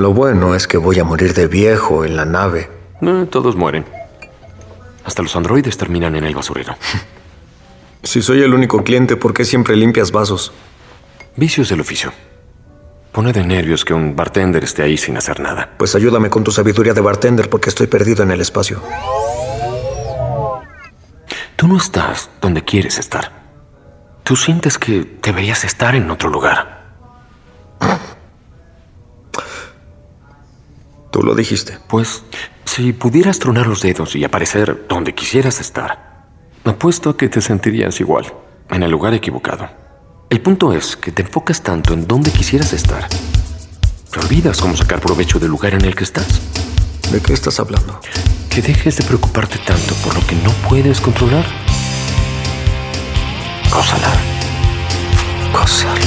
Lo bueno es que voy a morir de viejo en la nave. No, todos mueren. Hasta los androides terminan en el basurero. Si soy el único cliente, ¿por qué siempre limpias vasos? Vicios del oficio. Pone de nervios que un bartender esté ahí sin hacer nada. Pues ayúdame con tu sabiduría de bartender porque estoy perdido en el espacio. Tú no estás donde quieres estar. Tú sientes que deberías estar en otro lugar. Tú lo dijiste. Pues si pudieras tronar los dedos y aparecer donde quisieras estar, apuesto a que te sentirías igual, en el lugar equivocado. El punto es que te enfocas tanto en donde quisieras estar, que olvidas cómo sacar provecho del lugar en el que estás. ¿De qué estás hablando? Que dejes de preocuparte tanto por lo que no puedes controlar. Gózala. Gózala.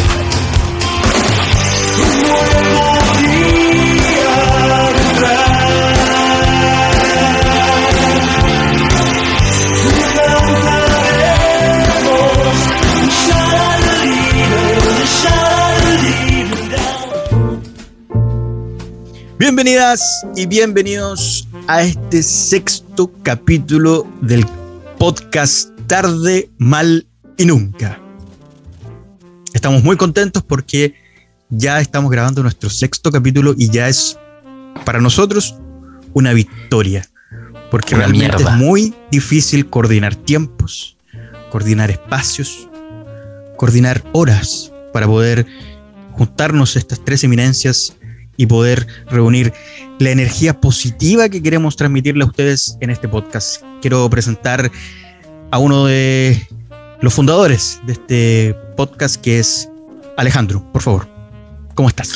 Bienvenidas y bienvenidos a este sexto capítulo del podcast Tarde, Mal y Nunca. Estamos muy contentos porque ya estamos grabando nuestro sexto capítulo y ya es para nosotros una victoria. Porque Una realmente mierda. es muy difícil coordinar tiempos, coordinar espacios, coordinar horas para poder juntarnos estas tres eminencias y poder reunir la energía positiva que queremos transmitirle a ustedes en este podcast. Quiero presentar a uno de los fundadores de este podcast que es Alejandro, por favor. ¿Cómo estás?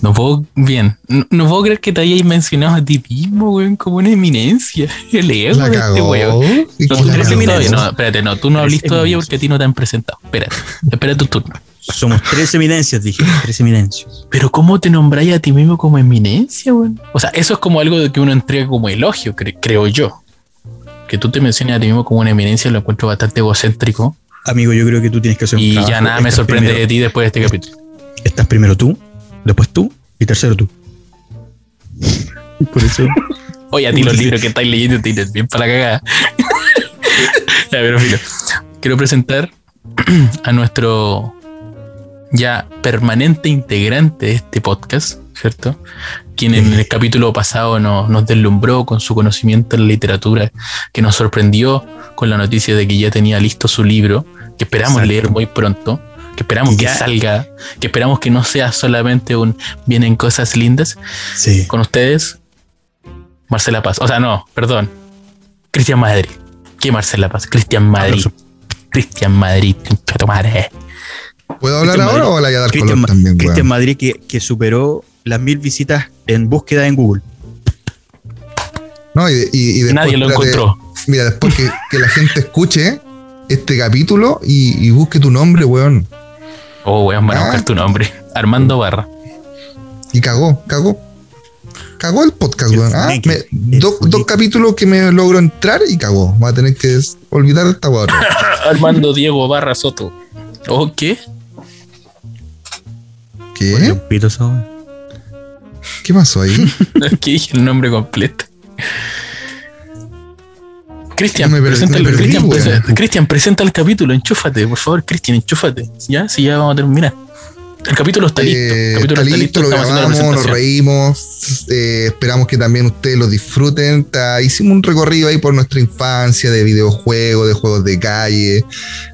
No puedo, bien, no, no puedo creer que te hayáis mencionado a ti mismo, weón, como una eminencia. El ego La de este weón. ¿Y No, quién tú la eres cagó? todavía, no, espérate, no, tú no habliste todavía porque a ti no te han presentado. Espérate, espera tu turno. Somos tres eminencias, dije, tres eminencias. Pero ¿cómo te nombráis a ti mismo como eminencia, weón? O sea, eso es como algo de que uno entrega como elogio, cre- creo yo. Que tú te menciones a ti mismo como una eminencia lo encuentro bastante egocéntrico. Amigo, yo creo que tú tienes que hacer un Y trabajo. ya nada me Estás sorprende primero- de ti después de este capítulo. Estás primero tú, después tú y tercero tú. Por eso Oye, a ti los libros que estáis leyendo te tienes bien para la cagada. pero filo. Quiero presentar a nuestro ya permanente integrante de este podcast, ¿cierto? Quien en el capítulo pasado nos, nos deslumbró con su conocimiento en la literatura, que nos sorprendió con la noticia de que ya tenía listo su libro, que esperamos Exacto. leer muy pronto, que esperamos que salga, que esperamos que no sea solamente un vienen cosas lindas, sí. con ustedes, Marcela Paz. O sea, no, perdón. Cristian Madrid. ¿Qué Marcela Paz? Cristian Madrid. Cristian Madrid. madre. ¿Puedo hablar ahora Madrid. o la voy a dar Cristian, color también, Cristian? Madrid que, que superó las mil visitas en búsqueda en Google. No, y, y- y después, Nadie lo espérate, encontró. Mira, después que, que la gente escuche este capítulo y, y busque tu nombre, weón. Oh, weón, van a Ah. buscar tu nombre. Armando Barra. Y cagó, cagó. Cagó el podcast, El weón. Ah, me- dos, capítulos que me logro entrar y cagó. Va a tener que olvidar esta weón. Armando Diego Barra Soto. ¿O qué? ¿Qué? un pito esa. ¿Qué pasó ahí? Aquí dije el nombre completo. Cristian, presenta, presenta el capítulo, enchúfate, por favor, Cristian, enchúfate. Ya, si ya vamos a terminar. El capítulo está listo. Eh, El capítulo está listo, lo grabamos, nos reímos. eh, esperamos que también ustedes lo disfruten. Ta- hicimos un recorrido ahí por nuestra infancia de videojuegos, de juegos de calle.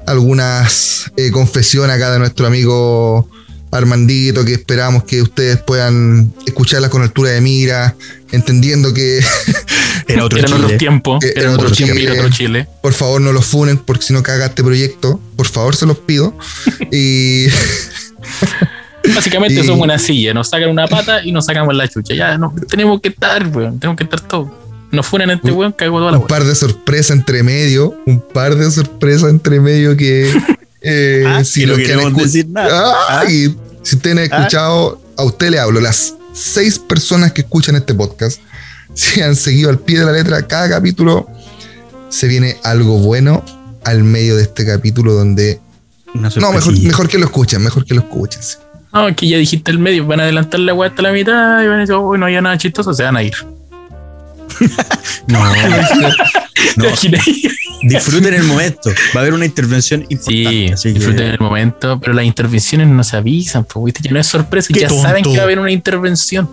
Algunas eh, confesiones acá de nuestro amigo Armandito, que esperamos que ustedes puedan escucharlas con altura de mira, entendiendo que Era otro Eran otros tiempos. Eh, Eran era otros otro era Chile. otro Chile. por favor no lo funen, porque si no caga este proyecto, por favor se los pido. Y Básicamente Y- somos una silla, nos sacan una pata y nos sacamos la chucha. Ya no, tenemos que estar, weón, tenemos que estar todos. Nos fueran a este weón, cago toda la un par de sorpresas entre medio, un par de sorpresas entre medio que eh, Ah, si que no los escu- decir nada. Ah, Ah. y si ustedes han Ah. escuchado, a usted le hablo, las seis personas que escuchan este podcast, si han seguido al pie de la letra cada capítulo, se viene algo bueno al medio de este capítulo donde... No, mejor, mejor que lo escuchen, mejor que lo escuchen. sí. No, es que ya dijiste el medio, van a adelantar la weá hasta la mitad y van a decir, oh, no había nada chistoso, se van a ir. No, ¿Te imaginas? Disfruten el momento. Va a haber una intervención importante. Sí, que- disfruten el momento, pero las intervenciones no se avisan, pues, ¿viste? Ya no es sorpresa, Qué ya tonto. saben que va a haber una intervención.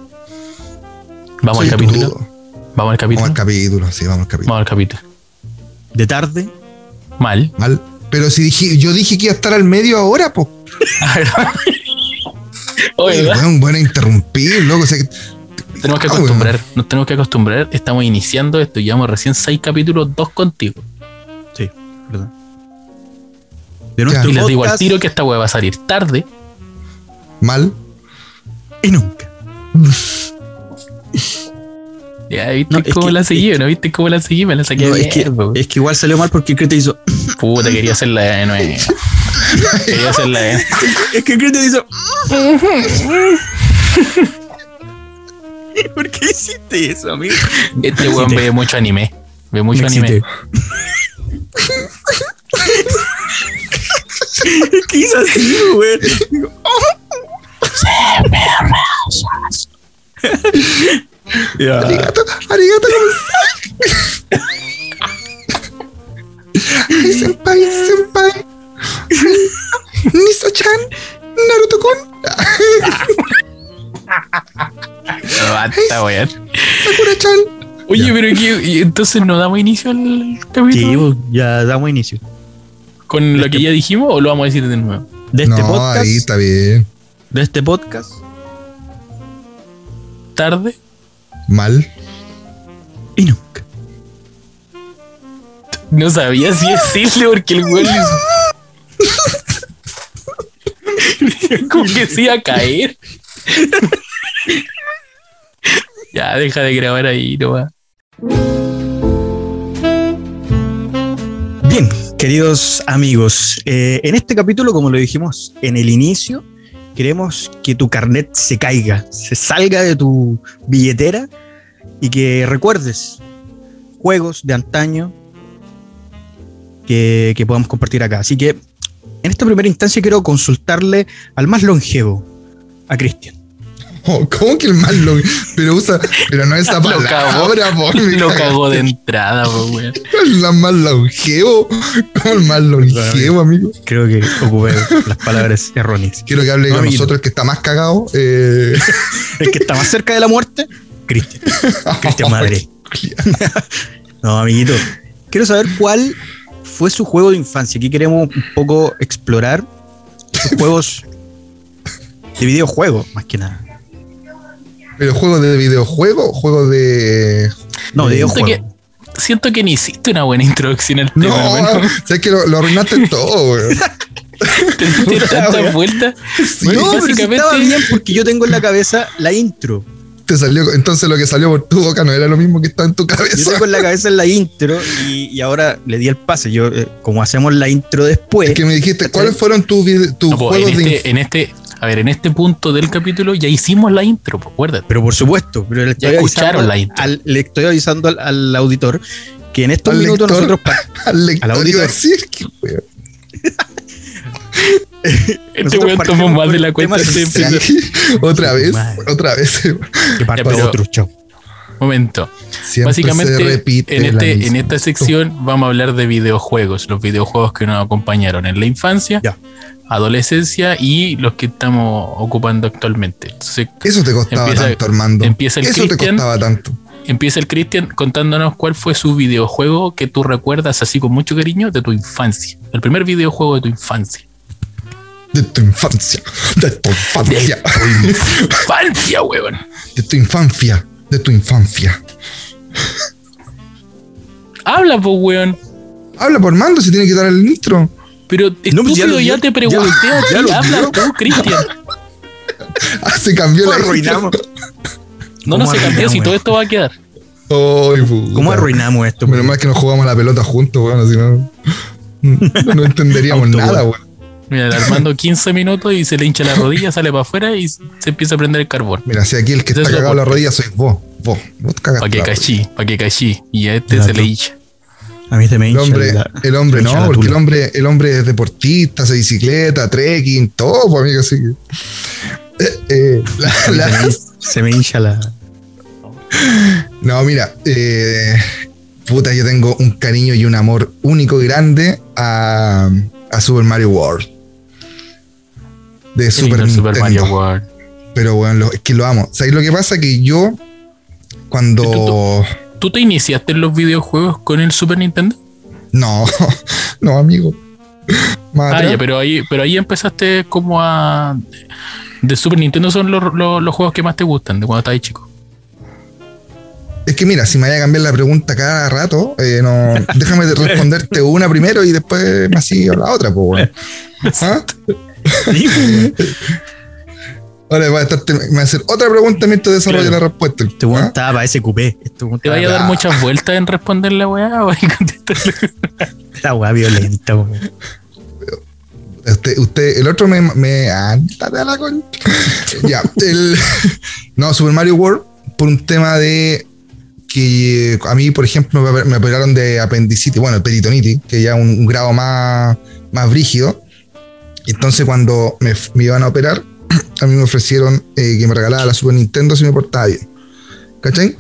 Vamos Soy al capítulo. tudo. Vamos al capítulo. Vamos al capítulo, sí, vamos al capítulo. Vamos al capítulo. De tarde. Mal. Mal. Pero si dije, yo dije que iba a estar al medio ahora, pues. Oye. Bueno, bueno, interrumpir, loco. O sea, que- tenemos que Ah, acostumbrar, nos tenemos que acostumbrar. Estamos iniciando esto, llevamos recién seis capítulos, dos contigo. Verdad. De nuestro Y les digo al tiro que esta weá va a salir tarde. mal. Y nunca. Ya, ¿viste No, cómo que- la seguí? ¿No viste cómo la seguí? Me la saqué No, bien, es, que, po. es que igual salió mal porque el Crete hizo. Puta, quería hacerla de nuevo. quería hacerla de Es que el Crete hizo. ¿Por qué hiciste eso, amigo? Este weón ve mucho anime. Ve mucho Me anime. que hizo así, güey. Ya. Arigato, arigato, ¿cómo Ay, senpai, senpai. Niso-chan, Naruto-kun, Basta, weón. Sakura-chan. Oye, Ya. pero ¿qué? ¿Y entonces no damos inicio al capítulo Sí, pues, ya damos inicio. con lo que ya dijimos o lo vamos a decir de nuevo. De este No, podcast. ahí está bien. De este podcast. Tarde. Mal. Y nunca. No sabía si decirle porque el le- como que se iba a caer. ya, deja de grabar ahí, no va. Bien, queridos amigos, eh, en este capítulo, como lo dijimos en el inicio, queremos que tu carnet se caiga, se salga de tu billetera y que recuerdes juegos de antaño que, que podamos compartir acá. Así que en esta primera instancia quiero consultarle al más longevo, a Cristian. Oh, ¿Cómo que el mal lo.? Pero usa. Pero no esa Lo cagó. palabra, po, Lo cagó de entrada, po, weón. La más longevo. ¿Cómo el más longevo, amigo? Creo que ocupé las palabras erróneas. Quiero que hable No, con nosotros, el que está más cagado. Eh, El que está más cerca de la muerte, Cristian. Cristian Madre. No, amiguito. Quiero saber cuál fue su juego de infancia. Aquí queremos un poco explorar sus juegos de videojuegos, más que nada. Pero juegos de videojuego, juegos de. No, de que, siento que ni hiciste una buena introducción al No, tema, weón. sabes que lo, lo arruinaste todo, weón. Te diste tantas vueltas. Sí, no, pero si básicamente- estaba bien porque yo tengo en la cabeza la intro. te salió, entonces lo que salió por tu boca no era lo mismo que está en tu Yo cabeza. tengo en la cabeza la intro y, y ahora le di el pase. Yo, eh, como hacemos la intro después, Es que me dijiste, ¿cuáles fueron tus, No, juegos en, de este, en este, a ver, en este punto del capítulo ya hicimos la intro, pues, acuérdate. pero por supuesto, pero le estoy Ya escucharon avisando la intro. al- le estoy avisando al, al auditor que en estos Al minutos lector. nosotros pa- al lector al auditor. decir que, weón. Este weón tomó más de la cuenta. de otra vez, Madre. otra vez. que parta pero- otro show. Momento. Siempre Básicamente, en, este, en esta sección vamos a hablar de videojuegos, los videojuegos que nos acompañaron en la infancia, Ya. Adolescencia y los que estamos ocupando actualmente. Entonces, Eso te costaba Empieza- tanto, Armando. empieza el Eso te Cristian. costaba tanto. empieza el Cristian contándonos cuál fue su videojuego que tú recuerdas así con mucho cariño de tu infancia. El primer videojuego de tu infancia. De tu infancia. De tu infancia. Infancia, weón. De tu infancia. De tu infancia. Habla, pues, weón. Habla por mando si tiene que dar el intro. Pero No, estúpido, pues ya lo ya, dio. te pregunté Ya- a ti. Habla tú, Cristian. Ah, se cambió ¿Cómo la arruinamos? No, no ¿Cómo se cambió si todo esto? va a quedar. Ay. ¿Cómo arruinamos esto? Menos mal que nos jugamos la pelota juntos, weón, si no. No entenderíamos Auto, nada, weón. Mira, el Armando 15 minutos y se le hincha la rodilla, sale para afuera y se empieza a prender el carbón. Mira, si aquí el que está es cagado la rodilla sois vos. Vos. Vos te cagaste Para que cachí, para que cachí. Y a este Claro. se le hincha. A mí se me El hincha hombre, la- el hombre no, porque el hombre, el hombre es deportista, hace bicicleta, trekking, todo, pues, amigo, así que. Eh, la- Se me- la- Se me hincha la. no, mira, eh, puta, yo tengo un cariño y un amor único y grande a, a Super Mario World. De Super. Super Mario World. Pero bueno, lo- es que lo amo. ¿Sabéis lo que pasa? Que yo, cuando. ¿Y tú- ¿Tú te iniciaste en los videojuegos con el Super Nintendo? No, no, amigo. Más Ah, ya, pero ahí, pero ahí empezaste como a. De Super Nintendo son los, los- los juegos que más te gustan, de cuando estabas chico. Es que mira, si me vaya a cambiar la pregunta cada rato, eh, no, déjame de responderte una primero y después me sigo la otra, pues, weón. ¿Ah? Ahora voy a estarte- me va a hacer otra pregunta mientras desarrollo Claro. la respuesta. Este weón ¿Ah? estaba para ese cupé. Este ¿Te vaya a dar Ah. muchas vueltas en responder la weá la weá violenta, weón. Usted, usted, el otro me. me ándate a la concha. ya, el. No, Super Mario World, por un tema de. Que a mí, por ejemplo, me, me operaron de apendicitis, bueno, peritonitis, que ya un, un grado más, más brígido. Entonces, cuando me, me iban a operar, a mí me ofrecieron eh, que me regalara la Super Nintendo si me portaba bien. ¿Cachai?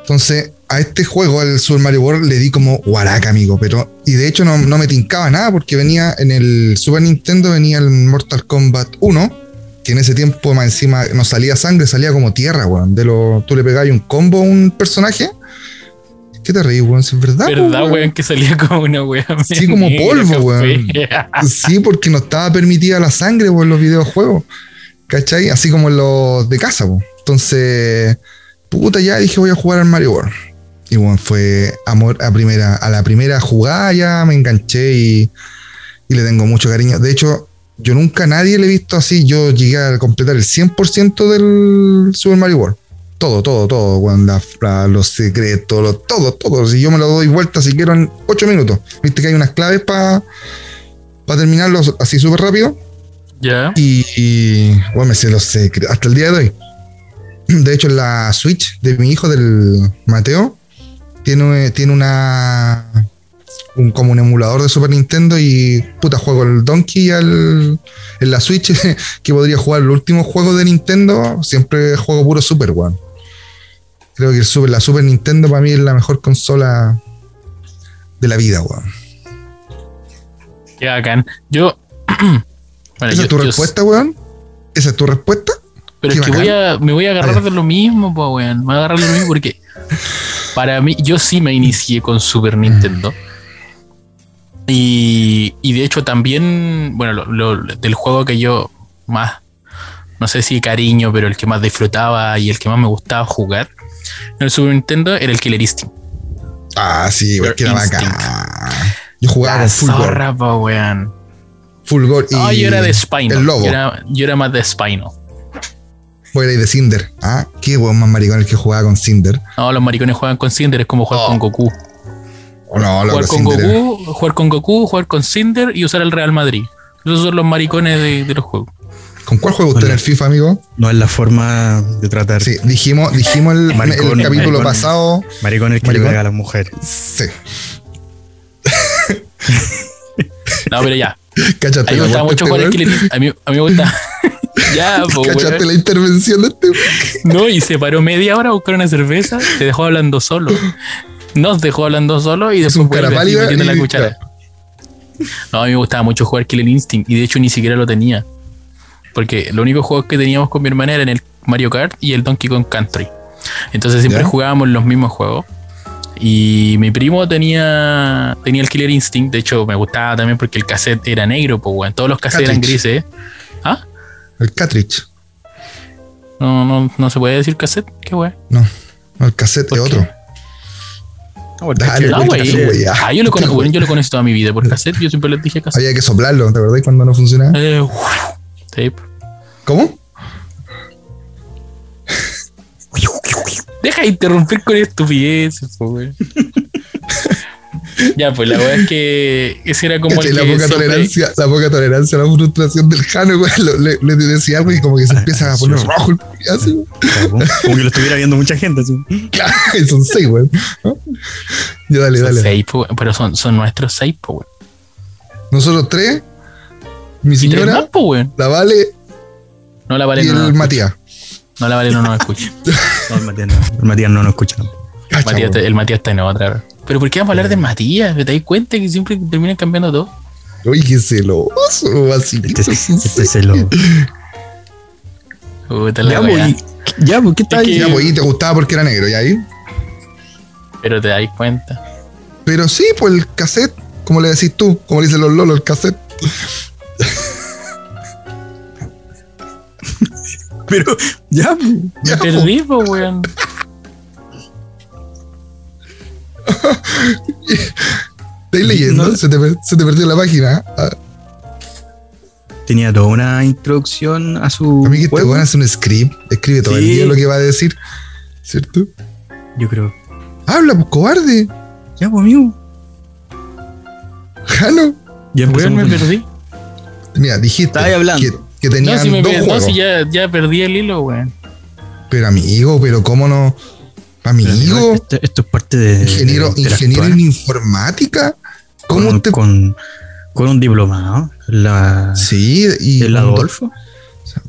Entonces, a este juego, el Super Mario World, le di como guaraca, amigo. Pero, y de hecho no, no me tincaba nada porque venía en el Super Nintendo, venía el Mortal Kombat 1, que en ese tiempo más encima no salía sangre, salía como tierra, weón. De lo, tú le pegabas un combo a un personaje. ¿Qué te reís, weón? Si es verdad, ¿Verdad, weón. weón? Que salía como una weá. Sí, como polvo, weón. Sí, porque no estaba permitida la sangre por los videojuegos. ¿Cachai? Así como en los de casa, po. Entonces, puta, ya dije voy a jugar al Mario World. Y bueno, fue amor a primera, a la primera jugada ya me enganché y, y le tengo mucho cariño. De hecho, yo nunca a nadie le he visto así. Yo llegué a completar el 100% del Super Mario World. Todo, todo, todo, weón. La- la- los secretos, lo- todo, todo. Si yo me lo doy vuelta, si quiero en 8 minutos. Viste que hay unas claves para terminarlo así súper rápido. Ya. Y, y, bueno, me sé los secretos hasta el día de hoy. De hecho, la Switch de mi hijo, del Mateo, tiene, tiene una. Un, como un emulador de Super Nintendo y puta juego el Donkey al, en la Switch que podría jugar los últimos juegos de Nintendo siempre juego puro Super One creo que el Super, la Super Nintendo para mí es la mejor consola de la vida weón. Qué bacán. Yo. bueno, esa yo- es tu yo- respuesta weón esa es tu respuesta Pero Qué es que bacán. voy a, me voy a agarrar de lo mismo, pues, weón. Me voy a agarrar de lo mismo porque para mí, yo sí me inicié con Super Nintendo. Y, y de hecho también, bueno, lo- lo- del juego que yo más, no sé si cariño, pero el que más disfrutaba y el que más me gustaba jugar en el Super Nintendo era el Killer Instinct. Ah, sí, güey, que bacán. Yo jugaba La con Full Gore. zorra, po, weón. Full Gore y No, yo era de Spino. el lobo. Yo era, yo era más de Spino. Vos erais de Cinder. Ah, qué weón más maricón el que jugaba con Cinder. No, los maricones juegan con Cinder, es como jugar Oh, con Goku. No, jugar con Cinder Goku, jugar con Goku, jugar con Cinder y usar el Real Madrid. Esos son los maricones de, de los juegos. ¿Con cuál juega usted en el FIFA, amigo? No es la forma de tratar. Sí, dijimos, dijimos el, Maricón, el capítulo maricón. pasado. Maricón el que Maricón. le pega a las mujeres. Sí, No, pero ya. cáchate A mí me muerte mucho jugar el weón. Killer Instinct. A mí, a mí me gusta. ya, po, weón. la intervención de este. No, y se paró media hora a buscar una cerveza, te dejó hablando solo. Nos dejó hablando solo y después vuelve metiendo la cuchara. No, a mí me gustaba mucho jugar Killer Instinct y de hecho ni siquiera lo tenía. Porque los únicos juegos que teníamos con mi hermana eran el Mario Kart y el Donkey Kong Country. Entonces siempre ¿Ya? jugábamos los mismos juegos. Y mi primo tenía, tenía el Killer Instinct. De hecho, me gustaba también porque el cassette era negro, pues, weón. Todos los cassettes eran grises. ¿Ah? El cartridge. No, no, no se puede decir cassette. Qué weón. No, el cassette ¿Por es qué? otro. Dale, No, cuenta güey. su wea. Ah, yo lo conozco, weón, yo lo conozco toda mi vida por cassette. Yo siempre les dije cassette. Había que soplarlo, ¿te acordás cuando no funcionaba? Eh, tape. ¿Cómo? Deja de interrumpir con estupideces, weón. Ya, pues la verdad es que ese era como la que poca siempre- tolerancia, la poca tolerancia a la frustración del Jano, güey. lo- Le, le decía algo y como que se empieza a poner rojo el así, güey. Como que lo estuviera viendo mucha gente. así. Claro, son seis, güey. ¿no? Ya dale, son dale. seis, pero son, son nuestros seis, po, weón. Nosotros tres, mi más, señora, po, weón. la Vale No la vale y no, el. Matías. No la vale no nos escucha. No, el Matías no, el Matías no nos escucha. no. Cacha, Matías, weón. el Matías está en otra. Pero ¿por qué vamos a hablar de Matías? ¿Te das cuenta que siempre terminan cambiando todo? Uy, qué celoso, así. Este, es- este. Puta la Ya, weá. pues, y- ya, pues, ¿qué está Es ahí? que- Ya, pues, y te gustaba porque era negro, ¿ya ahí? Pero te dais cuenta. Pero sí, pues el cassette, como le decís tú, como le dicen los lolos, el cassette. Pero, ya, pues, Me Ya, pues. perdí, pues, weón. ¿Estáis leyendo? No. Se, te, se te perdió la página. Ah, tenía toda una introducción a su. a mí que este juego. weón hace un script, escribe todo el día lo que va a decir. ¿Cierto? Yo creo. Habla, pues cobarde. Ya, pues, amigo. Jano. Ya Weón, me con- perdí. Mira, dijiste Estaba ahí hablando. que, que tenían No, si me dos per- no, juegos. si ya, ya perdí el hilo, weón. Pero amigo, pero cómo no. Amigo, Esto, esto es parte de. ingeniero, de ingeniero en informática. ¿Cómo con, te.? con, con un diplomado. La, Sí, y. el Adolfo.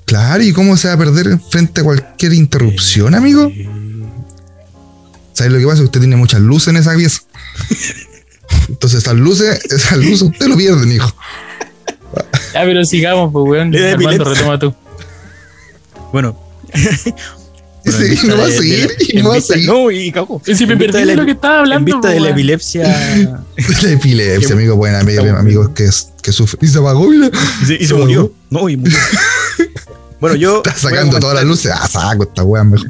Claro, ¿y cómo se va a perder frente a cualquier interrupción, amigo? ¿Sabes lo que pasa? Usted tiene muchas luces en esa pieza. Entonces, esas luces, esas luces, usted lo pierde, hijo. Ya, pero sigamos, pues, weón. Armando, retoma tú. Bueno. Sí, no va a seguir, y no va a vista- seguir. No, y cago. Y si me perdí de de la- lo que estaba hablando, En vista de la epilepsia. La epilepsia, amigo, bueno, amigos que, que sufre. Y se apagó, mira. Y se, y se murió. No, y murió. Bueno, yo. Está sacando todas las luces. Ah, saco esta weá mejor.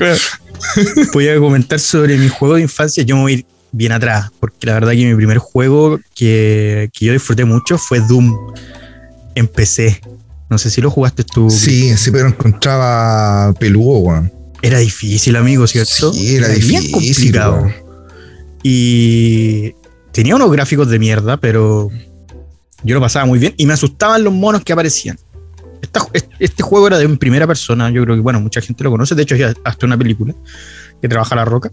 Voy a comentar sobre mi juego de infancia. Yo me voy a ir bien atrás, porque la verdad que mi primer juego que, que yo disfruté mucho fue Doom en PC. No sé si lo jugaste tú. Sí, sí, pero encontraba peludo, weón. Era difícil, amigo, ¿cierto? Sí, era bien difícil, complicado. Y tenía unos gráficos de mierda, pero yo lo pasaba muy bien y me asustaban los monos que aparecían. Esta- este juego era de en primera persona, yo creo que, bueno, mucha gente lo conoce, de hecho, ya hasta una película que trabaja La Roca.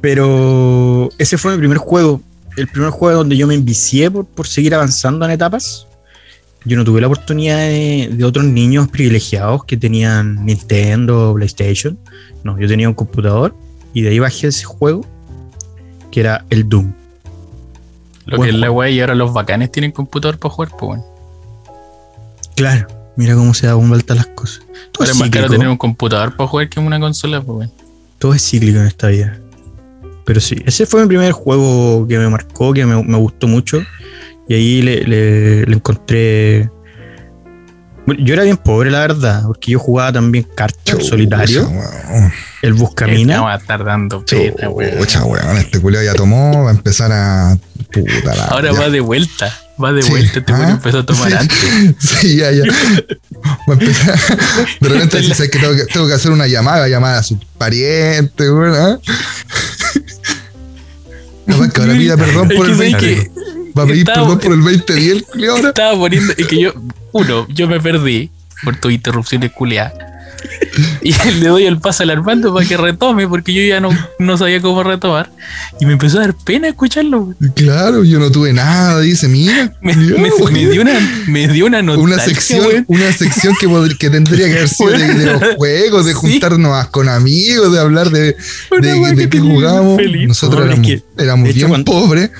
Pero ese fue mi primer juego, el primer juego donde yo me envicié por, por seguir avanzando en etapas. Yo no tuve la oportunidad de, de otros niños privilegiados que tenían Nintendo o PlayStation. No, yo tenía un computador y de ahí bajé ese juego que era el Doom. Lo Buen que es la weá y ahora los bacanes tienen computador para jugar, pues, weón. Claro, mira cómo se dan vueltas las cosas. Todo Ahora es, más caro tener un computador para jugar que una consola, pues, weón. todo es cíclico en esta vida. Pero sí, ese fue mi primer juego que me marcó, que me, me gustó mucho. Y ahí le, le- le encontré. Bueno, yo era bien pobre, la verdad, porque yo jugaba también cartas, el solitario, el buscamina. Vamos a estar dando pena. Chucha, weón. Este culiao ya tomó, va a empezar a. Puta la. Ahora ya. va de vuelta. Va de Sí. vuelta. Este Ah, empezó a tomar sí. antes. Sí, ya, ya. Va a empezar. De repente dice, ¿sabes que tengo, que tengo que hacer una llamada, va a su pariente, weón. ¿ah? Que ahora pida perdón Es por que el sabes 20. que Va a pedir estaba- perdón por el 2010 el culiao ahora. estaba poniendo. Es que yo, uno, yo me perdí por tus interrupciones culiadas. Y le doy el paso al Armando para que retome, porque yo ya no, no sabía cómo retomar. Y me empezó a dar pena escucharlo. Claro, yo no tuve nada, dice, mira. Me, me- me dio una, me dio una una sección, una sección que, que tendría que haber sido de videojuegos, de Sí. juntarnos con amigos, de hablar de, de, de que qué jugamos. feliz. Nosotros No, es éramos, que, éramos de hecho, bien cuando- pobres,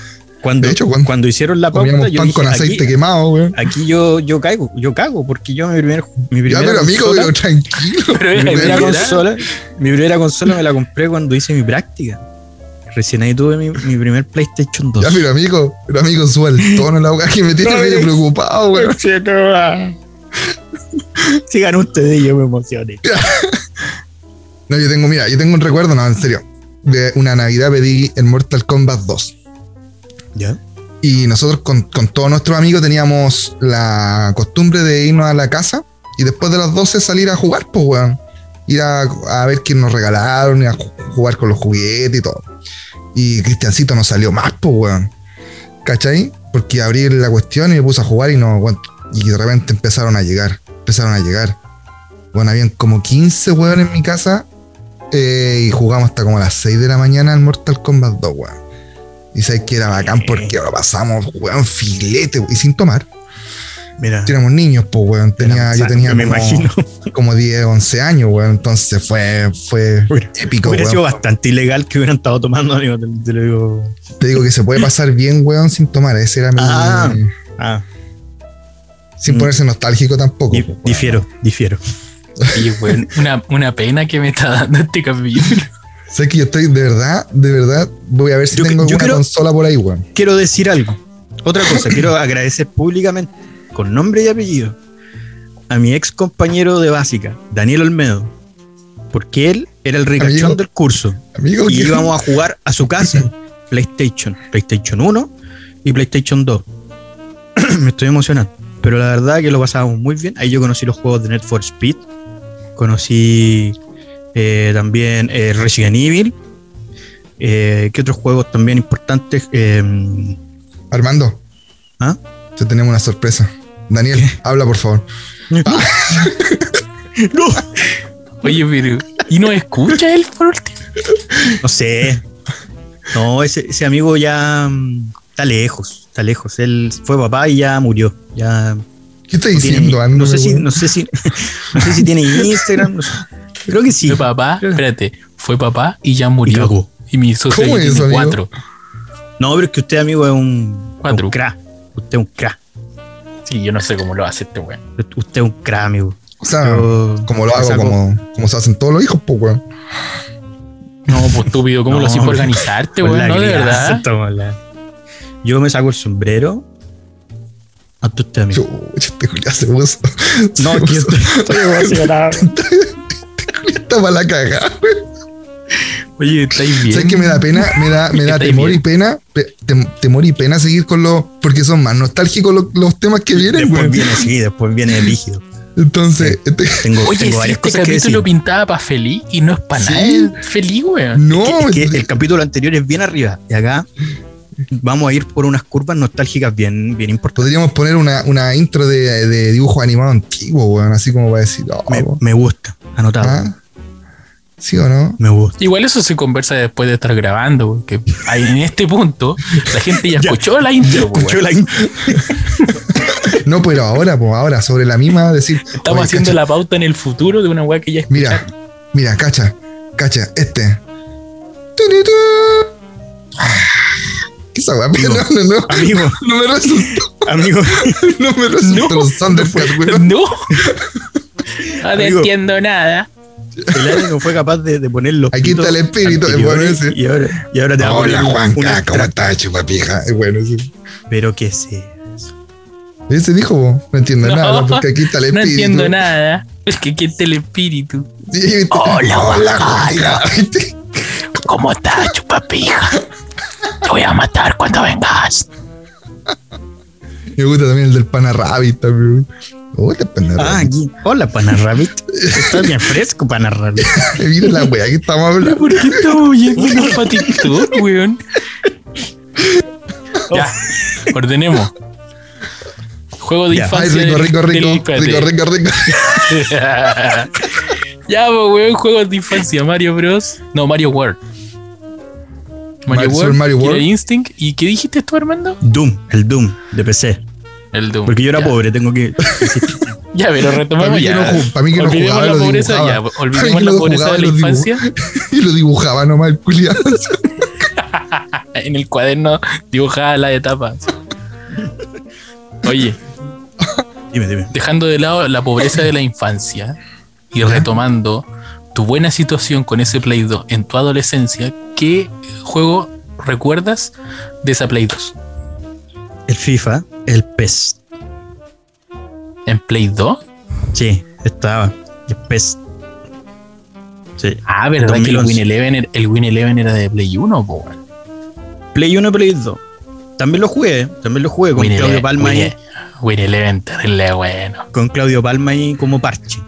Cuando, De hecho, cuando cuando hicieron la pauta, yo pan dije, con aquí- aceite quemado, weón. Aquí yo, yo caigo, yo cago, porque yo mi primer, mi Ya, primera pero amigo, consola, pero tranquilo. Pero mi era primera consola, mi primera consola me la compré cuando hice mi práctica. Recién ahí tuve mi, mi primer PlayStation 2. Ya, pero amigo, pero amigo, suba el tono la weá que me tiene medio preocupado, weón. Sigan ustedes, yo me emocioné. No, yo tengo, mira, yo tengo un recuerdo, no, en serio. De una Navidad pedí el Mortal Kombat 2. Y nosotros con, con todos nuestros amigos teníamos la costumbre de irnos a la casa y después de las 12 salir a jugar, pues, weón. Ir a, a ver quién nos regalaron, y a ju- jugar con los juguetes y todo. Y Cristiancito nos salió más, pues, weón. ¿Cachai? Porque abrí la cuestión y me puse a jugar y no, weón, Y de repente empezaron a llegar, empezaron a llegar. Bueno, habían como 15 weón en mi casa eh, y jugamos hasta como a las 6 de la mañana al Mortal Kombat 2, weón. Y sabes que era bacán porque lo pasamos, weón, filete y sin tomar. Mira. éramos niños, pues, weón. Tenía, yo tenía me como, imagino. como 10, 11 años, weón. Entonces fue, fue Hubiera- épico, Hubiera weón. sido bastante ilegal que hubieran estado tomando, amigo. Te, te lo digo. Te digo que se puede pasar bien, weón, sin tomar. Ese era mi. Ah. Ah, Sin Mm. ponerse nostálgico tampoco. di- pues, weón. difiero, difiero. Oye, weón, una, una pena que me está dando este capítulo. Sé que yo estoy, de verdad, de verdad, voy a ver si Yo tengo yo alguna consola por ahí, weón. Quiero decir algo. Otra cosa, quiero agradecer públicamente, con nombre y apellido, a mi ex compañero de básica, Daniel Olmedo, porque él era el ricachón Amigo. del curso. Amigo, Y íbamos a jugar a su casa, PlayStation, PlayStation 1 y PlayStation 2. Me estoy emocionando. Pero la verdad que lo pasábamos muy bien. Ahí yo conocí los juegos de Net for Speed. Conocí eh, también eh, Resident Evil. Eh, ¿Qué otros juegos también importantes? Eh, Armando, ¿Ah? te tenemos una sorpresa. Daniel, habla por favor. no, Oye, pero. ¿Y no escucha él por último? no sé. No, ese, ese amigo ya mm, está lejos. Está lejos. Él fue papá y ya murió. Ya ¿Qué estás no tiene- diciendo, Ando? no sé si, no sé si, no sé si tiene Instagram. no sé. Creo que sí. Fue papá, espérate, fue papá y ya murió. Y mi socio ¿Cómo es, cuatro. No, pero es que usted, amigo, es un, Cuatro. un crack. Usted es un crack. Sí, yo no sé cómo lo hace este weón. Usted es un crack, amigo. O sea, Yo- como lo hago, saco- como, como se hacen todos los hijos, pues, weón. No, pues estúpido, ¿cómo No, lo haces organizarte, weón? la No, de verdad. Yo me saco el sombrero. Ante usted, amigo. Chucha, este Julián se puso. No, puso- estoy, estoy para la cagada, weón. Oye, ¿estáis bien? ¿Sabes que me da pena? Me da, me da temor bien. y pena. pe- tem- temor y pena seguir con los. Porque son más nostálgicos los, los temas que vienen, Después viene, sí, después viene rígido. Entonces, este- Tengo, Oye, tengo varias este cosas que decir. capítulo pintaba para feliz y no es para Sí. nadie feliz, weón. no, Es que el capítulo anterior es bien arriba. Y acá vamos a ir por unas curvas nostálgicas bien, bien importantes. podríamos poner una, una intro de, de dibujo animado antiguo, weón. Así como para decir, oh, Me, me gusta. Anotado. ¿Ah? ¿Sí o no? Me gusta. Igual eso se conversa después de estar grabando, porque en este punto la gente ya Ya. escuchó la intro, Escuchó la in- No, pero ahora, pues ahora, sobre la misma, decir. Estamos oye, haciendo cacha, la pauta en el futuro de una weá que ya escucharon. Mira, mira, cacha, cacha, este. Ah, ¿Qué esa weá? Amigo. No, no, no. Amigo, No me resultó, amigo. no me resultó No, los Thundercats, weón. No. No te Amigo. entiendo nada. El aire no fue capaz de, de poner los Aquí está el espíritu, bueno ese. Y ahora, y ahora te va a Hola, un- Juanca, una ¿cómo estás, chupapija? Es bueno, sí. Pero qué sé. Ese dijo, vos, no entiendo No, nada, porque aquí está el No espíritu. entiendo nada. Es que aquí está el espíritu. Sí, ¿viste? Hola, Juanca, ¿viste? ¿Cómo estás, chupapija? Te voy a matar cuando vengas. Me gusta también el del Pana Rabbit también. Hola, Pana Ah, Rabbit. aquí. Hola. Está bien fresco, Pana Rabbit. Mira la weá que estamos hablando. ¿Por qué estamos yendo para TikTok, weón? Ya, ordenemos. Juego de Ya. Ay, infancia. rico, rico, rico, rico, rico, rico. ya, pues, weón, juegos de infancia. Mario Bros. No, Mario World. Mario Mario- World, Mario Killer World. Instinct. ¿Y qué dijiste tú, Armando? Doom, el Doom de PC. El Doom. Porque yo era Ya. pobre, tengo que. Ya, pero Para que ya. no, ju- para mí que no olvidemos jugaba, la lo pobreza, dibujaba. ya. Olvidemos la de la infancia. Y lo dibujaba nomás el culiado. en el cuaderno dibujada la etapa. Oye, Dime, dime. dejando de lado la pobreza de la infancia y retomando tu buena situación con ese Play 2 en tu adolescencia, ¿qué juego recuerdas de esa Play 2? El FIFA, el PES. ¿En Play 2? Sí, estaba. El PES. Sí. Ah, ¿verdad que el 2011. Win Eleven, era- el Win Eleven era de Play 1? Po? Play 1, Play 2. También lo jugué, también lo jugué con Win Claudio Eleven, Palma Win, ahí. Win Eleven, terrible bueno. Con Claudio Palma ahí como parche.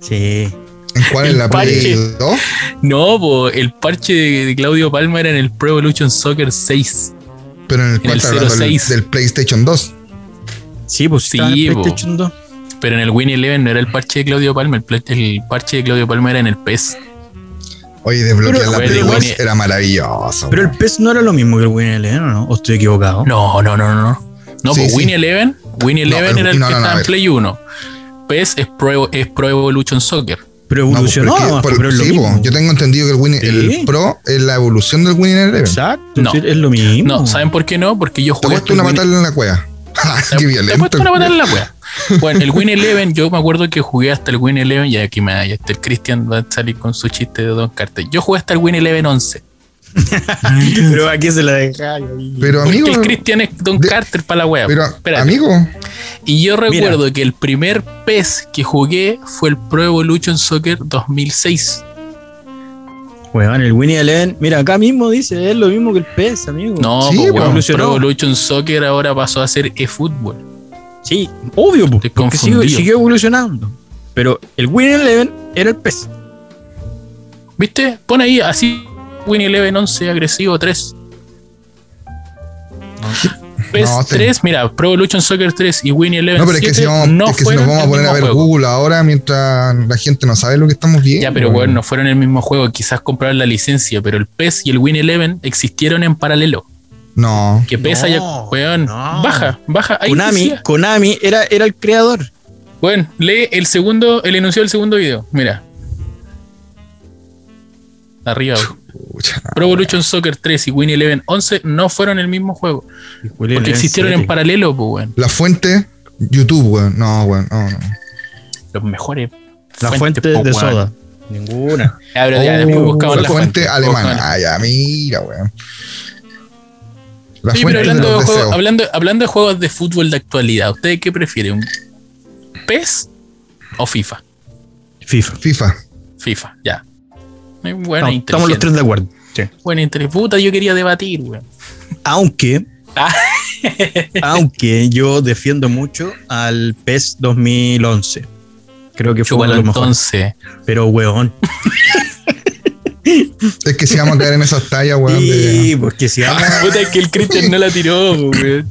Sí. ¿En cuál? ¿En la Play parche. 2? No, po, el parche de Claudio Palma era en el Pro Evolution Soccer 6. Pero en el cual el está hablando del, 06. del PlayStation 2. Sí, pues Sí, en el. PlayStation 2. Pero en el Win Eleven no era el parche de Claudio Palma, el, el parche de Claudio Palma era en el PES. Oye, desbloquear Pero- la Play igual- 2 era maravilloso. Pero el PES no era lo mismo que el Win Eleven, ¿o no? ¿O estoy equivocado? No, no, no, no. No, Sí, pues sí. Win Eleven Win Eleven el- era el no, que no, no, estaba en. Play 1. PES es Pro, es Pro Evolution Soccer. Pero No, evolucionó, pero sí, mismo. yo tengo entendido que el, Win, Sí. el Pro es la evolución del Winning Eleven. Exacto, No. es lo mismo. No, ¿saben por qué no? Porque yo Te jugué. he puesto una patada en la cueva. Win- Qué Te he violento. puesto una patada en la wea. Bueno, el Win Eleven, yo me acuerdo que jugué hasta el Win Eleven, y aquí me ya está el Cristian va a salir con su chiste de Don Carter. Yo jugué hasta el Win Eleven 11. Pero aquí se la ahí. Pero Porque amigo, el Cristian es Don de- Carter para la wea. pero Espérate. amigo, Y yo recuerdo que el primer PES que jugué fue el Pro Evolution Soccer 2006. Weón, el Winnie Eleven, mira, acá mismo dice, es lo mismo que el PES, amigo. No, Sí, po. weón. Pro Evolution Soccer ahora pasó a ser eFootball. Sí, obvio, Estoy porque sigue- evolucionando. Pero el Winnie Eleven era el PES. ¿Viste? Pon ahí así Win Eleven 11 agresivo 3. PES No, te- 3, mira, Pro Evolution Soccer 3 y Win Eleven no, pero es que 7 si, vamos, no es que si nos vamos a poner a ver juego. Google ahora mientras la gente no sabe lo que estamos viendo. Ya, pero bueno, no fueron el mismo juego. Quizás compraron la licencia, pero el PES y el Win Eleven existieron en paralelo. No. Que PES No, haya. Weón, no. baja, baja. Ahí Konami, decía. Konami era, era el creador. Bueno, lee el segundo, el enunciado del segundo video. Mira. Arriba. Pucha. Pro Evolution Soccer 3 y Win Eleven 11 no fueron el mismo juego. Porque existieron en paralelo, pues, weón. La fuente, YouTube, weón. No, weón, no, no. Los mejores. La fuente po, de weón. soda. Ninguna. Ya, pero ya, después Oh, buscamos la la fuente alemana. Ah, ya, mira, weón. La Sí, pero de hablando de, hablando, hablando de juegos de fútbol de actualidad, ¿ustedes qué prefieren? ¿Un ¿PES o FIFA? FIFA. FIFA. FIFA, ya. No, estamos los tres de acuerdo. Sí. Buena, inteligente. Puta, yo quería debatir, weón. Aunque, Ah. aunque yo defiendo mucho al PES 2011. Creo que fue uno de los mejores. entonces. Pero, weón. Es que si vamos a caer en esas tallas, weón. Sí, de- porque si vamos- Puta, es que el Christian no la tiró, weón.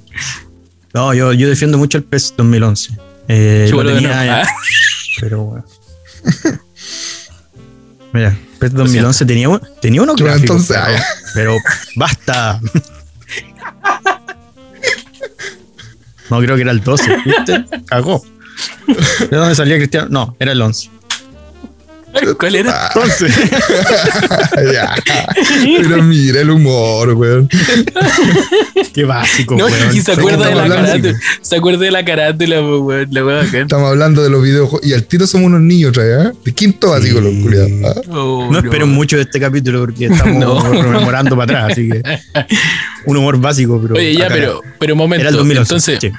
No, yo, yo defiendo mucho el PES 2011. Eh, lo tenía, eh, Ah. Pero, weón. Mira, PES 2011 tenía, un- tenía unos Chúpalo gráficos, entonces, pero, pero basta. No, creo que era el 12, ¿viste? Cagó. ¿De dónde salía Cristiano? No, era el 11. ¿Cuál era? Ah, Entonces, ya. Pero mira el humor, weón. qué básico, No, weón. y se acuerda de la carátula. Se acuerda de la carátula, weón. La weón acá. Estamos hablando de los videojuegos. Y al tiro somos unos niños ¿eh? De quinto básico, los culiados. ¿ah? Oh, No espero mucho de este capítulo porque estamos No. rememorando para atrás, así que un humor básico, pero Oye, ya, acá pero, pero momento. era el 2011. Entonces, sí.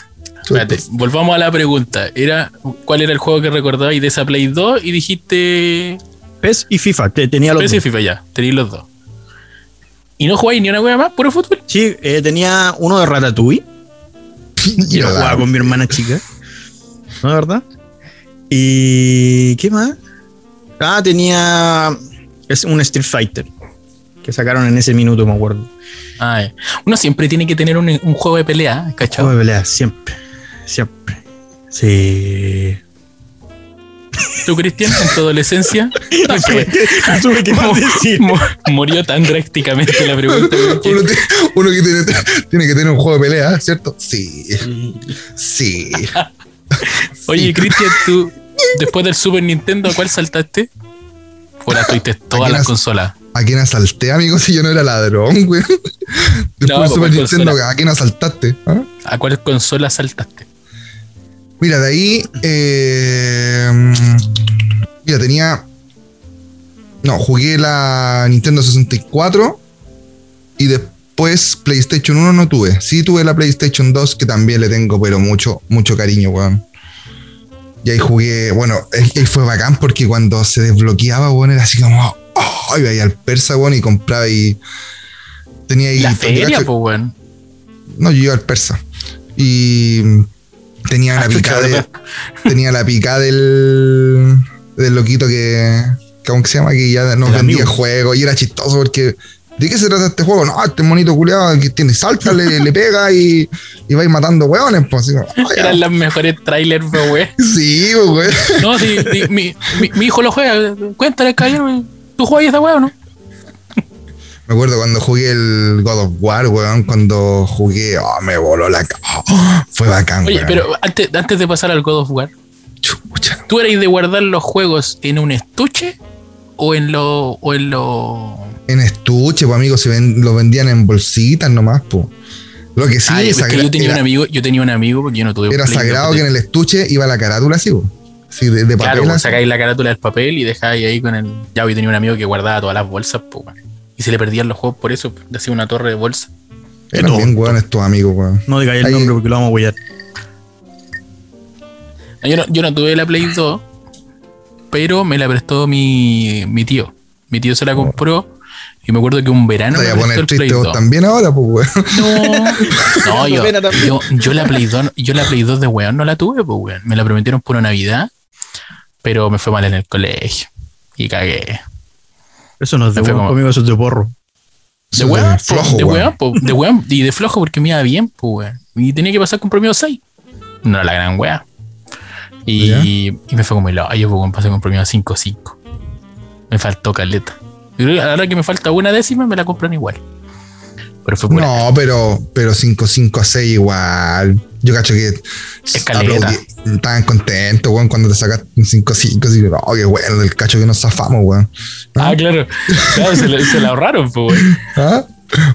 Espérate, volvamos a la pregunta. Era, ¿Cuál era el juego que recordabais de esa Play 2? Y dijiste PES y FIFA, te- tenía los y dos. FIFA ya, tenéis los dos. ¿Y no jugáis ni una wea más? ¿Puro fútbol? Sí, eh, tenía uno de Ratatouille, y lo jugaba con mi hermana chica. ¿No es verdad? ¿Y qué más? Ah, tenía es un Street Fighter que sacaron en ese minuto, me acuerdo. Ah, ya. Uno siempre tiene que tener un, un juego de pelea, ¿cachai? Juego de pelea, siempre. Siempre. Sí. ¿Tú, Cristian, en tu adolescencia? Qué más decir. Murió tan drásticamente la pregunta. que- Uno, te- uno que tiene, tiene que tener un juego de pelea, ¿cierto? Sí. Sí. Oye, Cristian, tú, después del Super Nintendo, ¿a cuál saltaste? Fuera, tuviste todas las consolas. ¿A quién asalté, amigo? Si yo no era ladrón, güey. Después No, del Super ¿cuál Nintendo, consola? ¿a quién asaltaste? ¿Ah? ¿A cuál consola saltaste? Mira, de ahí. eh, mira, tenía. No, jugué la Nintendo 64 y después PlayStation 1 no tuve. Sí tuve la PlayStation 2 que también le tengo, pero mucho, mucho cariño, weón. Y ahí jugué, bueno, ahí fue bacán porque cuando se desbloqueaba, weón, era así como, oh, y veía al persa, weón, y compraba y tenía ahí... La feria, pues, weón. no, yo iba al persa. Y tenía la Ah, pica chucha, de, ¿verdad? tenía la pica del, del loquito que, ¿cómo que se llama? Que ya nos vendía juegos y era chistoso porque, ¿de qué se trata este juego? No, este monito culiado que tiene salta, le, le pega y, y va a ir matando hueones. Pues, así ya. Eran las mejores trailers, pues, weón. Sí, pues, güey. No, sí, mi, mi, mi hijo lo juega. Cuéntale, caballero, ¿tú juegas esa o no? Me acuerdo cuando jugué el God of War, weón, cuando jugué, oh, me voló la oh, fue bacán, Oye, weón. pero antes, antes de pasar al God of War, Chucha. ¿tú eres de guardar los juegos en un estuche o en lo. o en lo. En estuche, pues amigos, se ven, lo vendían en bolsitas nomás, pues. Lo que sí Ah, es que yo tenía era, un amigo, yo tenía un amigo porque yo no tuve era sagrado que en el estuche iba la carátula así, pues. Sí, de, de Claro, papel. pues, así. sacáis la carátula del papel y dejáis ahí con el. Ya, yo tenía un amigo que guardaba todas las bolsas, pues. Y se le perdían los juegos por eso, le hacía una torre de bolsa. Eran bien weón estos amigos, weón. No digáis el Ahí- nombre porque lo vamos a huellar. No, Yo no, yo no tuve la Play 2, pero me la prestó mi, mi tío. Mi tío se la compró y me acuerdo que un verano Te me voy a prestó poner el Play triste vos 2. también ahora, pues, weón. No, no yo, la Play 2, yo la Play 2 de weón no la tuve, pues weón. Me la prometieron por una Navidad, pero me fue mal en el colegio. Y cagué. Eso no es de huevo como- conmigo, eso es de porro. De po, de po, de weón, y de flojo porque me iba bien, pues weón. Y tenía que pasar con promedio 6. No era la gran weá. Y, y me fue como el hoyo, pues weón, pasé con promedio 5-5. Me faltó caleta. Y creo que ahora que me falta una décima, me la compran igual. Pero fue por No, pero, pero 5, 5 a 6 igual. Yo cacho que estaban contentos, weón, cuando te sacaste un 5 5. Así, oh, qué bueno, del cacho que nos zafamos, weón. Ah, claro. Claro, se, la- se la ahorraron, pues weón. ¿Ah?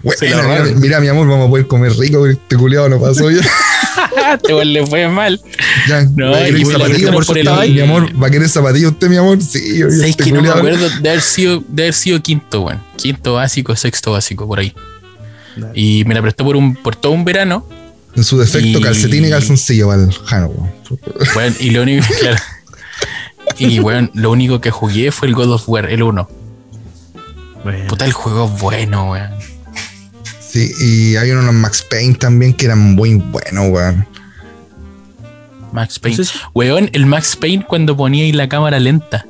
Bueno, Se la mira, ahorraron. mira, mi amor, vamos a poder comer rico porque este culiado no pasó ya. Te weón le fue mal. ya No, ¿va a querer prestaron por el- Mi amor, ¿va a querer zapatillas usted, mi amor? Sí, ¿Sabes este que no me acuerdo de haber sido, de haber sido quinto, weón? Quinto básico, sexto básico, por ahí. Y me la prestó por un, por todo un verano. En su defecto, Y- calcetín y calzoncillo para el Jano, weón. Bueno, y lo único, claro. Y bueno, lo único que jugué fue el God of War, el 1. Bueno. Puta, el juego es bueno, weón. Sí, y hay unos Max Payne también que eran muy buenos, weón. Max Payne. Entonces- Weón, el Max Payne cuando ponía ahí la cámara lenta.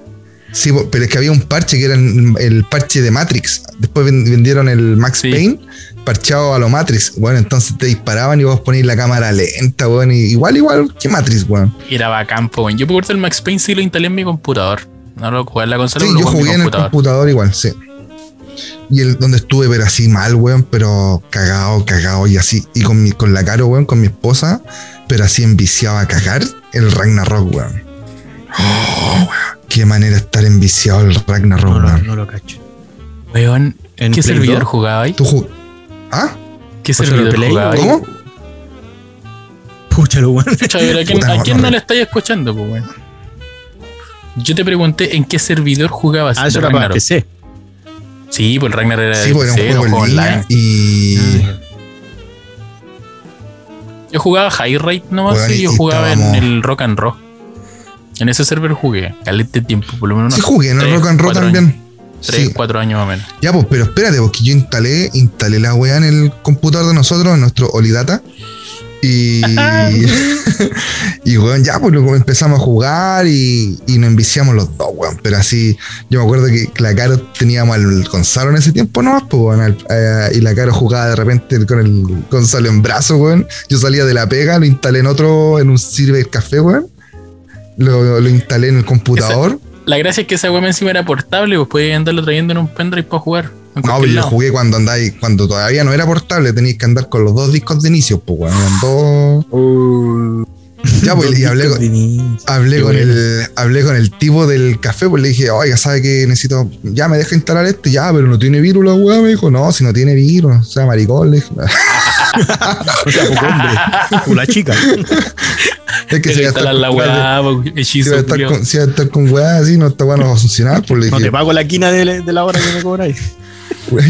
Sí, pero es que había un parche que era el, parche de Matrix. Después ven- vendieron el Max Sí. Payne parchado a lo Matrix. Bueno, entonces te disparaban y vos ponías la cámara lenta, weón. y igual, igual que Matrix, weón. Y era bacán, weón. Yo por el Max Payne sí lo instalé en mi computador. No lo jugué en la consola, Sí, pero yo jugué en el computador. igual, sí. Y el donde estuve, pero así mal, weón, pero cagado, cagado y así. Y con, mi, con la caro, weón, con mi esposa, pero así enviciado a cagar, el Ragnarok, weón. Oh, weón. Qué manera de estar enviciado el Ragnarok, No, lo- weón. no lo cacho. Weón, En ¿qué Play servidor 2? jugaba ahí? ¿Tú ¿Ah? ¿Qué ¿Consola servidor Play? ¿Cómo? Púchalo, weón. Pero ¿a quién, Puta, a no, quién le estáis escuchando, po, weón? Yo te pregunté en qué servidor jugabas. Ah, de eso era para. PC. Sí, pues el Ragnar era Sí, de porque era PC, un no juego online. y. Yo jugaba High Rate nomás Weón, y yo y jugaba en el Rock and Roll. En ese server jugué, calete tiempo, por lo menos Sí, jugué en el Rock and Roll también. años. Tres, Sí. cuatro años más o menos. Ya, pues, pero espérate, porque yo instalé, instalé la weá en el computador de nosotros, en nuestro Olidata. Y, y weón, ya, pues luego empezamos a jugar y, y nos enviciamos los dos, weón. Pero así, yo me acuerdo que la Caro teníamos al Gonzalo en ese tiempo, ¿no? Pues, weón, al- eh, y la Caro jugaba de repente con el Gonzalo en brazo, weón. Yo salía de la pega, lo instalé en otro, en un Silver Café, weón. Lo, lo instalé en el computador. La gracia es que esa web encima era portable, pues podías andarlo trayendo en un pendrive para jugar. No, yo lado. jugué cuando andáis, cuando todavía no era portable, teníais que andar con los dos discos de inicio, pues weón, eran dos. Ya, pues, y hablé con, hablé con bueno. el, hablé con el tipo del café, pues le dije, oiga, ¿sabe que necesito? Ya me deja instalar esto, ya, pero no tiene virus la weá, me dijo, no, si no tiene virus, o sea, maricón, le dije. O sea, poco hombre. La chica. Es que si va a estar instalar la weá de- si hechizo, va a estar con, si va a estar con weá así, no está weá no va a funcionar, pues le No dije, te pago la quina de, de la hora que me cobráis.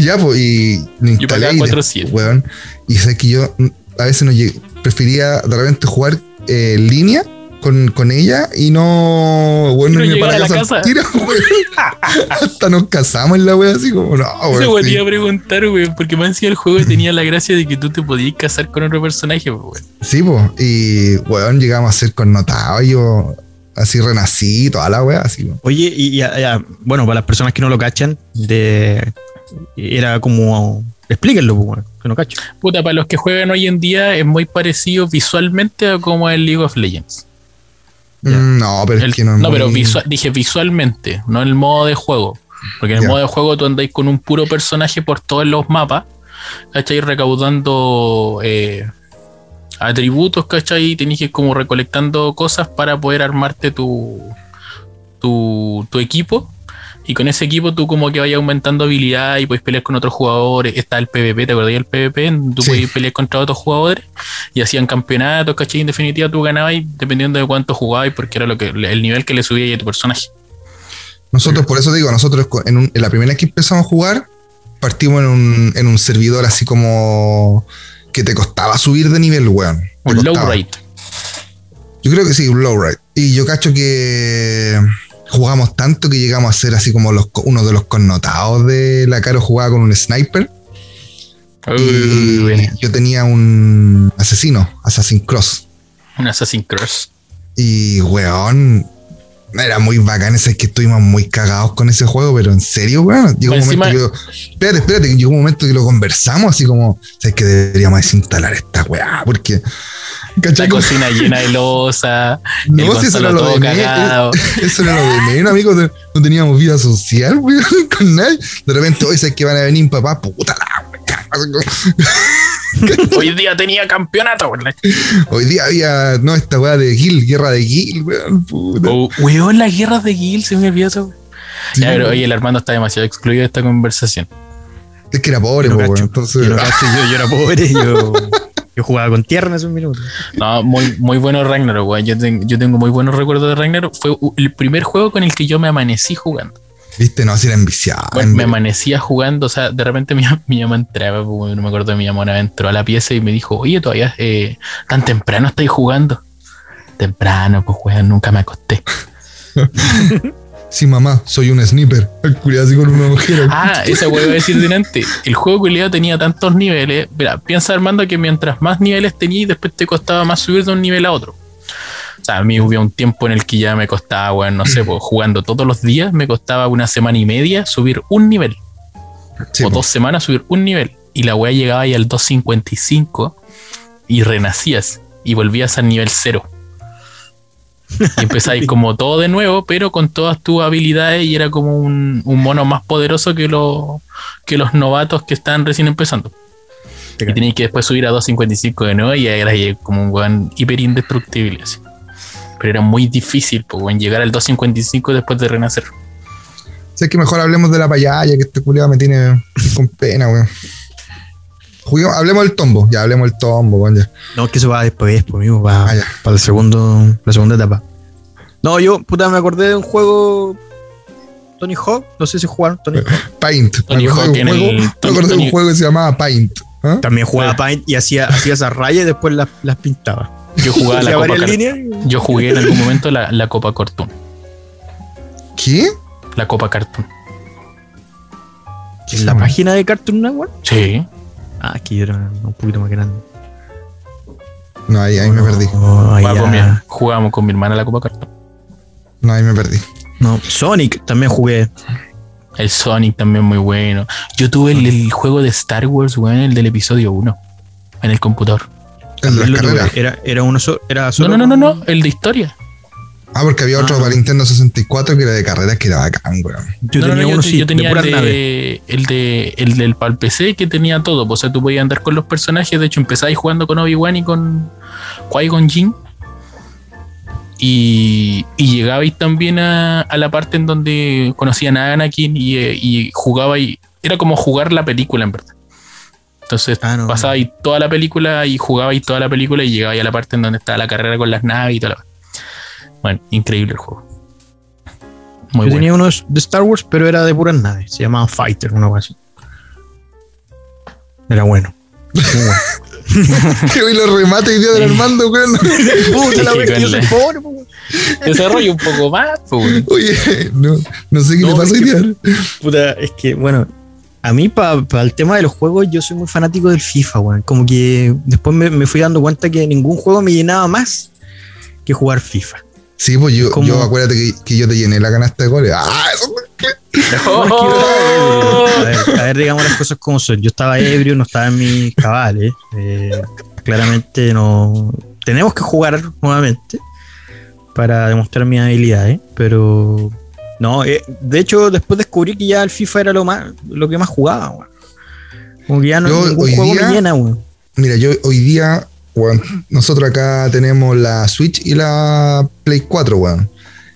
Ya, pues, y lo instalé. pagaba y 400. después, weón, y sé que yo a veces no llegué- prefería de repente jugar eh, en línea con, con ella y no, bueno, Y no irme llegar a la casa. weón. Hasta nos casamos en la wea así como, no, weón, weón te sí. iba a preguntar, weón, porque más encima el juego tenía la gracia de que tú te podías casar con otro personaje, pues, weón. Sí, pues, y weón, llegamos a ser connotados, yo así renací, toda la wea, así, weón. Oye, y ya, ya, bueno, para las personas que no lo cachan, de era como. Explíquenlo, pues, bueno, que no cacho. Puta, para los que juegan hoy en día es muy parecido visualmente a como el League of Legends. Ya. Mm, No, pero El- es que no. es no, pero muy- visua- dije visualmente, no el modo de juego. Porque en el modo de juego tú andáis con un puro personaje por todos los mapas, ¿cachai? Recaudando eh, atributos, ¿cachai? Tenéis que ir como recolectando cosas para poder armarte tu, tu, tu equipo. Y con ese equipo tú como que vayas aumentando habilidad y puedes pelear con otros jugadores. Está el PvP, ¿te acordás del PvP? Tú Sí. puedes pelear contra otros jugadores y hacían campeonatos, ¿cachai? En definitiva tú ganabas dependiendo de cuánto jugabas porque era lo que, el nivel que le subía a tu personaje. Nosotros, por eso digo, nosotros en, un- en la primera vez que empezamos a jugar, partimos en un, en un servidor así como que te costaba subir de nivel, weón. Te Un low rate. Yo creo que sí, un low rate. Y yo cacho que jugamos tanto que llegamos a ser así como los, uno de los connotados de la Caro jugaba con un sniper. Y bueno. yo tenía un asesino, Assassin's Cross. Un Assassin's Cross. Y weón, era muy bacán ese que estuvimos muy cagados con ese juego, pero en serio, weón. Llegó un momento que. Espérate, espérate, que llegó un momento que lo conversamos así como, ¿sabes que deberíamos desinstalar esta weá? Porque. ¿cachai? La cocina llena de losa. el No, si eso era lo todo de menos. Eso era lo de menos, amigos. No teníamos vida social, weón, con nadie. De repente, hoy sabes que van a venir papá, puta la weá. Hoy día tenía campeonato, weón. Hoy día había, no, esta weá de Gil, guerra de Gil, weón, puta. Oh, weón, las guerras de Gil, se me olvidó eso. Sí, Ya, pero oye, el Armando está demasiado excluido de esta conversación. Es que era pobre, no weón. Entonces, Yo, no cacho, yo, yo era pobre, yo, yo jugaba con tierra en esos minutos. No, muy, muy bueno Ragnarok, weón. Yo, ten- yo tengo muy buenos recuerdos de Ragnarok. Fue el primer juego con el que yo me amanecí jugando. Viste, no, si era enviciado. Bueno, me amanecía jugando, o sea, de repente mi, mi mamá entraba, pues, no me acuerdo de mi mamá, entró a la pieza y me dijo, oye, todavía eh, tan temprano estáis jugando. Temprano, pues weón, nunca me acosté. Sí, mamá, soy un sniper. Culiado así con una mujer. Ah, esa weón iba a decir delante. El juego culiado tenía tantos niveles. Mira, piensa Armando que mientras más niveles tenías, después te costaba más subir de un nivel a otro. Sea, a mí hubo un tiempo en el que ya me costaba, weón, no sé, pues, jugando todos los días, me costaba una semana y media subir un nivel. Sí, o dos semanas subir un nivel. Y la weá llegaba ahí al 255 y renacías y volvías al nivel cero. Y empezáis como todo de nuevo, pero con todas tus habilidades y era como un, un mono más poderoso que, los que los novatos que están recién empezando. Y tenías que después subir a 255 de nuevo y era como un weón hiper indestructible. así. Pero era muy difícil, pues, weón, llegar al 255 después de renacer. Sé que mejor hablemos de la payaya, que este culiado me tiene con pena, weón. Juguemos- hablemos del tombo, ya hablemos del tombo, weón. ya. No, es que eso va después, mismo, va Ah, para el segundo, la segunda etapa. No, yo, puta, me acordé de un juego Tony Hawk, no sé si jugaron Tony Hawk. Paint. Tony me acordé Hawk de en un el- juego, me Tony- acordé de un Tony- juego que se llamaba Paint. ¿ah? También jugaba Paint y hacía, hacía esas rayas y después las, las pintaba. Yo jugaba la Copa. Yo jugué en algún momento la, la Copa Cartoon. ¿Qué? La Copa ¿Cartoon? ¿En la página de Cartoon Network? Sí. Ah, aquí era un poquito más grande. No, ahí, ahí me perdí. Oh, ahí Jugaba ya- con mi- jugábamos con mi hermana la Copa Cartoon. No, ahí me perdí. No, Sonic también jugué. El Sonic también muy bueno. Yo tuve el, el juego de Star Wars, weón, el del episodio 1. En el computador. El de También las lo tuve. carreras. Era, era uno so- era No, solo no, no, no, con- no. El de historia. Ah, porque había otro Ah. para Nintendo 64 que era de carreras que era bacán, weón. Yo No, no, tenía no, uno, yo, sí, yo tenía de puras el, de, el de el del pal PC que tenía todo. pues, O sea, tú podías andar con los personajes. De hecho, empezáis jugando con Obi-Wan y con Qui-Gon Jinn. Y, y llegabais también a, a la parte en donde conocían a Anakin y, eh, y jugaba y era como jugar la película en verdad. Entonces Ah, no. pasabais toda la película y jugabais toda la película y llegabais a la parte en donde estaba la carrera con las naves y todo. Bueno, increíble el juego. Muy Yo bueno. tenía uno de Star Wars, pero era de puras naves. Se llamaba Fighter, una cosa así. Era bueno. Muy bueno. Que hoy los remates y día del Armando, weón. Puta la wea, que yo soy pobre, po, weón. Desarrolla un poco más, pues. Oye, no, no sé qué No, le pasó día. Puta, es que, bueno, a mí para el tema de los juegos yo soy muy fanático del FIFA, weón. Como que después me, me fui dando cuenta que ningún juego me llenaba más que jugar FIFA. Sí, pues yo, yo acuérdate que, que yo te llené la canasta de goles. Ah, eso No, yo estaba ebrio. A ver, a ver, digamos las cosas como son. Yo estaba ebrio, no estaba en mis cabales. eh, claramente no. Tenemos que jugar nuevamente para demostrar mis habilidades, pero No, eh, de hecho, después descubrí que ya el FIFA era lo más lo que más jugaba, weón. Como que ya no Yo, ningún juego día- me llena, weón. Mira, yo hoy día, weón, nosotros acá tenemos la Switch y la Play 4, weón.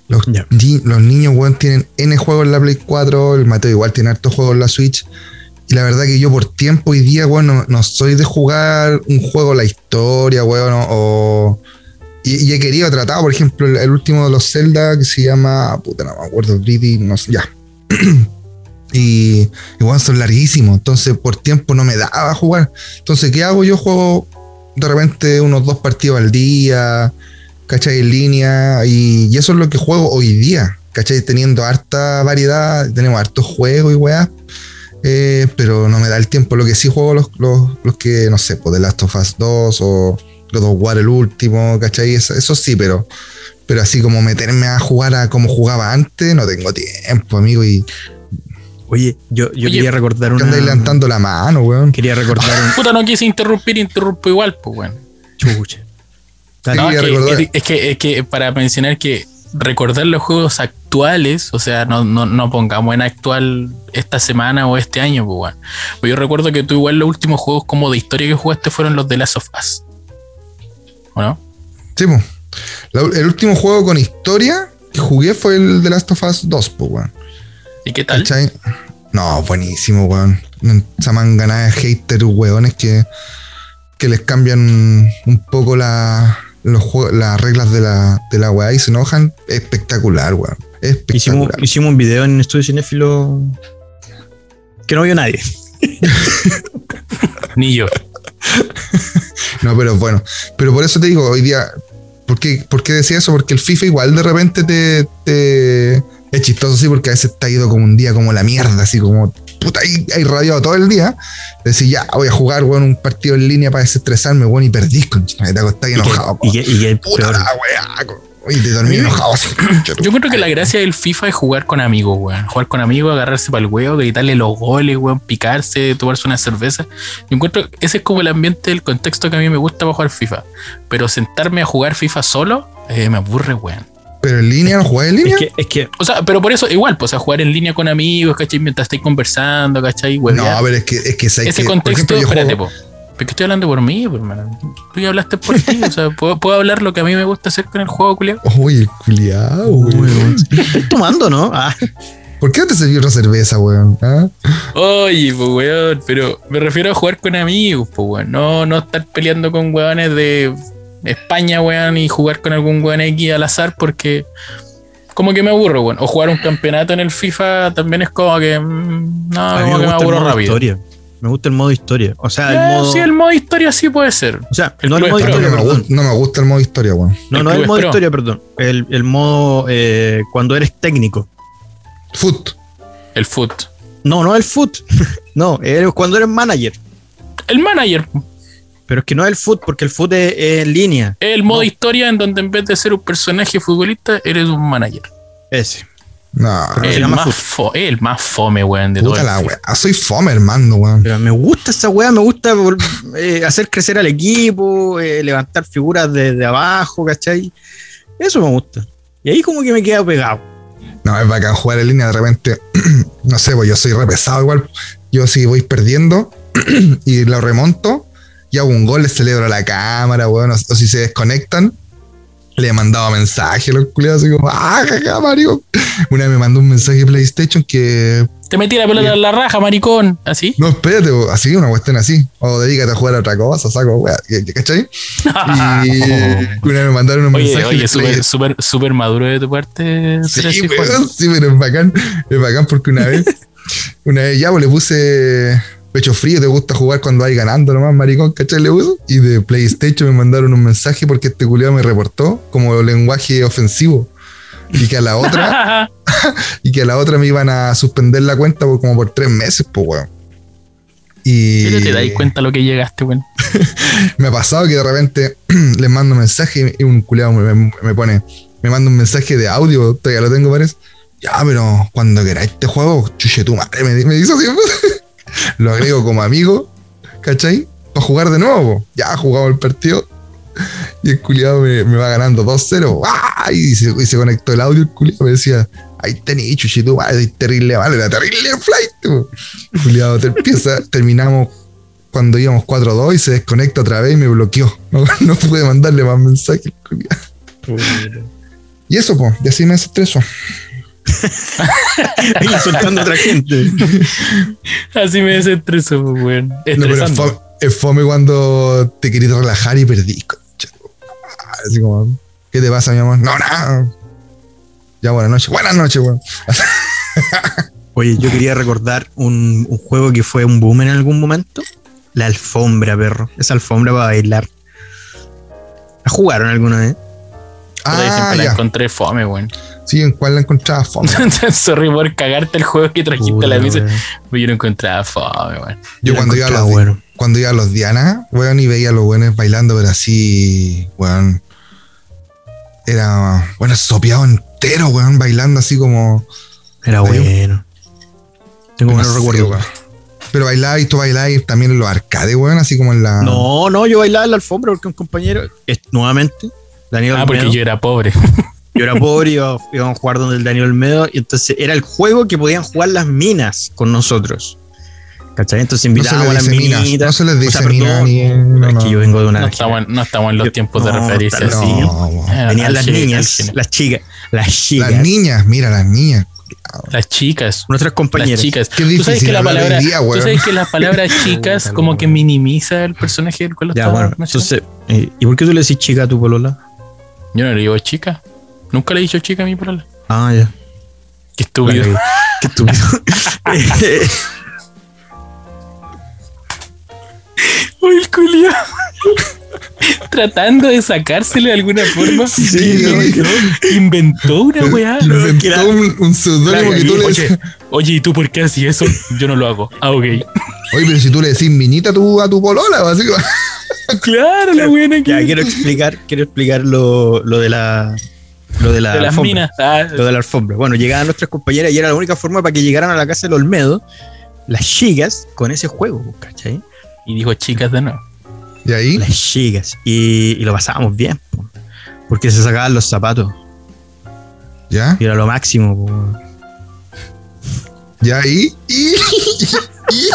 Los, niños, weón, tienen N juegos en la Play 4, el Mateo igual tiene hartos juegos en la Switch. Y la verdad que yo por tiempo hoy día, weón, no, no soy de jugar un juego la historia, weón, o... o- y, y he querido tratar, por ejemplo, el, el último de los Zelda que se llama, puta, no me acuerdo, Brady, no sé, ya. y, weón, son larguísimos, entonces por tiempo no me daba jugar. Entonces, ¿qué hago? Yo juego de repente unos dos partidos al día, ¿cachai? En línea, y, y eso es lo que juego hoy día, ¿cachai? Teniendo harta variedad, tenemos hartos juegos y weá, eh, pero no me da el tiempo. Lo que sí juego los, los, los que, no sé, pues The Last of Us 2 o God of War el último, ¿cachai? Eso, eso sí, pero, pero así como meterme a jugar a como jugaba antes, no tengo tiempo, amigo, y Oye, yo, yo Oye, quería recordar una. andáis levantando la mano, weón. Quería recordar un. Puta, no quise interrumpir, interrumpo igual, pues, weón. Chucha. Dale. No, quería es, que, recordar. es, es que, es que para mencionar que recordar los juegos actuales, o sea, no, no, no pongamos en actual esta semana o este año, pues, weón. Pues yo recuerdo que tú igual los últimos juegos como de historia que jugaste fueron los de Last of Us. ¿O no? Sí. La- el último juego con historia que jugué fue el de Last of Us 2, pues, weón. ¿Y qué tal? ¿Cachai? No, buenísimo, weón. Esa manganada de haters, weones, que, que les cambian un poco la, los las reglas de la, de la weá y se enojan. Espectacular, weón. Hicimos, Espectacular. hicimos un video en Estudio Cinéfilo que no vio nadie. Ni yo. No, pero bueno. Pero por eso te digo, hoy día. ¿Por qué, por qué decía eso? Porque el FIFA igual de repente te, te- Es chistoso, sí, porque a veces te ha ido como un día como la mierda, así como. Puta, ahí, ahí radiado todo el día. Decís, ya, voy a jugar, weón, un partido en línea para desestresarme, weón, y perdís, concha. Te acostás Y que- enojado. y que, y que Puta peor, la weá, Y te dormí enojado. Yo creo que la gracia del FIFA es jugar con amigos, weón. Jugar con amigos, agarrarse para el huevo, gritarle los goles, weón, picarse, tomarse una cerveza. Yo encuentro, ese es como el ambiente, el contexto que a mí me gusta para jugar FIFA. Pero sentarme a jugar FIFA solo, eh, me aburre, weón. Pero en línea, ¿no jugás en línea? es que, es que O sea, pero por eso igual, pues, a jugar en línea con amigos, ¿cachai? Mientras estáis conversando, ¿cachai? no, Huevear. pero es que, es que, sabes ese que, por contexto, ejemplo, yo espérate, juego- po. Porque estoy hablando por mí, pues, hermano. Tú ya hablaste por ti, o sea, puedo, puedo hablar lo que a mí me gusta hacer con el juego, culiao. Uy, el culiao, weón. estás tomando, ¿no? Ah, ¿Por qué no te sirvió otra cerveza, weón? ¿Ah? Oye, pues, weón, pero me refiero a jugar con amigos, pues, weón. No, no estar peleando con weones de España, weón, y jugar con algún weón X al azar porque como que me aburro, weón. O jugar un campeonato en el FIFA también es como que, mm, no, como me que me aburro rápido. historia. Me gusta el modo historia. O sea, el Eh, modo. Sí, el modo historia sí puede ser. O sea, el no el modo historia, no, me gusta, no me gusta el modo historia, weón. No, el no el modo pro. historia, perdón. El, el modo eh, cuando eres técnico. Foot. El foot. No, no el foot. no, eres cuando eres manager. El manager. Pero es que no es el foot, porque el foot es, es en línea. El modo No. historia en donde en vez de ser un personaje futbolista, eres un manager. Ese. No, el, más fo- el más fome, weón, de todo. la weá. Soy fome, hermano, weón. Pero me gusta esa weá, me gusta eh, hacer crecer al equipo, eh, levantar figuras desde abajo, ¿cachai? Eso me gusta. Y ahí como que me queda pegado. No, es bacán jugar en línea de repente. no sé, pues yo soy repesado igual. Yo si voy perdiendo y lo remonto y hago un gol, les celebro a la cámara, weón. O, o si se desconectan, le he mandado mensaje a los culiados así como, ah, jaja, Mario. Una vez me mandó un mensaje de PlayStation que Te metí la pelota en la raja, maricón. ¿Así? No, espérate, así, una cuestión así. O dedícate a jugar a otra cosa, saco, weá, ¿cachai? Y una vez me mandaron un mensaje. oye, súper, Play- súper, súper maduro de tu parte. Sí, weón, sí, pero es bacán. Es bacán porque una vez, una vez ya, pues le puse pecho frío, te gusta jugar cuando hay ganando nomás, maricón, ¿cachai? Le puso. Y de PlayStation me mandaron un mensaje porque este culiado me reportó como lenguaje ofensivo. Y que a la otra, y que a la otra me iban a suspender la cuenta por, como por tres meses, pues, weón. Y Pero te dais cuenta lo que llegaste, weón. me ha pasado que de repente les mando un mensaje y un culiado me, me- me pone, me manda un mensaje de audio, todavía lo tengo, parece. Ya, pero cuando queráis este juego, chuche tu madre, me, me dice así. Lo agrego como amigo, ¿cachai? Para jugar de nuevo. Ya jugamos el partido. Y el culiado me, me va ganando 2-0. ¡Ah! Y se, y se conectó el audio, el culiado me decía, Ahí tenés, chuchito, madre, terrible, vale, era terrible flight. te empieza, terminamos cuando íbamos 4-2 y se desconecta otra vez y me bloqueó. No, no pude mandarle más mensajes, culiado. Y eso, pues, y así me desestreso. Insultando a otra gente. Así me desestreso, weón. No, pero es fome, es fome cuando te querés relajar y perdís. Así como, ¿qué te pasa, mi amor? No, nada. Ya, buenas noches. Buenas noches, weón. Oye, yo quería recordar un, un juego que fue un boom en algún momento. La alfombra, perro. Esa alfombra para bailar. ¿La jugaron alguna vez? Ah, siempre la encontré fome, weón. Sí, ¿en cuál la encontraba? Fome. Sorry por cagarte el juego que trajiste a la mesa. yo lo encontraba fome, weón. Yo la cuando iba, a los, bueno. cuando iba a los Diana, weón, y veía a los buenos bailando, pero así, weón. Era, bueno, sopeado entero, weón, bailando así como. Era bueno. Tengo no buenos recuerdos. weón. Pero bailaba y tú bailabas también en los arcades, weón, así como en la. No, no, yo bailaba en la alfombra porque un compañero, es, nuevamente, Daniel Ah, porque yo era pobre. yo era pobre y iba- íbamos a jugar donde el Daniel Olmedo, y entonces era el juego que podían jugar las minas con nosotros. ¿Cachai? Entonces No invitábamos a las dice minas, minitas. no se les O dice sea, perdón, minas ni. no, es que yo vengo de una. No estamos, no estamos en los Yo- tiempos de referirse así. Ah, Venían las género, niñas, las chicas, las chicas, Las niñas, mira, las niñas. Las chicas. nuestras Las compañeras. chicas. Qué Tú sabes que la palabra, día, tú sabes que la palabra chicas como que minimiza el personaje del cual Ya, estaba bueno, entonces, eh, ¿y por qué tú le decís chica a tu polola? Yo no le digo chica. Nunca le he dicho chica a mi polola. Ah, ya. Qué estúpido. Vale, Qué estúpido. Uy, el culiao. Tratando de sacárselo de alguna forma. Sí, no, inventó una weá. Inventó un, un seudónimo que tú le Oye, oye, ¿y tú por qué hacías eso? Yo no lo hago. Ah, ok. Oye, pero si tú le decís minita a tu, a tu polola, así Claro, la buena que. ya quiero explicar, quiero explicar lo, lo de la lo de la de las alfombra. minas. Ah, Lo de la alfombra. Bueno, llegaban nuestras compañeras y era la única forma para que llegaran a la casa del Olmedo las chicas con ese juego, ¿cachai? y dijo chicas de nuevo. Y ahí, Las chicas. Y, y lo pasábamos bien, po, porque se sacaban los zapatos. ya, Y era lo máximo. po. ya ahí, y, y,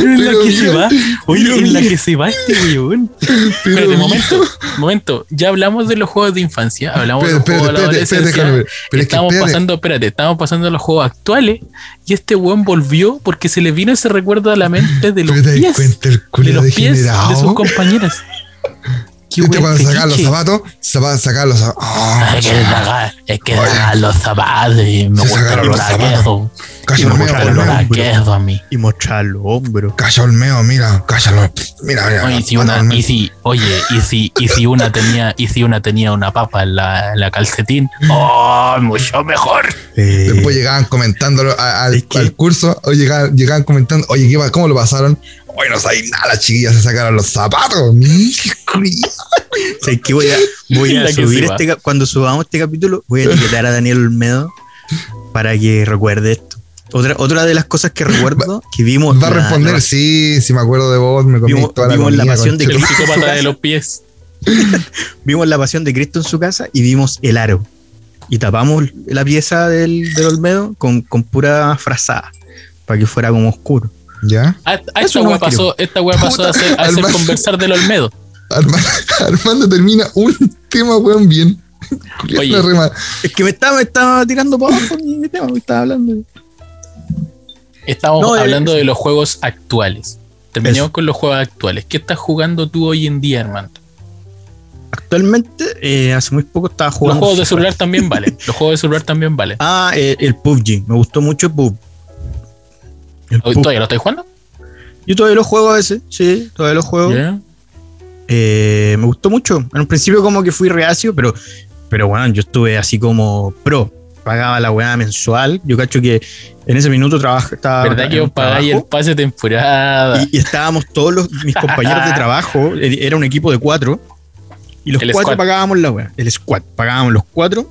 En la que se va. Oye, en la que se va este weón. pero Espérate, momento. Momento. Ya hablamos de los juegos de infancia. Hablamos de los juegos de la adolescencia. estamos pasando, espérate, estamos pasando a los juegos actuales y este weón volvió porque se le vino ese recuerdo a la mente de los ¿Pero te das pies, de los pies de sus compañeras. Qué weón cuando sacaban los zapatos, zapa- sacaban los zapatos. Ah, Es que sacar, es que sacar los zapatos y me Se gusta el sacaron olor los a zapatos. queso. calla Y me el meo, gusta el por olor a a mí. Y mostrar los hombros. Calla el meo, mira, cállalo. Mira, mira. Oye, y si una, y si, oye, y si, y si una tenía, y si una tenía una papa en la, en la calcetín, oh, mucho mejor. Eh, Después llegaban comentando a- al, que- al curso, o llegaban, llegaban comentando, oye, ¿qué, va- ¿cómo lo pasaron? Oye, no sabéis nada, las chiquillas se sacaron los zapatos. ¿sabes qué? Voy a, voy a subir este cuando subamos este capítulo, voy a etiquetar a Daniel Olmedo para que recuerde esto. Otra, otra de las cosas que recuerdo que vimos. Va a responder, la- sí, sí me acuerdo de vos, me comí Vimos- toda la vimos la comida, pasión de concha. El psicópata de los pies. vimos la pasión de Cristo en su casa y vimos el aro. Y tapamos la pieza del, del Olmedo con, con pura frazada para que fuera como oscuro. ¿Ya? Esta quiero. pasó, esta wea pasó a hacer, a hacer Armando. conversar del Olmedo. Arma- Armando termina un tema, weón, bien. Oye. Es que me estaba, me estaba tirando para abajo mi, tema, me estaba hablando. Estamos No, eh, hablando de los juegos actuales. Terminemos con los juegos actuales. ¿Qué estás jugando tú hoy en día, hermano? Actualmente, eh, hace muy poco estaba Los jugando. juegos de celular también valen. Los juegos de celular también valen. Ah, eh, el PUBG. Me gustó mucho el PUBG. El ¿Hoy PUBG. ¿Todavía lo estáis jugando? Yo todavía lo juego a veces, sí, todavía lo juego. Eh, me gustó mucho. En un principio como que fui reacio, pero, pero bueno, yo estuve así como pro. Pagaba la weá mensual. Yo cacho que en ese minuto trabajo, estaba ¿Verdad que un os pagáis el pase de temporada? y, y estábamos todos los, mis compañeros de trabajo, era un equipo de cuatro, y los El cuatro squad. pagábamos la weá, el squad, pagábamos los cuatro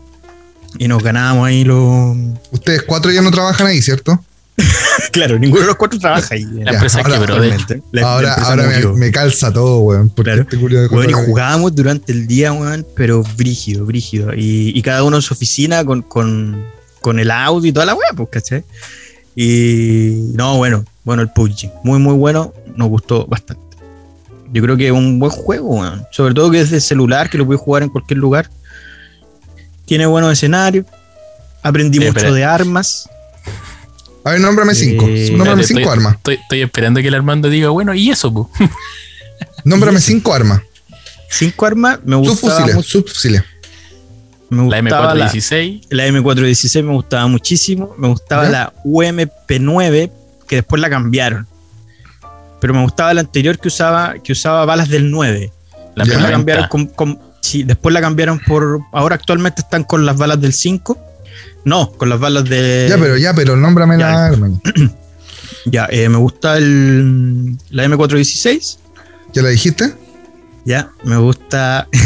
y nos ganábamos ahí los... Ustedes cuatro ya no trabajan ahí, ¿cierto? claro, ninguno de los cuatro trabaja ahí. La Ya, empresa ahora- quebró. La- la ahora empresa ahora me, calza todo, weón. Porque Claro. este Weón, y la- jugábamos durante el día, weón, pero brígido, brígido. Y, y cada uno en su oficina con, con, con el audio y toda la weá, pues, ¿cachai? Y no, bueno, bueno, el PUBG. Muy, muy bueno. Nos gustó bastante. Yo creo que es un buen juego, weón. Sobre todo que es de celular, que lo puedes jugar en cualquier lugar. Tiene buenos escenarios. Aprendí Sí, mucho pero- de armas. A ver, nómbrame cinco. Eh, Nómbrame cinco estoy, armas. Estoy, estoy esperando que el Armando diga, bueno, ¿y eso, pu? Nómbrame cinco armas. Cinco armas. Me gustaba Subfusiles, mucho. subfusiles. Me La gustaba la- M416. La M416 me gustaba muchísimo. Me gustaba ¿Ya? la UMP9, que después la cambiaron. Pero me gustaba la anterior que usaba, que usaba balas del 9. La. Después la P90. cambiaron con, con- sí, después la cambiaron por. Ahora actualmente están con las balas del 5. No, con las balas de. Ya, pero ya, pero nómbrame ya. la arma. Ya, eh, me gusta el, la M416. ¿Ya la dijiste? Ya, me gusta.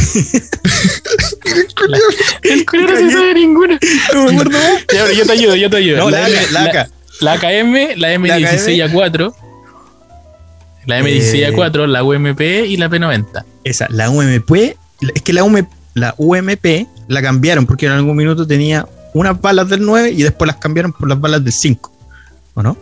El culero no se sabe ninguna. no me acuerdo. Ya, pero yo te ayudo, yo te ayudo. No, la, la AK. la AKM, la M16A4, la M16A4, la UMP y la P90. Esa, la UMP, es que la, UM, la UMP la cambiaron porque en algún minuto tenía unas balas del 9 y después las cambiaron por las balas del 5. ¿O no?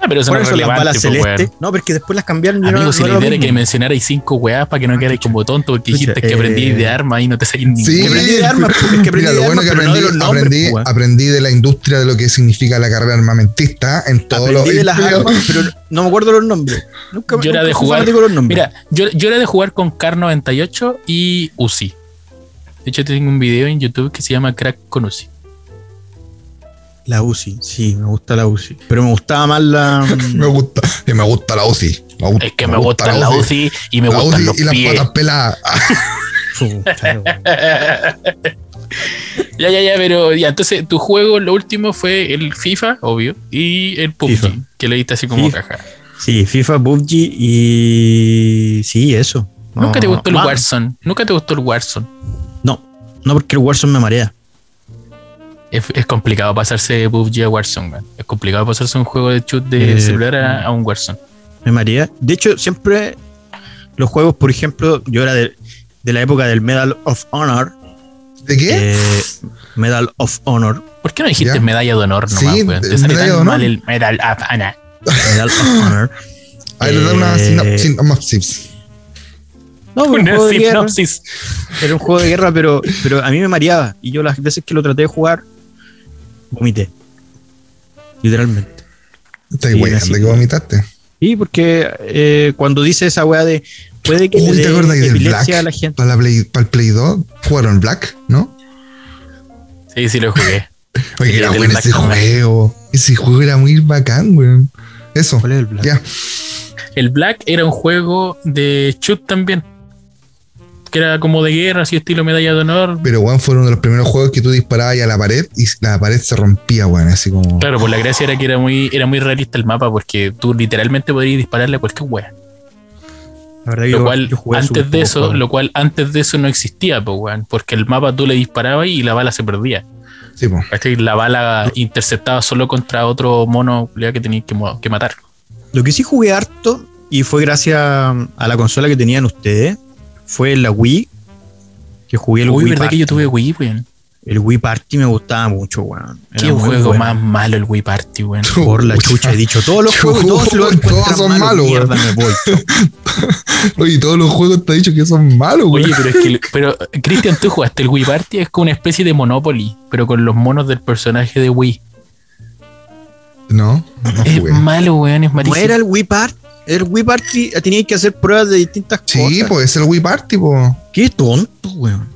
Ah, pero eso ¿Cuáles no es son las balas po, celestes? weón. No, pero es que después las cambiaron. y no- Amigo, no si era la idea era que mencionarais cinco weas para que no quedarais como tonto, porque dijiste que eh, aprendí de armas y no te salís ninguna. Sí, Que aprendí de armas, es que aprendí Mira, lo de bueno armas, que pero no aprendí, de los nombres, aprendí, weón. aprendí de la industria de lo que significa la carrera armamentista en todo lo Aprendí de las armas, pero no me acuerdo los nombres. Nunca, Yo era nunca de fui jugar- de los nombres. Mira, yo, yo era de jugar con Car 98 y Uzi. De hecho, tengo un video en YouTube que se llama Crack con Uzi. La UCI, sí, me gusta la UCI. Pero me gustaba más la. Me gusta, y me gusta la UCI. Me gusta- Es que me, gusta la Uzi y me La gustan UCI los y las pies. patas peladas. Ya, ya, ya, pero ya, entonces tu juego, lo último fue el FIFA, obvio, y el PUBG, FIFA. que le diste así como FIFA. caja. Sí, FIFA, PUBG y. Sí, eso. Nunca te No, gustó el más. Warzone. Nunca te gustó el Warzone. No, porque el Warzone me marea. Es, es complicado pasarse de PUBG a Warzone, man. Es complicado pasarse un juego de shoot de Eh, celular a, a un Warzone. Me marea. De hecho, siempre los juegos, por ejemplo, yo era de, de la época del Medal of Honor. ¿De qué? eh, Medal of Honor. ¿Por qué no dijiste medalla de honor nomás, Sí, weón? Te sale tan honor. mal el Medal of Honor. Medal of Honor. A ver, da una eh, sinop- sinopsis. No, pero un Una juego de guerra. sinopsis. Era un juego de guerra, pero, pero a mí me mareaba. Y yo las veces que lo traté de jugar, vomité. Literalmente. Estás sí, de que vomitaste. Y porque eh, cuando dice esa weá de puede que Uy, le ¿te acuerdas del Black? a la gente. Para, la Play, para el Play 2 jugaron Black, ¿no? Sí, sí lo jugué. Oye, Sí, era bueno ese juego. Ese juego era muy bacán, weón. Eso. ¿Cuál es el Black? Ya. El Black era un juego de shoot también. Que era como de guerra, así estilo medalla de honor. Pero, weón, fue uno de los primeros juegos que tú disparabas ahí a la pared y la pared se rompía, weón. Así como. Claro, pues la gracia era que era muy, era muy realista el mapa, porque tú literalmente podrías dispararle a cualquier wea. La verdad que Lo yo- cual, yo jugué antes de eso, lo cual antes de eso no existía, pues, weón. Porque el mapa tú le disparabas y la bala se perdía. Sí, po. ¿Cachai? La bala interceptaba solo contra otro mono que tenías que, que matar. Lo que sí jugué harto, y fue gracias a la consola que tenían ustedes, fue la Wii. Que jugué el Uy, Wii ¿verdad Party. que yo tuve Wii, weón? El Wii Party me gustaba mucho, weón. Era Qué juego bueno. más malo el Wii Party, weón. Por la chucha, he dicho. Todos los juegos, todos, los Todos son malos, mierda, weón. me voy. Oye, todos los juegos te he dicho que son malos, weón. Oye, pero es que, el- pero Cristian, tú jugaste el Wii Party, es como una especie de Monopoly, pero con los monos del personaje de Wii. No, no Es malo, weón, es No malísimo. era el Wii Party. El Wii Party eh, teníais que hacer pruebas de distintas Sí, cosas. pues es el Wii Party, po. Qué tonto, weón.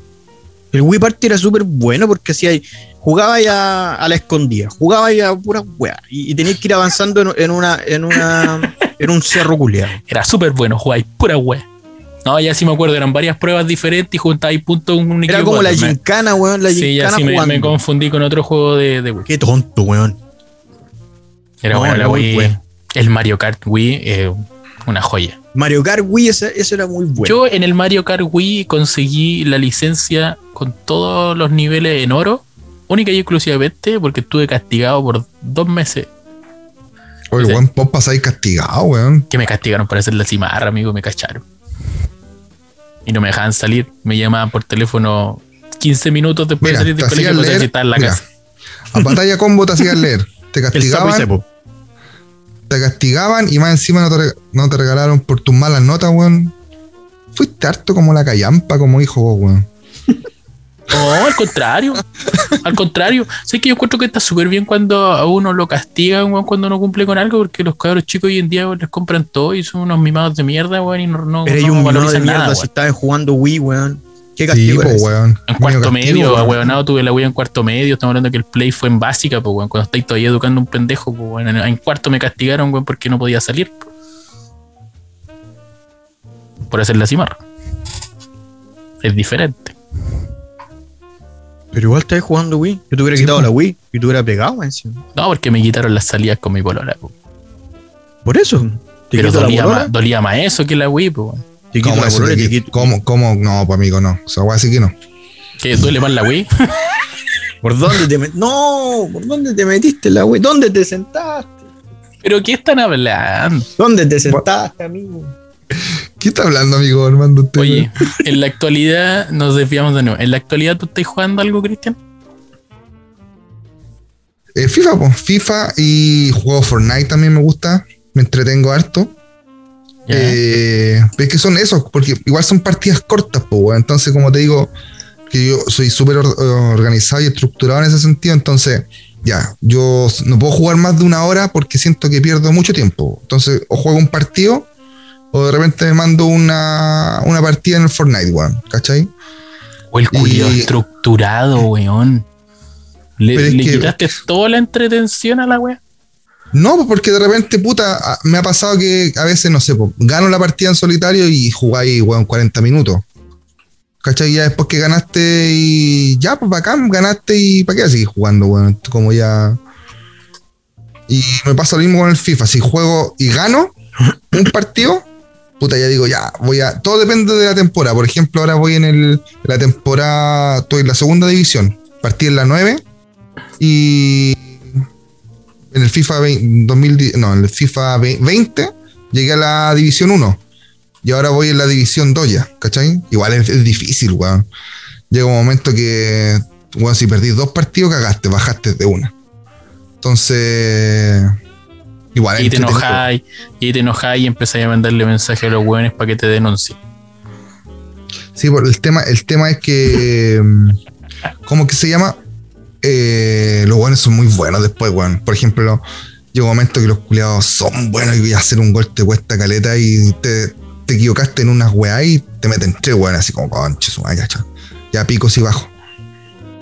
El Wii Party era súper bueno porque hacía jugaba ya a la escondida, jugaba ya a pura weá. Y, y tenías que ir avanzando en, en una, en una, en un cerro culiado. Era súper bueno, jugáis pura wea. No, ya sí me acuerdo, eran varias pruebas diferentes y juntáis puntos en un equipo. Era como la gincana, weón, la Sí, ya sí me, confundí con otro juego de, de Wii. Qué tonto, weón. Era No, bueno la muy Wii. El Mario Kart Wii, eh, una joya. Mario Kart Wii, ese, eso era muy bueno. Yo en el Mario Kart Wii conseguí la licencia con todos los niveles en oro, única y exclusivamente porque estuve castigado por dos meses Oye, Sí. weón, vos pasáis castigado, weón. Que me castigaron por hacer la cimarra, amigo, me cacharon. Y no me dejaban salir. Me llamaban por teléfono 15 minutos después Mira, de salir del colegio para la mira, casa. a batalla combo te hacían leer. Te castigaban. Te castigaban y más encima no te, re- no te regalaron por tus malas notas, weón. Fuiste harto como la callampa, como hijo vos, weón. No, al contrario. al contrario. Sé que yo encuentro que está súper bien cuando a uno lo castigan, weón, cuando no cumple con algo, porque los cabros chicos hoy en día weón, les compran todo y son unos mimados de mierda, weón, y no, no, Pero hay no un mimado de mierda nada, si estaban jugando Wii, weón. ¿Qué Sí, castigo po, era ese? weón. En cuarto Medio castigo, medio, weón. weonado, tuve la Wii en cuarto medio. Estamos hablando que el play fue en básica, pues, weón. Cuando estáis todavía educando a un pendejo, pues, weón. En, en cuarto me castigaron, weón, porque no podía salir. po. Por hacer la cimarra. Es diferente. Pero igual estabas jugando Wii. Yo te hubiera Sí, quitado po. la Wii y te hubiera pegado encima. No, porque me quitaron las salidas con mi polola, po. Por eso. Pero dolía más, dolía más eso que la Wii, pues, weón. ¿Cómo la eso polola ¿Cómo, cómo? No, pues amigo, no. Esa weá sí que no. ¿Qué duele más la Wii? ¿Por dónde te metiste? No, ¿por dónde te metiste la Wii? ¿Dónde te sentaste? ¿Pero qué están hablando? ¿Dónde te sentaste, amigo? ¿Qué está hablando, amigo Armando? Usted, Oye, en la actualidad, nos desviamos de nuevo. ¿En la actualidad tú estás jugando algo, Cristian? Eh, FIFA, pues. FIFA y juego Fortnite también me gusta. Me entretengo harto. Ya. Eh, es que son esos, porque igual son partidas cortas, pues. Entonces, como te digo, que yo soy súper or- organizado y estructurado en ese sentido, entonces, ya, yo no puedo jugar más de una hora porque siento que pierdo mucho tiempo. Entonces, o juego un partido, o de repente me mando una, una partida en el Fortnite, weón, ¿cachai? O el culiao y- estructurado, weón. Le, le que- quitaste toda la entretención a la wea. No, pues porque de repente, puta, me ha pasado que a veces, no sé, pues, gano la partida en solitario y jugáis, weón, 40 minutos. ¿Cachai? Ya después que ganaste y ya, pues bacán, ganaste y ¿para qué seguir jugando, weón? Como ya. Y me pasa lo mismo con el FIFA. Si juego y gano un partido, puta, ya digo, ya, voy a. Todo depende de la temporada. Por ejemplo, ahora voy en el, la temporada, estoy en la segunda división. Partí en la 9 y en el FIFA 20, 2010 no, en el FIFA 20 llegué a la división 1 y ahora voy en la división 2 ya, ¿cachai? Igual es, es difícil, weón. Llega un momento que, weón, si perdís dos partidos, cagaste, bajaste de una. Entonces, igual Y te enojáis, y te enojáis y empezáis a mandarle mensajes a los weones para que te denuncien. Sí, por el tema, el tema es que. ¿Cómo que se llama? Eh, los buenos son muy buenos después, weón. Por ejemplo, llega un momento que los culiados son buenos y hacer un gol te cuesta caleta y te, te equivocaste en unas weas y te meten tres weón, así como concha su. Ya picos y bajos.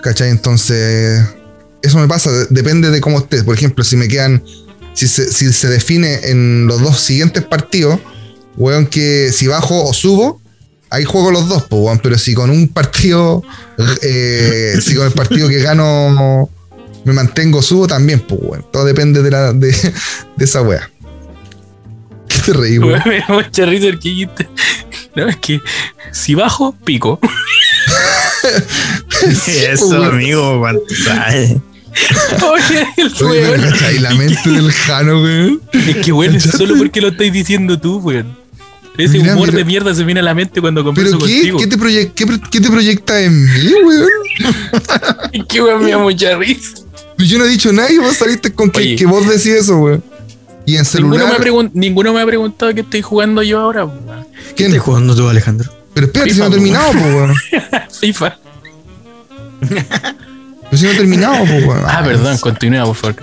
¿Cachai? Entonces, eso me pasa, de- depende de cómo estés. Por ejemplo, si me quedan. Si se, si se define en los dos siguientes partidos, weón, que si bajo o subo, ahí juego los dos, pues, weón. Pero si con un partido, eh, si con el partido que gano me mantengo, subo también, pues, weón. Todo depende de, la, de, de esa wea. ¿Qué te reí, weón? Me da mucha risa el que. No, es que si bajo, pico. Sí, Eso, weón. amigo, cuánto sabes. Oye, el Oye, pero, weón. ¿cachai? La mente del Jano, weón. Es que bueno, es solo porque lo estáis diciendo tú, weón. Ese Mira, humor mira. de mierda se viene a la mente cuando converso ¿Pero qué? contigo. ¿Qué te, proyec- qué, pro- qué te proyecta en mí, weón? Que weón me da mucha risa. Yo no he dicho nada y vos saliste con que, Oye. que vos decís eso, weón. Y en Ninguno me, ha celular. pregun- ninguno me ha preguntado qué estoy jugando yo ahora, weón. ¿Qué ¿Quién? estás jugando tú, Alejandro? Pero espérate, si no FIFA, he terminado, pues, weón. FIFA. Pero si no he terminado, pues, weón. Ah, perdón, continúa, por favor.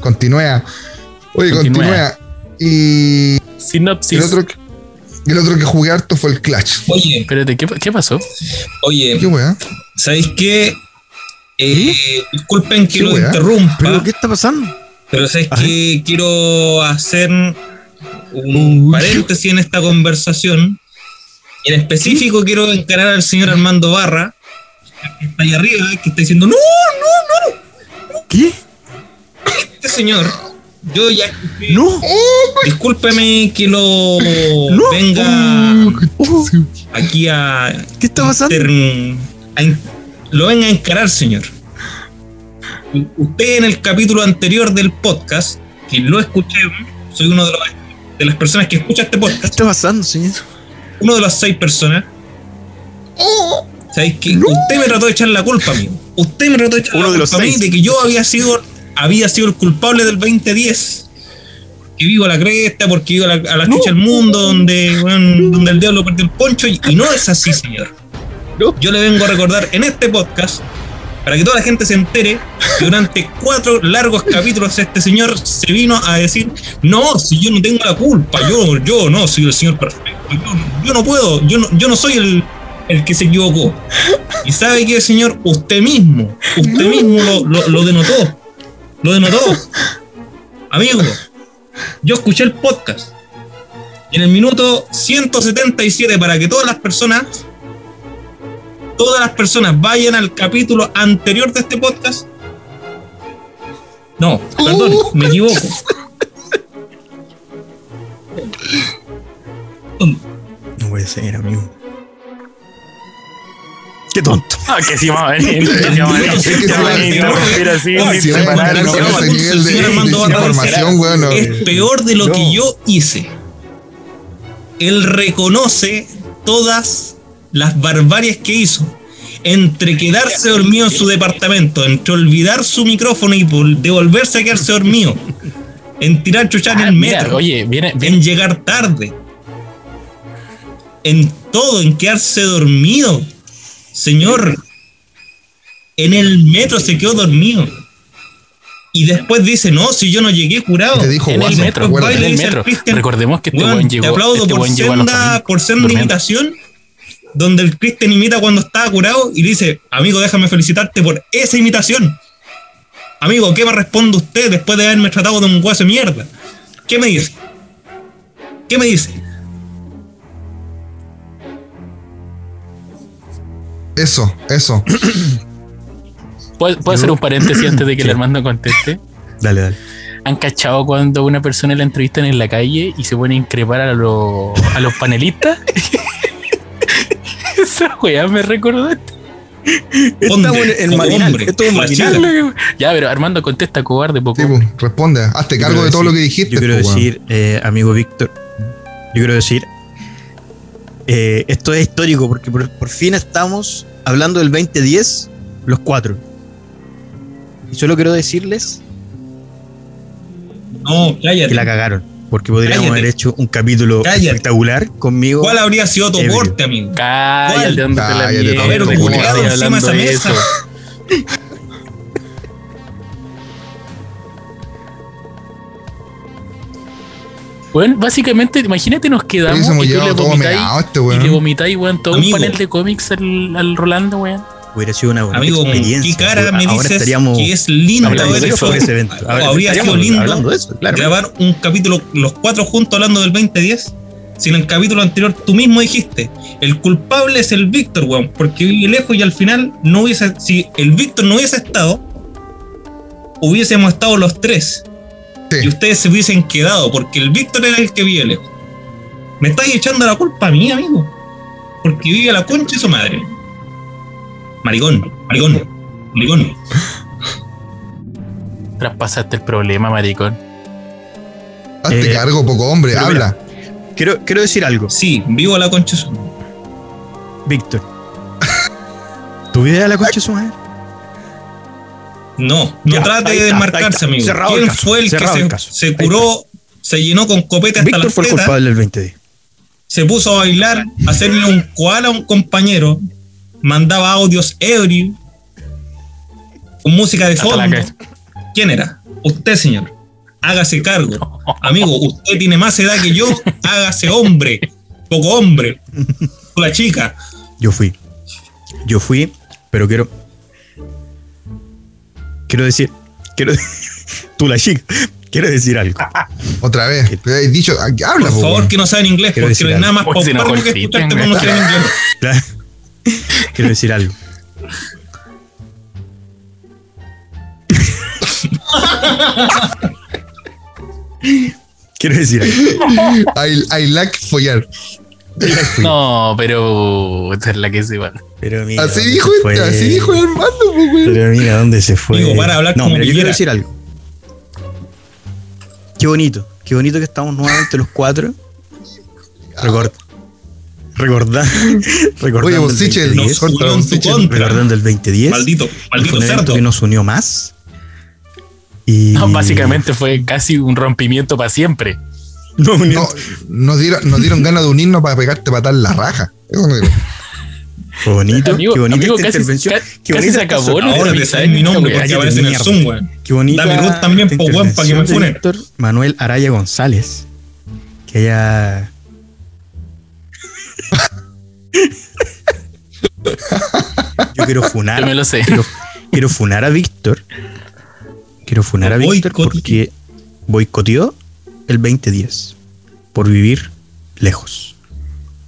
Continúa. Oye, Continúa. continúa. Y Sinopsis. el otro, que- el otro que jugué harto fue el Clash. Oye, Espérate, ¿qué, qué pasó? oye, ¿Qué weá? ¿sabéis qué? Eh, disculpen que ¿Qué lo weá? interrumpa, ¿Pero pero, qué está pasando? ¿sabéis Ajá. que quiero hacer un Uy. paréntesis en esta conversación? En específico quiero encarar al señor Armando Barra, que está ahí arriba, que está diciendo, no, no, no, ¿Qué? este señor, yo ya escuché, ¡No! discúlpeme que lo No. venga Oh, aquí a ¿Qué está pasando? Inter- a in- lo venga a encarar, señor. Usted en el capítulo anterior del podcast que lo escuché, soy uno de, los- de las personas que escucha este ¿Qué podcast, está pasando, señor? uno de las seis personas. ¿Sabéis que Usted me trató de echar la culpa a mí. Usted me trató de echar Uno la de los culpa a mí seis. de que yo había sido, había sido el culpable del 2010. Que vivo a la cresta, porque vivo a la, a la chucha del mundo, donde, donde el diablo perdió el poncho. Y, y no es así, señor. Yo le vengo a recordar en este podcast, para que toda la gente se entere, que durante cuatro largos capítulos este señor se vino a decir, no, si yo no tengo la culpa, yo, yo no soy el señor perfecto, yo, yo no puedo, yo no, yo no soy el, el que se equivocó. Y sabe que, señor, usted mismo, usted mismo lo, lo- lo denotó, lo denotó. Amigo, yo escuché el podcast. En el minuto 177, para que todas las personas todas las personas vayan al capítulo anterior de este podcast. No, perdón, me equivoco. No puede ser, amigo. Qué tonto. Ah, que sí, vamos a venir. Que sí, vamos a venir. Que vamos a interrumpir así, Si vamos a con ese nivel de, información, weón. Es peor de lo que yo hice. Él reconoce todas las barbarias que hizo. Entre quedarse dormido en su departamento, entre olvidar su micrófono y vol- devolverse a quedarse dormido, en tirar chuchar en Ah, el metro. oye, viene en llegar tarde, en todo, en quedarse dormido. Señor, en el metro se quedó dormido. Y después dice, no, si yo no llegué curado. Te dijo en el metro, en Baile el dice metro. Recordemos que este Weón, buen te llegó, aplaudo este por, buen llegó a los senda, por senda imitación, donde el Cristian imita cuando estaba curado y le dice, amigo, déjame felicitarte por esa imitación. Amigo, ¿qué me responde usted después de haberme tratado de un hueso de mierda? ¿Qué me dice? ¿Qué me dice? Eso, eso. ¿Puedo, puedo hacer un paréntesis antes de que el Armando conteste? Dale, dale. ¿Han cachado cuando una persona la entrevistan en la calle y se pone a increpar a, los a los panelistas? Esa weá me recordó. Estamos en, Marinal. hombre, Esto es un. Marinal. Ya, pero Armando contesta, cobarde, poco. Tipo, responde, hazte cargo de todo lo que dijiste. Yo quiero po, decir, eh, amigo Víctor, yo quiero decir, eh, esto es histórico porque por, por fin estamos hablando del 2010, los cuatro. Y solo quiero decirles No, cállate. que la cagaron, porque podríamos Cállate. haber hecho un capítulo Cállate. espectacular conmigo. ¿Cuál habría sido tu aporte, amigo? Cállate, a Cállate, ver, ¿cómo culiado estás encima de esa hablando de mesa. Bueno, básicamente, imagínate, nos quedamos Hubiésemos y tú le llevado todo vomitáis, este y le weón. vomitáis, weón, todo Amigo. un panel de cómics al, al Rolando, weón. Hubiera sido una buena Amigo, ¿con experiencia. qué cara me Ahora dices estaríamos que es lindo haber hecho- sobre ese evento. Ahora habría sido lindo hablando de eso, claro. grabar un capítulo los cuatro juntos hablando del 2010? Si en el capítulo anterior tú mismo dijiste, el culpable es el Víctor, weón, porque vive lejos y al final no hubiese, si el Víctor no hubiese estado, hubiésemos estado los tres. Sí. Y ustedes se hubiesen quedado, porque el Víctor era el que vive lejos. Me estáis echando la culpa a mí, amigo. Porque vive a la concha de su madre. Maricón, maricón, maricón. Traspasaste el problema, maricón. Hazte Eh, cargo, poco hombre, habla. Quiero, quiero decir algo, Sí, vivo a la concha de su madre. Víctor. ¿Tu vida de la concha de su madre? No, no Ya, trate de desmarcarse, amigo. Cerrado el ¿Quién caso, fue el que se, el curó, se llenó con copete hasta Víctor las fue el culpable del 2010. se puso a bailar, a hacerle un koala a un compañero, mandaba audios ebrios, con música de la fondo? ¿Quién era? Usted, señor. Hágase cargo. Amigo, usted tiene más edad que yo, hágase hombre. Poco hombre. La chica. Yo fui. Yo fui, pero quiero. Quiero decir. Quiero. Tú, la chica. Quiero decir algo. Otra vez. Pero has dicho, habla, Por po, favor, que no saben inglés, Quiero porque no hay nada más Pues que escucharte en inglés. Quiero decir algo. Quiero decir algo. I, I like follar. No, pero esta es la que se va. Pero mira, Así ¿dónde dijo se fue? así dijo el Armando, weón. Pero mira dónde se fue. Digo, para hablar no, como mira, yo quiero decir algo. Qué bonito, qué bonito que estamos nuevamente los cuatro. Record, recordando. recordando Oye, el vos, Sichel, 2010, nos un Sichel. recordando el 2010. Maldito, maldito cerdo. que nos unió más. Y No, básicamente fue casi un rompimiento para siempre. No, No, nos dieron, nos dieron ganas de unirnos para pegarte patar la raja. Eso me. Qué bonito, Amigo, qué bonita amigo, esta casi, intervención. ca- qué bonita se acabó Ahora te sale mi nombre porque aparece en el. Zoom, weón. Qué bonita. Dame Ruth también, po, weón, pa' que me funen. Víctor Manuel Araya González. Que haya. Yo quiero funar. Yo me lo sé. Quiero, quiero funar a Víctor. Quiero funar a Víctor porque boicoteó el 2010 por vivir lejos.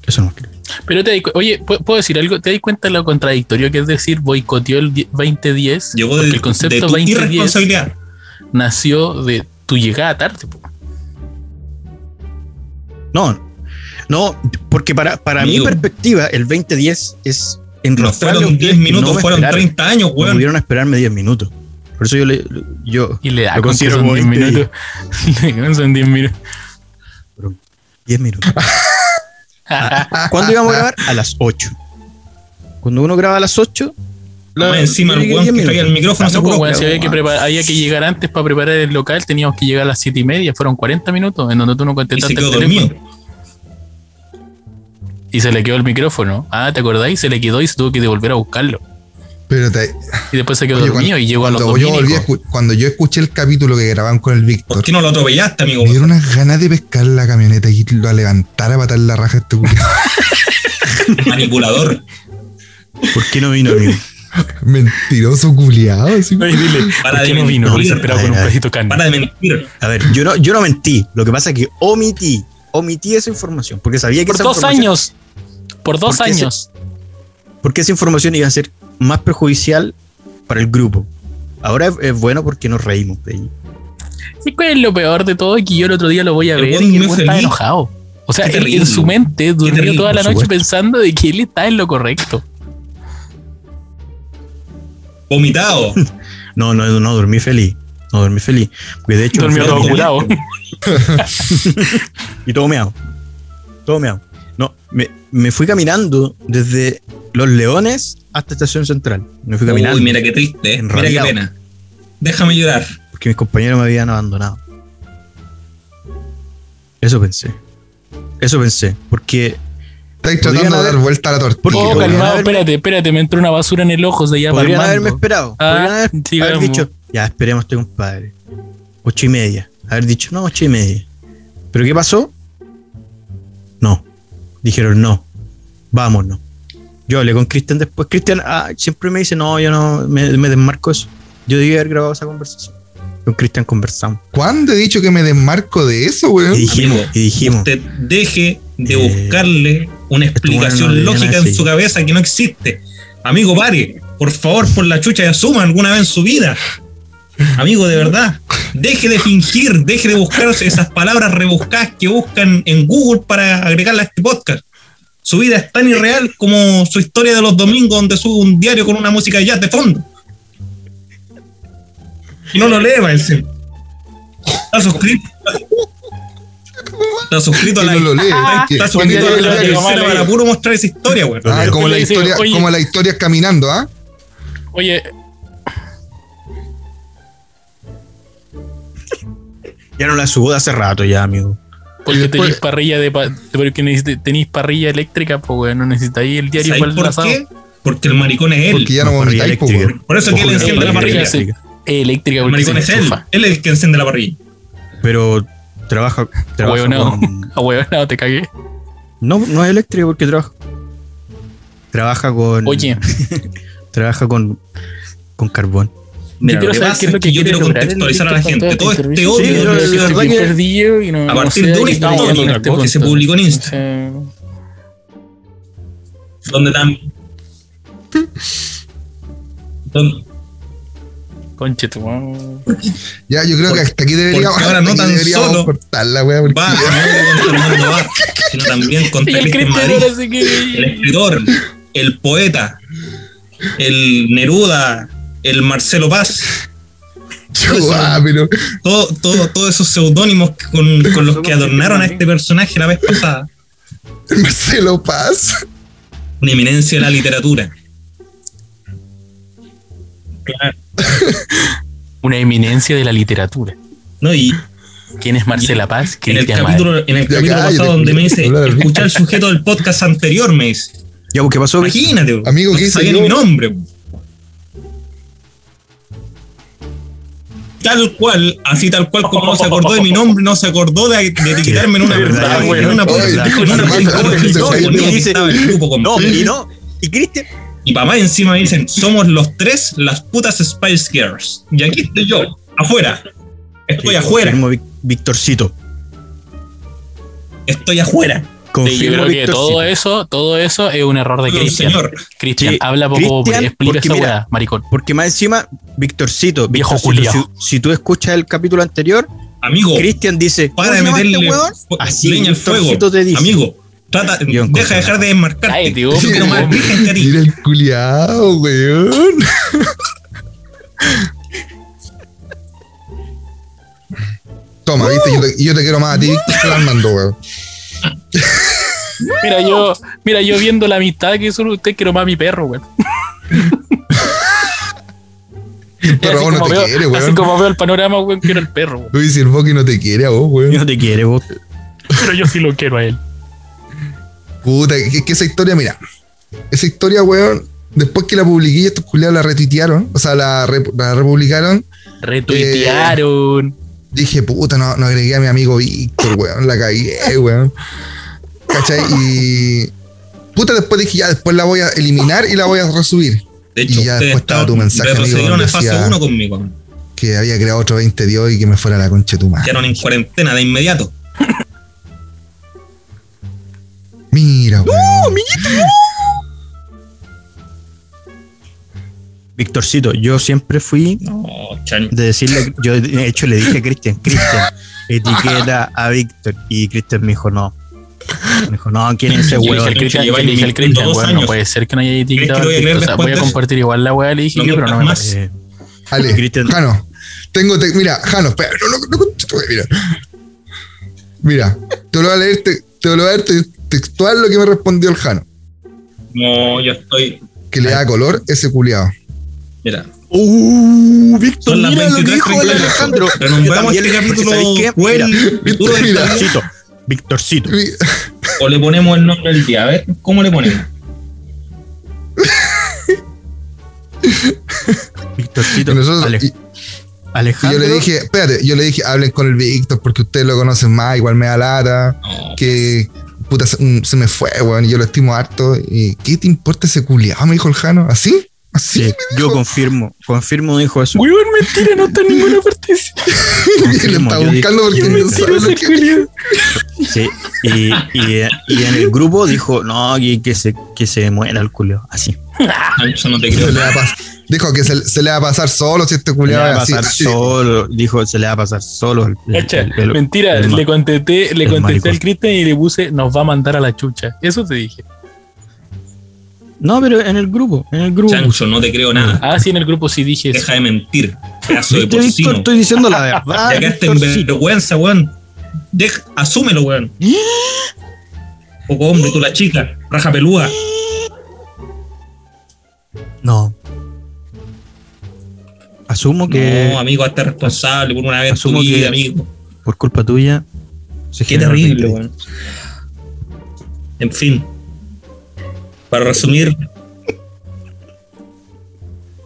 Eso no quiero. Pero te di cu- oye, ¿pu- ¿puedo decir algo? ¿Te das cuenta de lo contradictorio que es decir boicoteó el die- 2010? Llegó Porque de, el de concepto tu 2010 irresponsabilidad. nació de tu llegada tarde. po. No, no, porque para, para mi perspectiva, el 2010 es No enrostrarle a fueron ustedes 10 que minutos, no fueron esperaron. 30 años, No weón. pudieron esperarme 10 minutos. Por eso yo le. Yo. Y le da Lo con que son como 10 20 minutos. Le dan son 10 minutos. 10 minutos. ¿Cuándo íbamos a grabar? A las 8. Cuando uno graba a las 8. Más encima el llegué weón 10 que traía el minutos. micrófono se si había que, prepar- había que llegar antes para preparar el local, teníamos que llegar a las 7 y media, fueron 40 minutos en donde tú no Y contestaste se el quedó teléfono. dormido. Y se le quedó el micrófono. Ah, ¿te acordáis? Se le quedó y se tuvo que devolver a buscarlo. Pero te- Y después se quedó oye, dormido cuando- y llegó a los cuando yo, volví cuando yo escuché el capítulo que grababan con el ¿Por Víctor, qué no lo atropellaste, amigo? me dieron unas ganas de pescar la camioneta y lo a levantar a patar la raja este. Manipulador. ¿Por qué no vino, amigo? Mentiroso culiado. Así. Ay, dile, Para ¿por qué de no vino? esperado con un pedacito carne. Para de mentir. A ver, yo no, yo no mentí. Lo que pasa es que omití. Omití esa información. Porque sabía que Por esa dos información- años. Por dos Porque años. Porque esa información iba a ser más perjudicial para el grupo. Ahora es, es bueno porque nos reímos de ella. ¿Y cuál es lo peor de todo? Que yo el otro día lo voy a El ver y el está enojado. O sea, él en su mente durmió terrible, toda la noche supuesto. pensando de que él está en lo correcto. Vomitado. No, no, no dormí feliz. No dormí feliz. Porque de hecho. a todo curado. Y todo meado. Todo meado. No, me, me fui caminando desde Los Leones hasta Estación Central. Me fui caminando. Uy, mira qué triste. eh. Mira qué pena. Déjame llorar. Porque mis compañeros me habían abandonado. Eso pensé. Eso pensé. Porque Estáis tratando de haber- dar vuelta a la tortilla. Oh, calmado, haberme- espérate, espérate, me entró una basura en el ojo de allá podrían para haberme esperado. Ah, podrían haber, haber dicho, ya esperemos a este compadre. Ocho y media. Haber dicho, no, ocho y media. ¿Pero qué pasó? No. Dijeron, no. Vámonos. Yo hablé con Cristian después. Cristian ah, siempre me dice, no, yo no me, me desmarco eso. Yo debí haber grabado esa conversación. Con Cristian conversamos. ¿Cuándo he dicho que me desmarco de eso, weón? Y dijimos, Amigo, y dijimos, Usted deje de Eh, buscarle una explicación bueno lógica en así. su cabeza que no existe. Amigo, pare. Por favor, por la chucha y asuma alguna vez en su vida. Amigo, de verdad. Deje de fingir, deje de buscar esas palabras rebuscadas que buscan en Google para agregarla a este podcast. Su vida es tan irreal como su historia de los domingos donde sube un diario con una música de jazz de fondo. Y no lo lee, parece. Está suscrito. Está suscrito a la, no lo lee. está, suscrito a la que- tercera para puro mostrar esa historia, güey. Ah, como la historia, oye. como la historia caminando, ¿ah? Oye, ya no la subo de hace rato ya, amigo. Porque después- tenéis parrilla de pa- porque tenéis parrilla eléctrica, pues weón, no necesitáis el diario ¿Sabes para el por asado. qué? Porque el maricón es él. Porque ya no vomitáis, eléctrica. weón. Por eso que él enciende la parrilla. eléctrica. Eléctrica, El maricón es él. enchufa. Él es el que enciende la parrilla. Pero trabaja, trabaja A huevo, no, te cagué. No, no es eléctrico porque trabaja. Trabaja con. Oye, Trabaja con, con carbón. Mira, yo lo quiero que saber pasa qué es lo que yo quiero contextualizar a la gente. todo este odio Sí, de yo- los yo- que la se- verdad que- perdido y no, A no partir sé de una historia que se publicó en Insta. Donde donde- Conche tu. Ya, yo creo que hasta aquí deberíamos, porque ahora no tan solo cortarla, weón. porque- va no contra el mundo va, sino también contra Y el el escritor, el poeta, el Neruda, el Marcelo Paz. Ah, pero todo, todo, todos esos seudónimos con, con los que adornaron a este personaje la vez pasada. Marcelo Paz. Una eminencia de la literatura. Claro. Una eminencia de la literatura. ¿no? Y ¿Quién es Marcela Paz? en el capítulo, en el Ya capítulo cállate, pasado donde me dice, escuchar el sujeto del podcast anterior, me dice. Ya, pues, ¿qué pasó? Imagínate. Amigo, no ¿qué hice sabía yo? ni mi nombre. Tal cual, así tal cual como no se acordó de mi nombre, no se acordó de, de etiquetarme en una verdad, en una No, y no. Y Cristian, Y papá encima me dicen, somos los tres las putas Spice Girls. Y aquí estoy yo, afuera. Estoy afuera, Victorcito. estoy afuera. Confirmo, yo creo que Victorcito. todo eso, todo eso es un error de Cristian. señor. Cristian, Sí, habla poco, Cristian, explica porque esa mira, weá, maricón. Porque más encima, Victorcito, Viejo si, si tú escuchas el capítulo anterior, Amigo, Cristian dice, para de ¿cómo se llama meterle este Así, leña al fuego. Te dice. Amigo, trata, deja de dejar de desmarcarte. Más hombre. virgen que a ti. Mira el culiao, weón. Toma, viste, yo te, yo te quiero más a ti, Víctor, que Armando, weón. Mira, yo, mira, yo viendo la amistad que son ustedes, quiero más a mi perro, weón. El perro a vos no te veo, quiere, así weón. como veo el panorama, weón, quiero el perro, weón. Si el Boqui no te quiere a vos, weón. No te quiere, vos. Pero yo sí lo quiero a él. Puta, que, que esa historia, mira. Esa historia, weón, después que la publiqué, estos culiados la retuitearon, o sea, la, re- la republicaron. Retuitearon. Dije, puta, no, no agregué a mi amigo Víctor, weón, la cagué, weón. ¿Cachai? Y. Puta, después dije, ya, después la voy a eliminar y la voy a resubir. De hecho, Y ya después estaba tu mensaje, amigo, retrocedieron donde a fase decía- 1 conmigo. Que había creado otro 20 de hoy y que me fuera la concha de tu madre. Quedaron en cuarentena de inmediato. Mira, weón. Victorcito, yo siempre fui No, de decirle, yo de hecho le dije a Cristian, Cristian, etiqueta a Víctor. Y Cristian me dijo, no. Me dijo, no, ¿quién es ese huevo? dije al mil- Cristian, dos weón, no puede ser que no haya etiquetado. voy a. O sea, voy a compartir igual la weá, le dije No yo, pero no me mientas parece. Ale, Cristian. Jano, tengo, te- mira, Jano, espera, no, no, no, mira. Mira, te lo voy a leer, te, te lo voy a leer te- textual lo que me respondió el Jano. No, yo estoy. Que le da color ese culiado. Mira, Uh, Víctor, mira lo que 23:38. dijo el Alejandro. Renombramos este capítulo porque ¿sabéis qué? cruel Mira, Victorcito, o le ponemos el nombre del día. A ver, ¿cómo le ponemos? Victorcito. Y nosotros- Ale- y- Y Alejandro. yo le dije, espérate, yo le dije, hablen con el Víctor porque ustedes lo conocen más, igual me da lata, No, que puta se, mm, se me fue, weón, y yo lo estimo harto. Y ¿qué te importa ese culiado? Me dijo el Jano, ¿así? Sí, yo confirmo, confirmo, dijo eso. Weón, mentira, no está en ninguna parte. Lo confirmo, está yo buscando porque dije- no sabe lo que Sí, y, y, y en el grupo dijo, no, que, que se, que se muera el culio. Así. Ancho, no te se creo. le va a pas- Dijo que se, se le va a pasar solo si este Se le culiado va a pasar así. solo, dijo, se le va a pasar solo. el- el- Cacha, el- el- mentira, le contesté, le contesté al Cristian y le puse, nos va a mandar a la chucha. Eso te dije. No, pero en el grupo, en el grupo. Chancho, no te creo nada. Ah, sí, en el grupo sí dije eso. Deja de mentir. Pedazo de ¿Viste, Víctor? porcino. Estoy diciendo la verdad. Ya quedaste en vergüenza, weón. Deja, asúmelo, weón. Poco hombre, tú la chica. Raja peluda. No. Asumo que No, amigo, hazte responsable por una vez en tu Asumo que- vida, amigo. por culpa tuya. se Qué terrible, 20. weón. En fin. Para resumir.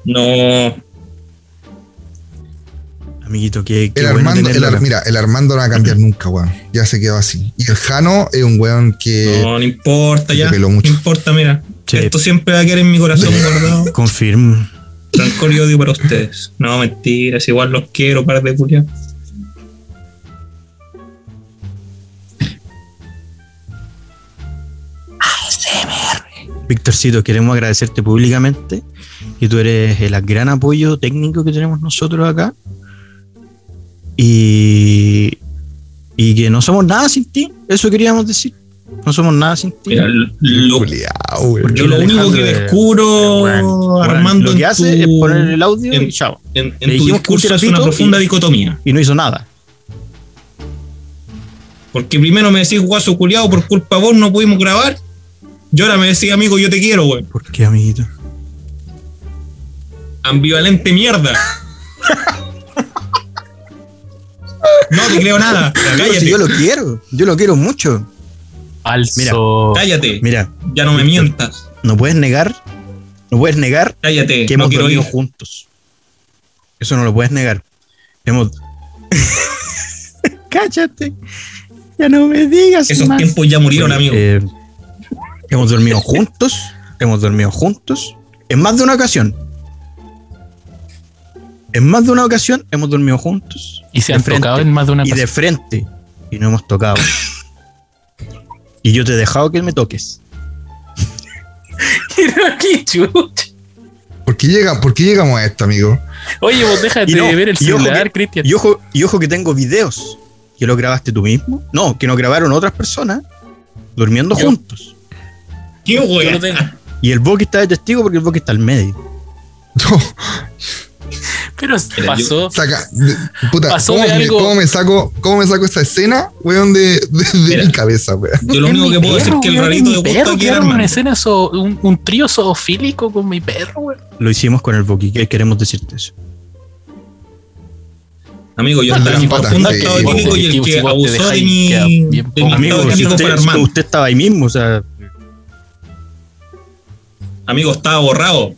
No. Amiguito, qué El bueno Armando, el mira, el Armando no va a cambiar nunca, weón. Ya se quedó así. Y el Jano es un weón que. No, no importa ya. No mucho. importa, mira. Sí. Esto siempre va a quedar en mi corazón guardado. Confirmo. Rancor y odio para ustedes. No, mentiras. Igual los quiero, par de culiados. Víctorcito, queremos agradecerte públicamente y tú eres el gran apoyo técnico que tenemos nosotros acá. Y, y que no somos nada sin ti, eso queríamos decir. No somos nada sin ti. Mira, lo, weón. yo lo único que descubro, Bueno, Armando, lo que en hace tu- es poner el audio en- y chao. en, Le en tu que discurso es una profunda y- dicotomía. Y no hizo nada. Porque primero me decís guaso culiado por culpa de vos no pudimos grabar. Y ahora me decís amigo yo te quiero, weón. ¿Por qué, amiguito? Ambivalente mierda. No te creo nada. Cállate. si yo lo quiero. Yo lo quiero mucho. Falso. Cállate. Mira, Ya no me mientas. no puedes negar. No puedes negar Cállate. que no hemos quiero dormido ir. juntos. Eso no lo puedes negar. Hemos. Cállate. Ya no me digas. Esos más. tiempos ya murieron, amigo. Eh, hemos dormido juntos. Hemos dormido juntos. En más de una ocasión. En más de una ocasión hemos dormido juntos. Y se de han frente, tocado en más de una Y de ocasión. frente. Y no hemos tocado. y yo te he dejado que me toques. ¿Por qué, llega, ¿Por qué llegamos a esto, amigo? Oye, vos déjate no, de ver el celular, Cristian. Y ojo, y ojo que tengo videos. Que lo grabaste tú mismo. No, que no grabaron otras personas. Durmiendo Yo. juntos. Qué Yo lo weón. tengo. Y el Boki está de testigo porque el Boki está al medio. Pero Mira, pasó. Saca, de- puta, Pasó ¿cómo, de me, algo- cómo me saco, ¿cómo me saco esa escena, weón, de, de, de Mira. mi cabeza, weón? Yo lo único que puedo decir es que el rarito de gusto perro, que una escena so- un, un trío zoofílico con mi perro, güey. Lo hicimos con el Boki. ¿Qué queremos decirte eso? Amigo, yo Ah, estaba profundo sí, estado sí, y el que abusó de mi. Amigo, usted, usted estaba ahí mismo, o sea, Amigo, estaba borrado.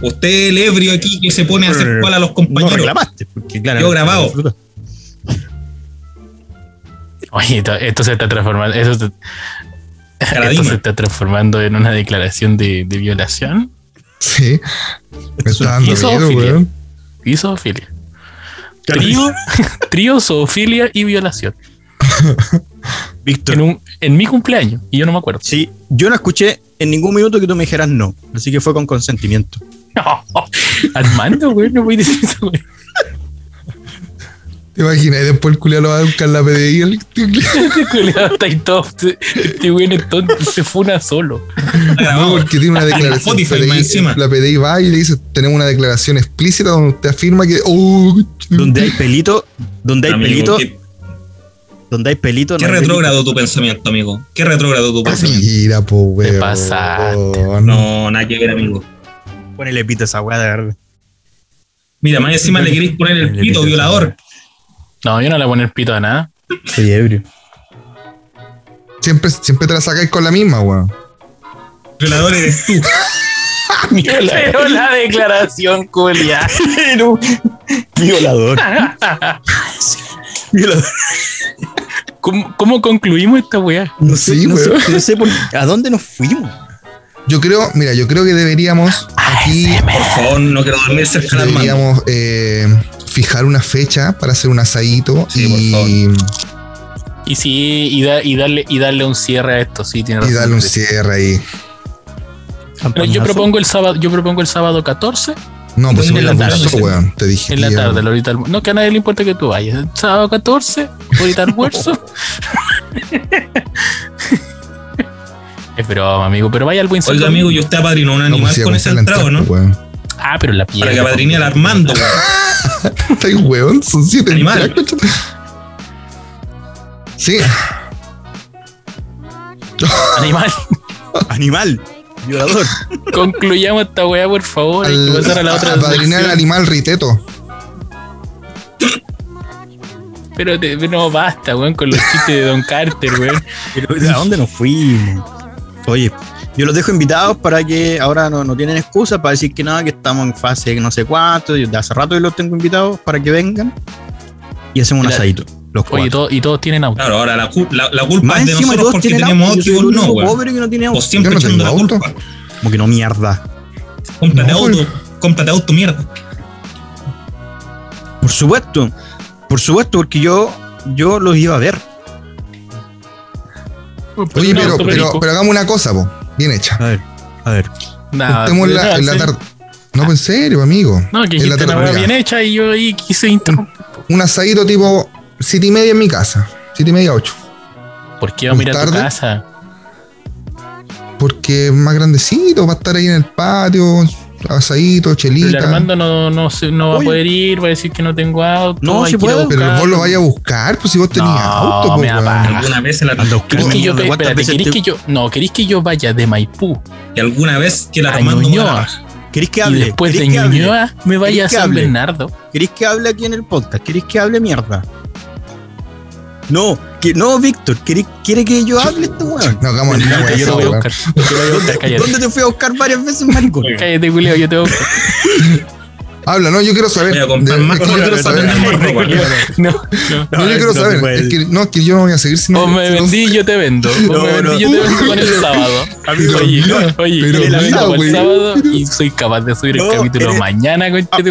Usted el ebrio aquí que se pone a hacer cual a los no compañeros. reclamaste. Porque, claro, Yo grabado. Oye, esto, esto se está transformando. Eso se- esto se está transformando en una declaración de, de violación Sí. Me Es está dando y miedo, y zoofilia. Trío, trío, zoofilia y violación. Víctor, En, un, en mi cumpleaños. Y yo no me acuerdo. sí, yo no escuché en ningún minuto que tú me dijeras no. Así que fue con consentimiento. Armando, güey, no voy a decir eso, güey. ¿Te imaginas? Y después el culiao lo va a buscar la PDI. El... Este culiao está ahí todo. Este güey es tonto, se funa solo. No, porque tiene una declaración. Encima. la PDI va y le dice: Tenemos una declaración explícita donde usted afirma que. Oh, Donde hay pelito, donde hay Amigo, pelito, ¿qué, donde hay pelito. qué no hay delito. retrógrado tu pensamiento, amigo? ¿Qué retrógrado tu pensamiento? Mira, po, weón. pasaste. No, nada que ver, amigo. Ponele pito a esa weá de verdad. Mira, más encima le queréis poner el pito pito violador. No, yo no le voy a poner pito a nada. Soy ebrio. Siempre, siempre te la sacáis con la misma, weón. Violador eres tú. Pero la declaración, culia. Violador. Violador. ¿Cómo, cómo concluimos esta weá? No sé, Sí, no sé, weón. no sé por- a dónde nos fuimos. Yo creo, mira, yo creo que deberíamos aquí Por favor, no quiero dormir cerca Armando. deberíamos eh, fijar una fecha para hacer un asadito Sí, y, Y sí, y, da- y darle, y darle un cierre a esto, sí, tiene y razón. darle un cierre ahí. Yo propongo el sábado, yo propongo el sábado 14 No, pues me la almorzó, tarde. weón. Te dije. en la tarde, la horita alm- No, que a nadie le importa que tú vayas. Sábado 14, ahorita almuerzo. es broma, amigo, pero vaya al buen Oiga, amigo, yo usted apadrinó un No, animal pues con ese entrado, ¿no? weón. Ah, pero la piel. Para que apadrine al Armando, weón. Estáis weón, son siete Animal. entradas, coche. Sí, Animal. Animal. Violador. Concluyamos esta weá, por favor. Hay que al, pasar a la otra apadrinar al animal riteto. Pero te- no basta, weón, con los chistes de Don Carter, weón. Pero, ¿A dónde nos fuimos? Oye, yo los dejo invitados para que ahora no, no tienen excusa para decir que nada, que estamos en fase no sé cuánto. Yo de hace rato yo los tengo invitados para que vengan y hacemos un asadito. Los Oye, cuatro. todo- y todos tienen auto. Claro, ahora la, cul- la, la culpa Más es de encima nosotros porque tienen tenemos auto. y vos no, weón. pobre que no tiene auto. Vos siempre no echando la auto. culpa. Como que no mierda. Cómprate No, auto, cómprate auto, mierda. Por supuesto. Por supuesto, porque yo, yo los iba a ver. Oye, pero, pero, pero hagamos una cosa, po. Bien hecha. A ver, a ver. Nada, en la tarde. No, pues en serio, amigo. No, que en la tarde, bien hecha y yo ahí quise interrumpir. Un asadito tipo siete y media en mi casa. Siete y media, ocho. ¿Por qué vamos a ir a tu casa? Porque es más grandecito, va a estar ahí en el patio, asadito, Pero el chelita. Armando no, no, se- no va Oye. a poder ir, va a decir que no tengo auto. No, a puedo. Pero vos lo vayas a buscar, pues si vos tenías No, auto, pues, me. Alguna vez en la buscar ¿Querés que yo, mierda, ¿cuántas espérate, ¿querés te- que yo, no, ¿querés que yo vaya de Maipú y alguna vez que la a Armando me la Ñuñoa baja. ¿Queréis que y después de. Ñuñoa me vaya a ¿Queréis que San hable? Bernardo? ¿Queréis que hable aquí en el podcast? ¿Queréis que hable mierda? No, que, no, Víctor, ¿queréis- ¿quiere que yo hable este weón? No, hagamos No, nada, que yo te voy a buscar. Yo te voy a buscar, cállate. ¿Dónde te fui a buscar varias veces, maricón? Cállate, culeo, yo te voy a buscar. Habla, no, yo quiero saber. Voy a comprar De- más es que yo quiero saber. No, no. No, yo quiero saber. Es que, no, es que yo no voy a seguir si no. O me vendí, yo te vendo. O No, me vendí, no. yo te vendo con el sábado. Amigo, oye, mira, oye, la vendo el sábado y soy capaz de subir el capítulo eres- mañana, con que te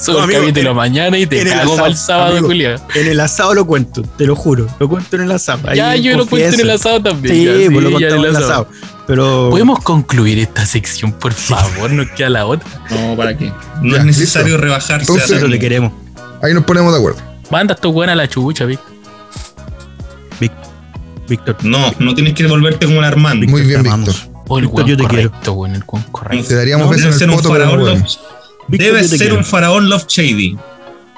Subo No, el amigo, capítulo en- mañana y te el cago asado, para el sábado, amigo. Julio. En el asado lo cuento, te lo juro. Lo cuento en el asado. ahí Ya, yo lo cuento en el asado también. Sí, ya, pues lo contamos en el asado. Pero. ¿Podemos concluir esta sección, por favor? Nos queda la otra. No, ¿para qué? No Ya, es necesario listo. rebajarse. Entonces- a te amigo. queremos. Ahí nos ponemos de acuerdo. Manda esto buena la chucha, Vic. Víctor, No, no tienes que volverte como el Armando. Muy bien. Víctor. O el Víctor, yo te quiero. correcto, weón, el weón correcto. Te daríamos No, besos en ser el un poto, pero no faraón podemos. Víctor, Debes ser quiero. un faraón Love Shady.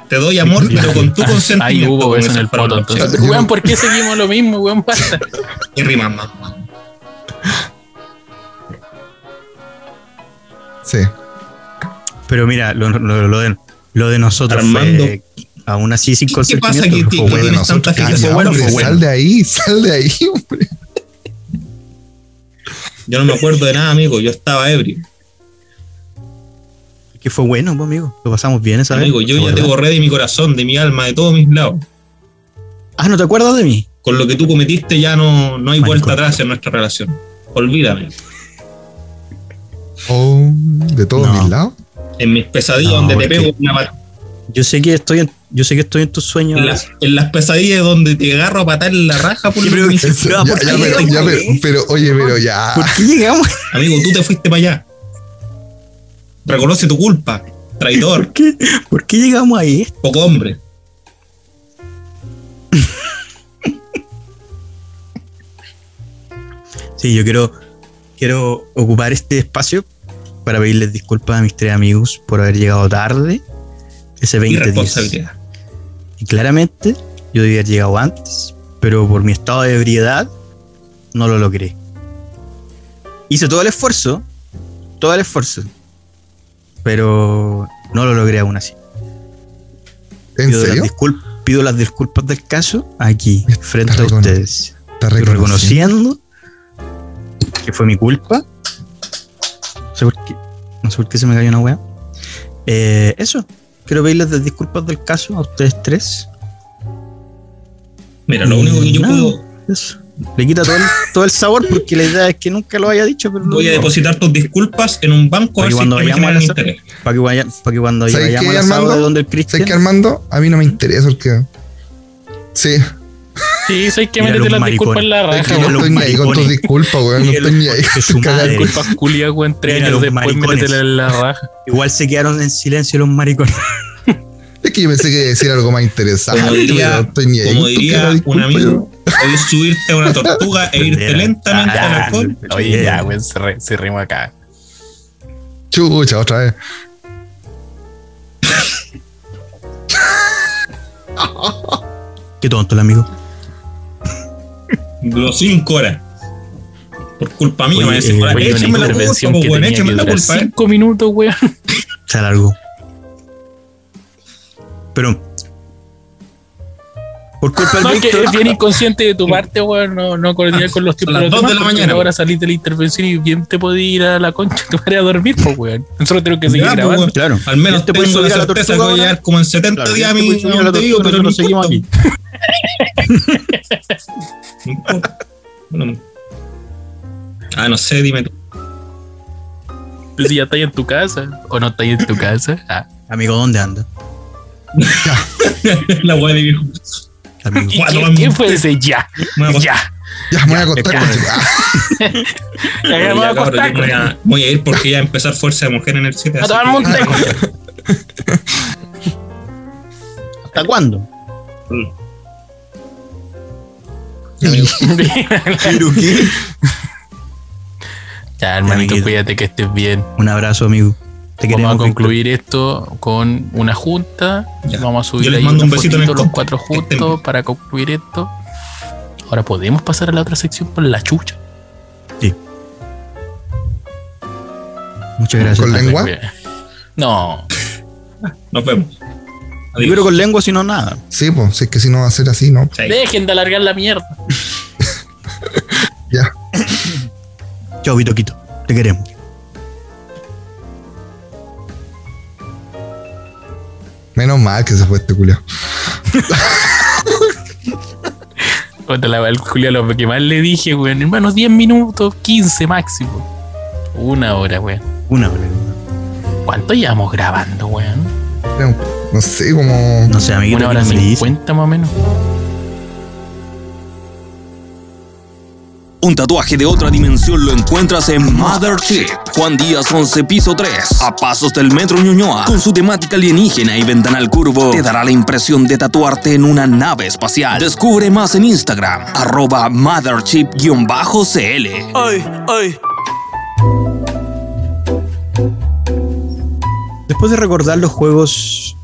Te doy amor, pero con tu consentimiento. Ahí hubo eso en el faraón poto. Entonces, weón, ¿por qué seguimos lo mismo, weón? Basta. Y rimas más. Sí. Pero mira, lo, lo- lo de, lo de nosotros Armando. fue aún así sin ¿Qué- qué pasa que- fue que- bueno. tienes tanta Calla, fijación, bueno, hombre, fue bueno. Sal de ahí, sal de ahí, hombre. Yo no me acuerdo de nada, amigo. Yo estaba ebrio. Que fue bueno, pues, amigo. Lo pasamos bien esa vez. Amigo, yo ya te borré de mi corazón, de mi alma, de todos mis lados. Ah, ¿no te acuerdas de mí? Con lo que tú cometiste ya no, no hay vuelta atrás en nuestra relación. Olvídame. Oh, de todos No. mis lados. En mis pesadillas No, donde te pego una Yo sé que estoy en, yo sé que estoy en tus sueños. en, las, en las pesadillas donde te agarro a patar en la raja por pero, pero, oye, pero ya. ¿Por qué llegamos? Amigo, tú te fuiste para allá. Reconoce tu culpa. Traidor. ¿Por qué, ¿Por qué llegamos ahí? Poco hombre. Sí, yo quiero, quiero ocupar este espacio para pedirles disculpas a mis tres amigos por haber llegado tarde ese 20 días. Irresponsabilidad. Y claramente yo debía haber llegado antes, pero por mi estado de ebriedad no lo logré. Hice todo el esfuerzo, todo el esfuerzo, pero no lo logré aún así. ¿En pido, serio? Las discul- pido las disculpas del caso aquí, frente a ustedes. Está reconociendo. reconociendo que fue mi culpa. No sé por qué, no sé por qué se me cayó una wea. Eh, eso. Quiero pedirles las disculpas del caso a ustedes tres. Mira, lo único que yo No, puedo. Eso. Le quita todo el, todo el sabor porque la idea es que nunca lo haya dicho, pero Voy a depositar tus disculpas en un banco a Oye, ver si cuando vayamos a la- para que, vaya, para que cuando ¿Sabes vayamos qué, al asado Armando? de donde el ¿Sabes Cristian qué, Armando? A mí no me interesa porque. Sí, Sí, soy que métete las disculpas en la es raja, que no estoy ni ahí con tus maricones. disculpas, weón. No estoy ni ahí. Disculpas culias, weón, tres años después métetela en la raja. igual se quedaron en silencio los maricones. Es que yo pensé que iba a decir algo más interesante, Como diría- pero no. Como un amigo, podés subirte a una tortuga e irte lentamente al alcohol. Oye, ya, weón, se, re- se rima acá. Chucha, otra vez. Qué tonto el amigo. Los cinco horas. Por culpa mía, Oye, me decís, eh, "Hola, Oye, una échame la culpa, intervención pues, que weón, tenía échame que la durar culpa, eh". cinco minutos, weón. Se alargó. Pero. Por culpa del No, es que Víctor. es bien inconsciente de tu parte, weón, no, no coordinar con los tiempos las de la mañana, Ahora salís de la intervención y bien te podés ir a la concha te vas a dormir, pues, weón. Nosotros tenemos que seguir Ya, pues, grabando. weón. Claro. Al menos Este puede tengo la certeza que voy a llegar como en 70 Claro, días a este mi a Montevideo, tortuga, pero no seguimos aquí. Bueno, Ah, no sé, dime tú. Pues si ya estáis en tu casa o no estáis en tu casa. Ah. Amigo, ¿dónde anda? la weá de viejo. Amigo. ¿Y Cuatro qué, qué fue ese ya? Me voy a Ya. Ya, me voy a acostar ya. con Ya, Ya, voy a acostar. voy a- ir porque ya empezar Fuerza de Mujer en el 7. A tomar. ¿Hasta cuándo? ya, hermanito, cuídate que estés bien. Un abrazo, amigo. Te Vamos a concluir esto con una junta. Ya. Vamos a subir Yo les ahí mando un besito en el fotito, los cuatro estén juntos para concluir esto. Ahora podemos pasar a la otra sección por la chucha. Víctor. Muchas gracias. Con lengua. No, Nos vemos. Yo Adiós. creo con lengua, si no, nada. Sí, pues, si es que si no va a ser así, ¿no? Sí. dejen de alargar la mierda. Ya. Chao, Vitoquito. Te queremos. Menos mal que se fue este culio. Contra la el Julio, lo que más le dije, weón. Hermanos, 10 minutos, 15 máximo. Una hora, weón. Una hora. ¿Cuánto llevamos grabando, weón? No sé, como. No sé, amiguito. Una hora. 50 más o menos. Un tatuaje de otra dimensión lo encuentras en Mother Chip. Juan Díaz 11, piso 3. A pasos del metro Ñuñoa. Con su temática alienígena y ventanal curvo, te dará la impresión de tatuarte en una nave espacial. Descubre más en Instagram. Arroba Motherchip-CL. Ay, ay. Después de recordar los juegos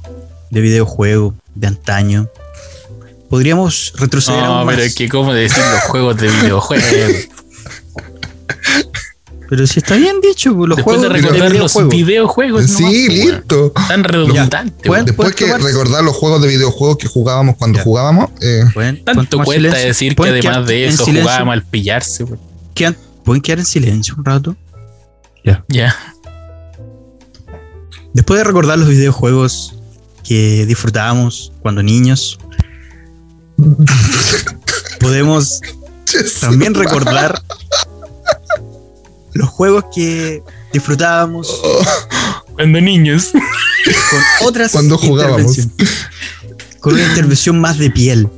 de videojuego de antaño, podríamos retroceder No, aún más. pero es que, ¿cómo decir los juegos de videojuegos? Pero si está bien dicho, pues, los Después juegos de recordar los videojuegos. videojuegos. Sí, nomás, pues, listo. Tan redundante, ¿Pueden- weón. Después que tomar- recordar los juegos de videojuegos que jugábamos cuando Ya. jugábamos, eh, ¿Pueden- pueden Tanto cuesta silencio? decir que ¿Pueden además de en eso silencio? jugábamos al pillarse, ¿Pueden quedar en silencio un rato? Ya. Después de recordar los videojuegos que disfrutábamos cuando niños, podemos también recordar los juegos que disfrutábamos Cuando niños. con otras Cuando jugábamos. con una intervención más de piel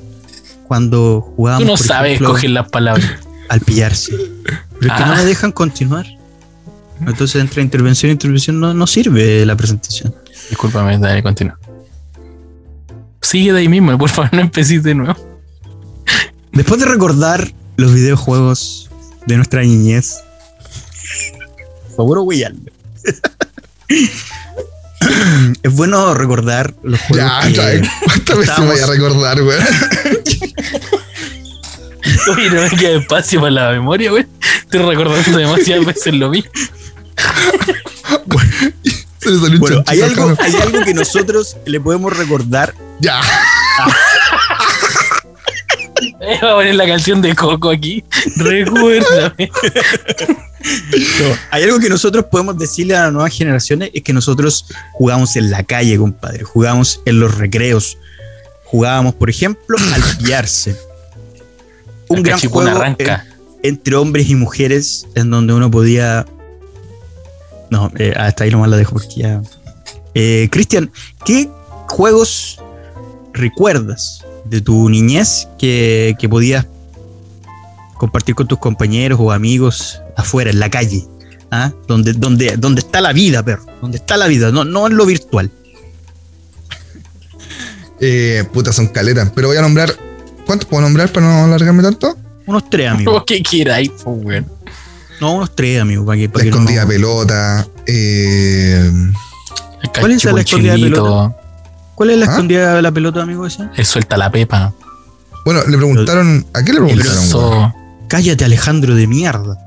cuando jugábamos Tú no sabes ejemplo, escoger las palabras. al pillarse pero es que no Ah. me dejan continuar entonces entre intervención e intervención no, no sirve la presentación Discúlpame, dale, continúa. Sigue de ahí mismo, por favor, no empecéis de nuevo. después de recordar los videojuegos de nuestra niñez por favor huellarme es bueno recordar los juegos ya, que ya, ¿cuántas veces voy a recordar, güey? Oye, no me queda espacio para la memoria, güey. Estoy recordando demasiadas veces lo mismo. Se le salió un bueno hay algo, hay algo que nosotros le podemos recordar Ya. Eh, Voy a poner la canción de Coco aquí. Recuérdame. No, hay algo que nosotros podemos decirle a las nuevas generaciones es que nosotros jugamos en la calle, compadre, jugamos en los recreos, jugábamos, por ejemplo, al pillarse. Un gran juego arranca. en- entre hombres y mujeres en donde uno podía... No, eh, hasta ahí nomás la dejo porque ya... Eh, Cristian, ¿qué juegos recuerdas de tu niñez que, que podías compartir con tus compañeros o amigos afuera, en la calle? ¿Ah? Donde, donde, donde está la vida, perro. Donde está la vida, no, no en lo virtual. Eh, puta, son caletas. Pero voy a nombrar. ¿Cuántos puedo nombrar para no alargarme tanto? Unos tres, amigos. Como que quieráis, pues, güey. No, unos tres, amigos. Para que, La para que no- escondida pelota. Eh, ¿Cuál es la escondida chilito, ¿Cuál es la ¿Ah? escondida de la pelota, amigo ese? El suelta la pepa. bueno, le preguntaron. ¿A qué le preguntaron? Cállate, Alejandro de mierda.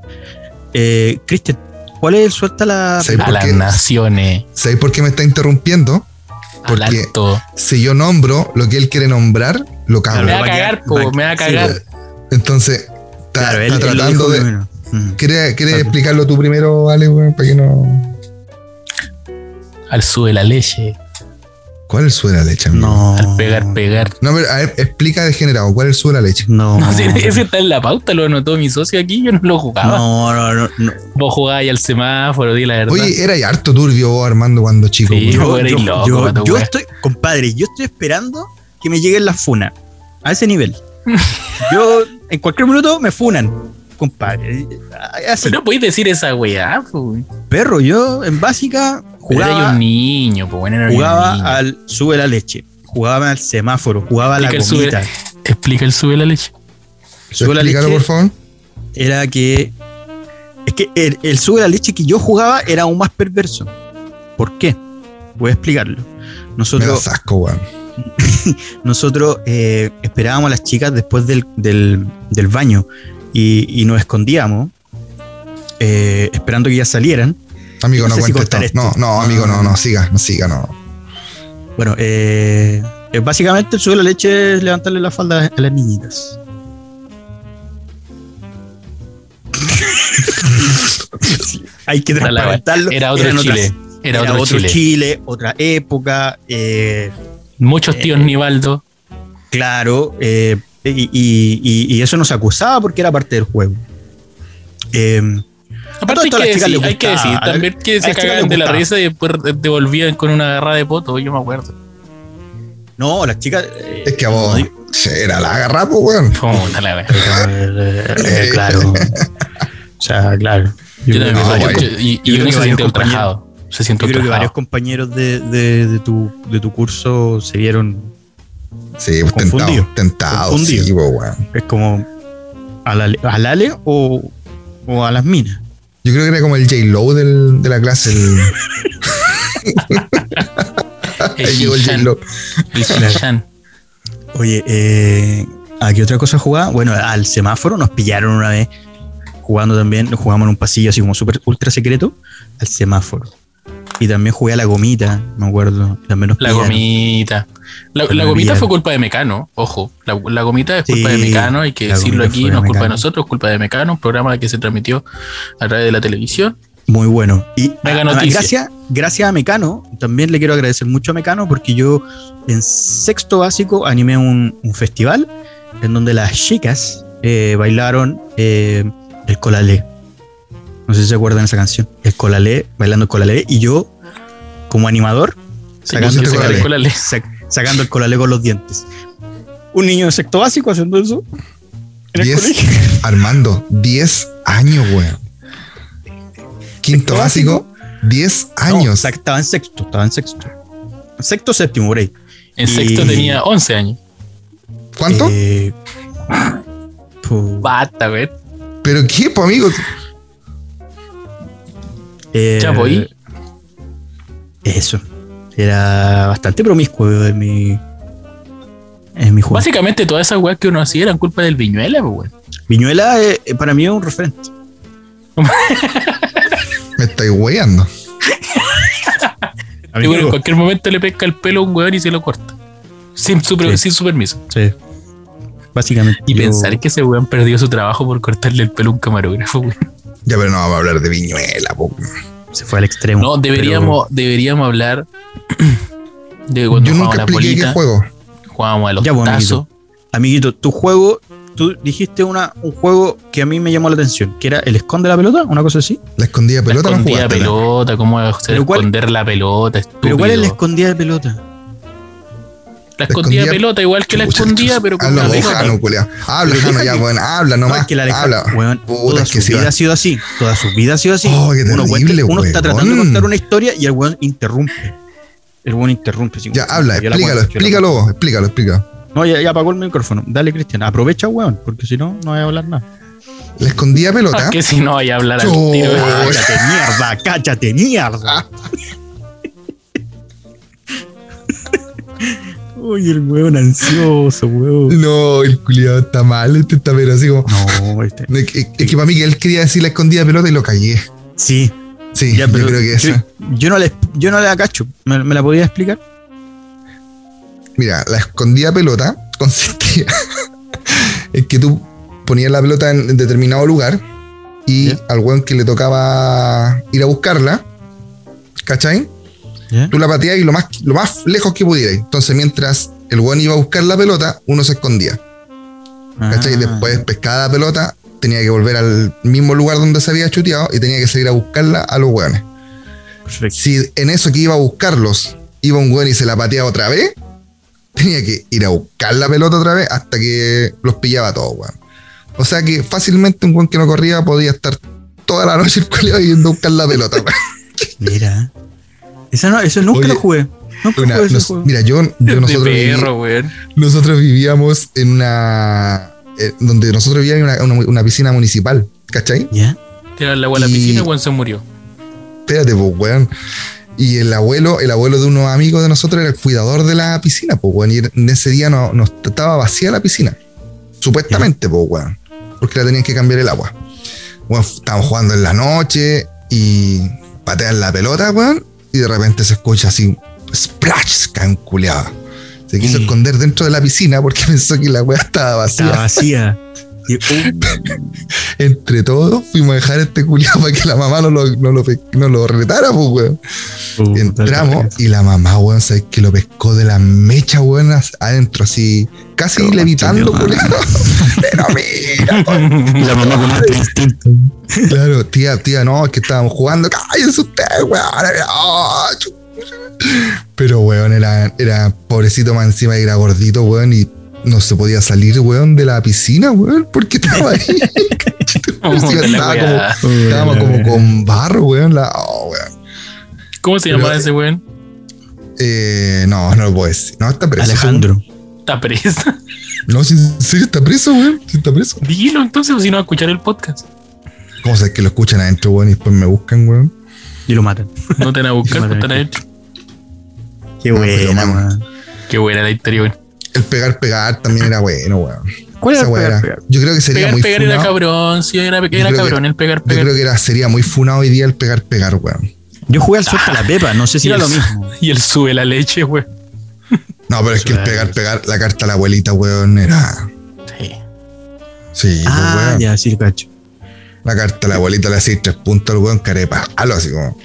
Eh, Cristian, ¿cuál es el suelta la Sí. A las naciones. ¿Sabéis por qué me está interrumpiendo? Porque- alto. Si yo nombro lo que él quiere nombrar, lo Me va cago. a va a cagar, po, me va a sí, cagar. Entonces, está, Claro, él, está él lo tratando de. primero. Mm. ¿Quieres, explicarlo tú primero, Ale, güey? Para que no. Al sube la leche. ¿Cuál es el suelo de la leche, amigo? No. Al pegar, pegar. No, pero a ver, explica degenerado. ¿Cuál es el suelo de la leche? No. No, si ese está en la pauta, lo anotó mi socio aquí, yo no lo jugaba. No, no, no, no. Vos jugabas al semáforo, di la verdad. Oye, era ya harto turbio vos, Armando, cuando chico. Sí. Yo eres loco, yo, pato, yo estoy, compadre, yo estoy esperando que me lleguen las funas. A ese nivel. yo, en cualquier minuto, me funan, compadre. Así, no podéis decir esa weá, pues. perro, yo en básica era jugaba, un niño, pues bueno, era un jugaba niño. al sube la leche. jugaba al semáforo, jugaba a la el gomita. Explica el sube la leche. Sube la Explícalo, leche. por favor. Era que. Es que el, el sube la leche que yo jugaba era aún más perverso. ¿Por qué? Voy a explicarlo. Me Nosotros, asco, weón. nosotros eh, esperábamos a las chicas después del, del- del baño y, y nos escondíamos eh, esperando que ellas salieran. Amigo, No no, sé si cuentes contar esto. No, no, amigo, no, no, siga, no siga, no. Bueno, eh, básicamente el sube la leche es levantarle la falda a las niñitas. Hay que transparentarlo. Era otro Eran Chile. otras- Era, era otro, Chile. otra época. eh, Muchos tíos Eh, Nivaldo. claro, eh, y, y- y- y eso nos acusaba porque era parte del juego. Eh, Aparte hay todas que, las chicas decir, hay que gustaba. decir también que se cagaban de la risa y después devolvían con una garra de poto, yo me acuerdo. no, las chicas. eh, Es que a no vos digo- era la agarrapo, weón. Puta la eh, eh, claro. O sea, claro. Yo que no, yo- y, yo y uno se siente ultrajado. Se siente Yo creo que varios compañeros de, de- de tu, de tu curso se vieron. Sí, pues Confundido. tentado, tentado, Confundido. sí, pues, weón. Es como. ¿Al Ale, al Ale o, o a las minas? Yo creo que era como el J-Lo del- de la clase. El, El ahí llegó el. Oye, eh, ¿a qué otra cosa jugaba? Bueno, al semáforo nos pillaron una vez jugando también. Nos jugamos en un pasillo así como súper ultra secreto. Al semáforo. Y también jugué a la gomita, me acuerdo. También La gomita. La, gomita fue culpa de Mecano, ojo. La, la gomita es Sí, culpa de Mecano, hay que decirlo aquí, no es culpa de nosotros, es culpa de Mecano, un programa que se transmitió a través de la televisión. Muy bueno. Y Mega a- noticia. gracias, gracias a Mecano, también le quiero agradecer mucho a Mecano porque yo en sexto básico animé un, un festival en donde las chicas eh, bailaron eh, el colalé. No sé si se acuerdan de esa canción. El colalé, bailando colalé. Y yo, como animador, sacando, el colalé, colalé. sac- sacando el colalé con los dientes. Un niño de sexto básico haciendo eso en el 10, colegio. Armando, 10 años, weón. Quinto ¿Sexto básico, 10 No, años. sa- estaba en sexto, estaba en sexto. Sexto, séptimo, por ahí. En Y- sexto tenía 11 años. ¿Cuánto? Eh, Basta, güey. ¿Pero qué, pues, amigo? Eh, Ya, pues, ¿y? Eso. Era bastante promiscuo en mi. En mi juego. Básicamente todas esas weas que uno hacía eran culpa del Viñuela, pues, weón. Viñuela eh, eh, para mí es un referente. Me estáis weando. Y bueno, en cualquier momento le pesca el pelo a un weón y se lo corta. Sin su, Sí. sin su permiso. Sí. Básicamente. Y yo- pensar que ese weón perdió su trabajo por cortarle el pelo a un camarógrafo, weón. Ya, pero no vamos a hablar de Viñuela, po. se fue al extremo. No, deberíamos, deberíamos hablar de cuando Yo nunca expliqué qué juego. jugábamos a los Ya, pues, tazos. Amiguito, tu juego. Tú dijiste una, un juego que a mí me llamó la atención, que era el esconde la pelota, una cosa así. La escondida La pelota no escondida jugaste. pelota, cómo cuál- esconder la pelota, Pero ¿cuál es la escondida de pelota? La escondida escondida- pelota, igual que la escondida, pero con Habla una vos, pelota. Jano, culiao. Habla, Jano, ya, weón. Habla No, nomás. es que la habla. Weón, Puta, toda es que su va. vida ha sido así. Toda su vida ha sido así. Oh, qué uno, terrible, uno está tratando de contar una historia y el weón interrumpe. El weón interrumpe. Ya, habla, explícalo, explícalo vos, explícalo, explícalo. No, ya, ya apagó el micrófono. Dale, Cristian. Aprovecha, weón, porque si no, no voy a hablar nada. La escondida pelota. Que si no vaya a hablar al Oh. tiro. Cállate, mierda, cállate, mierda. Uy, el weón ansioso, weón. No, el culiado está mal, este está pero así como. No, este. Es que, es que para mí que él quería decir la escondida pelota y lo cagué. Sí, Sí, ya, yo pero creo que yo, esa. yo no le, yo no la cacho. ¿Me, me la podía explicar? Mira, la escondida pelota consistía en que tú ponías la pelota en, en determinado lugar y al weón que le tocaba ir a buscarla, ¿cachai? Tú la pateabas y lo más, lo más lejos que pudieras. Entonces, mientras el weón iba a buscar la pelota, uno se escondía. ¿Cachai? Ah. Después pescaba la pelota, tenía que volver al mismo lugar donde se había chuteado y tenía que salir a buscarla a los weones. Perfecto. Si en eso que iba a buscarlos, iba un weón y se la pateaba otra vez, tenía que ir a buscar la pelota otra vez hasta que los pillaba todos, weón. O sea que fácilmente un weón que no corría podía estar toda la noche el culiao yendo a buscar la pelota, weón. Mira. Esa no, eso nunca Oye. lo jugué. Nunca una- jugué ese nos- juego. mira, yo, yo nosotros, viví- perro, weón. nosotros vivíamos en una. eh, donde nosotros vivíamos en una, una- una piscina municipal, ¿cachai? ¿Ya? Tiraron la agua a la Y- piscina y weón se murió. Espérate, pues, weón. Y el abuelo, el abuelo de unos amigos de nosotros era el cuidador de la piscina, pues, weón. Y en ese día no, no estaba vacía la piscina. Supuestamente, pues, weón. Porque la tenían que cambiar el agua. Weón, estábamos jugando en la noche y patean la pelota, weón. Y de repente se escucha así, splash, canculeada. Se quiso Mm. esconder dentro de la piscina porque pensó que la weá estaba vacía. Estaba vacía. Y, uh, Entre todos fuimos a dejar este culiado para que la mamá no lo, no lo, no lo retara, pues, weón. uh, Entramos y la mamá, weón, ¿sabes que lo pescó de la mecha, weón, as- adentro, así, casi levitando, culiado. Pero mira, Y la mamá con otro instinto. Claro, tía, tía, no, es que estábamos jugando, cállense ustedes, weón. Ah, Pero, weón, era, era pobrecito más encima y era gordito, weón, y no se podía salir, weón, de la piscina, weón, porque estaba ahí. Estaba como, estábamos como con barro, weón, la, oh, weón. ¿Cómo se llamaba ese weón? Eh, no, no lo puedo decir. No, está preso. Alejandro. Está presa. No, sí, sí, está preso, weón. Sí, está preso. Dilo entonces, o si no va a escuchar el podcast. ¿Cómo sabes que lo escuchan adentro, weón? Y después me buscan, weón. Y lo matan. No te van a buscar, Mátame. pues están adentro. Qué No, buena, weón. Qué buena la historia, weón. El pegar, pegar también era bueno, weón. ¿Cuál era el pegar, era- pegar? Yo creo que sería Pegar, muy pegar era funado. cabrón, sí, era, era que- cabrón el pegar, Yo pegar. creo que era, sería muy funado hoy día el pegar, pegar, weón. Yo jugué al suelta la pepa, no sé si era el- lo mismo. Y él sube la leche, weón. No, pero es que el pegar, pegar, la carta a la abuelita, weón, era. Sí. Sí, pues, Ah, weón. ya, sí, cacho. La carta a la abuelita le hacía tres puntos al weón, carepa. Algo así como.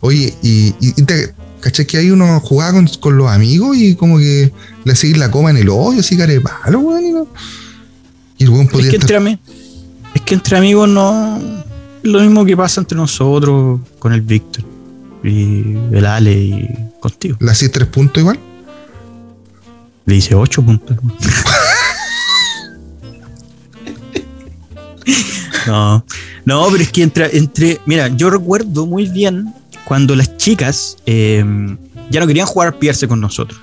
Oye, y, y, y te. ¿Cachai que hay uno jugaba con, con los amigos y como que le hacía la coma en el hoyo, así carepalo, weón? Y, no- y el weón podía Es que, estar entre, es que entre amigos no. Lo mismo que pasa entre nosotros con el Víctor y el Ale y contigo. le hacía tres puntos igual. Le hice 8 puntos. No, no, pero es que entre, entre. Mira, yo recuerdo muy bien cuando las chicas eh, ya no querían jugar pillarse con nosotros.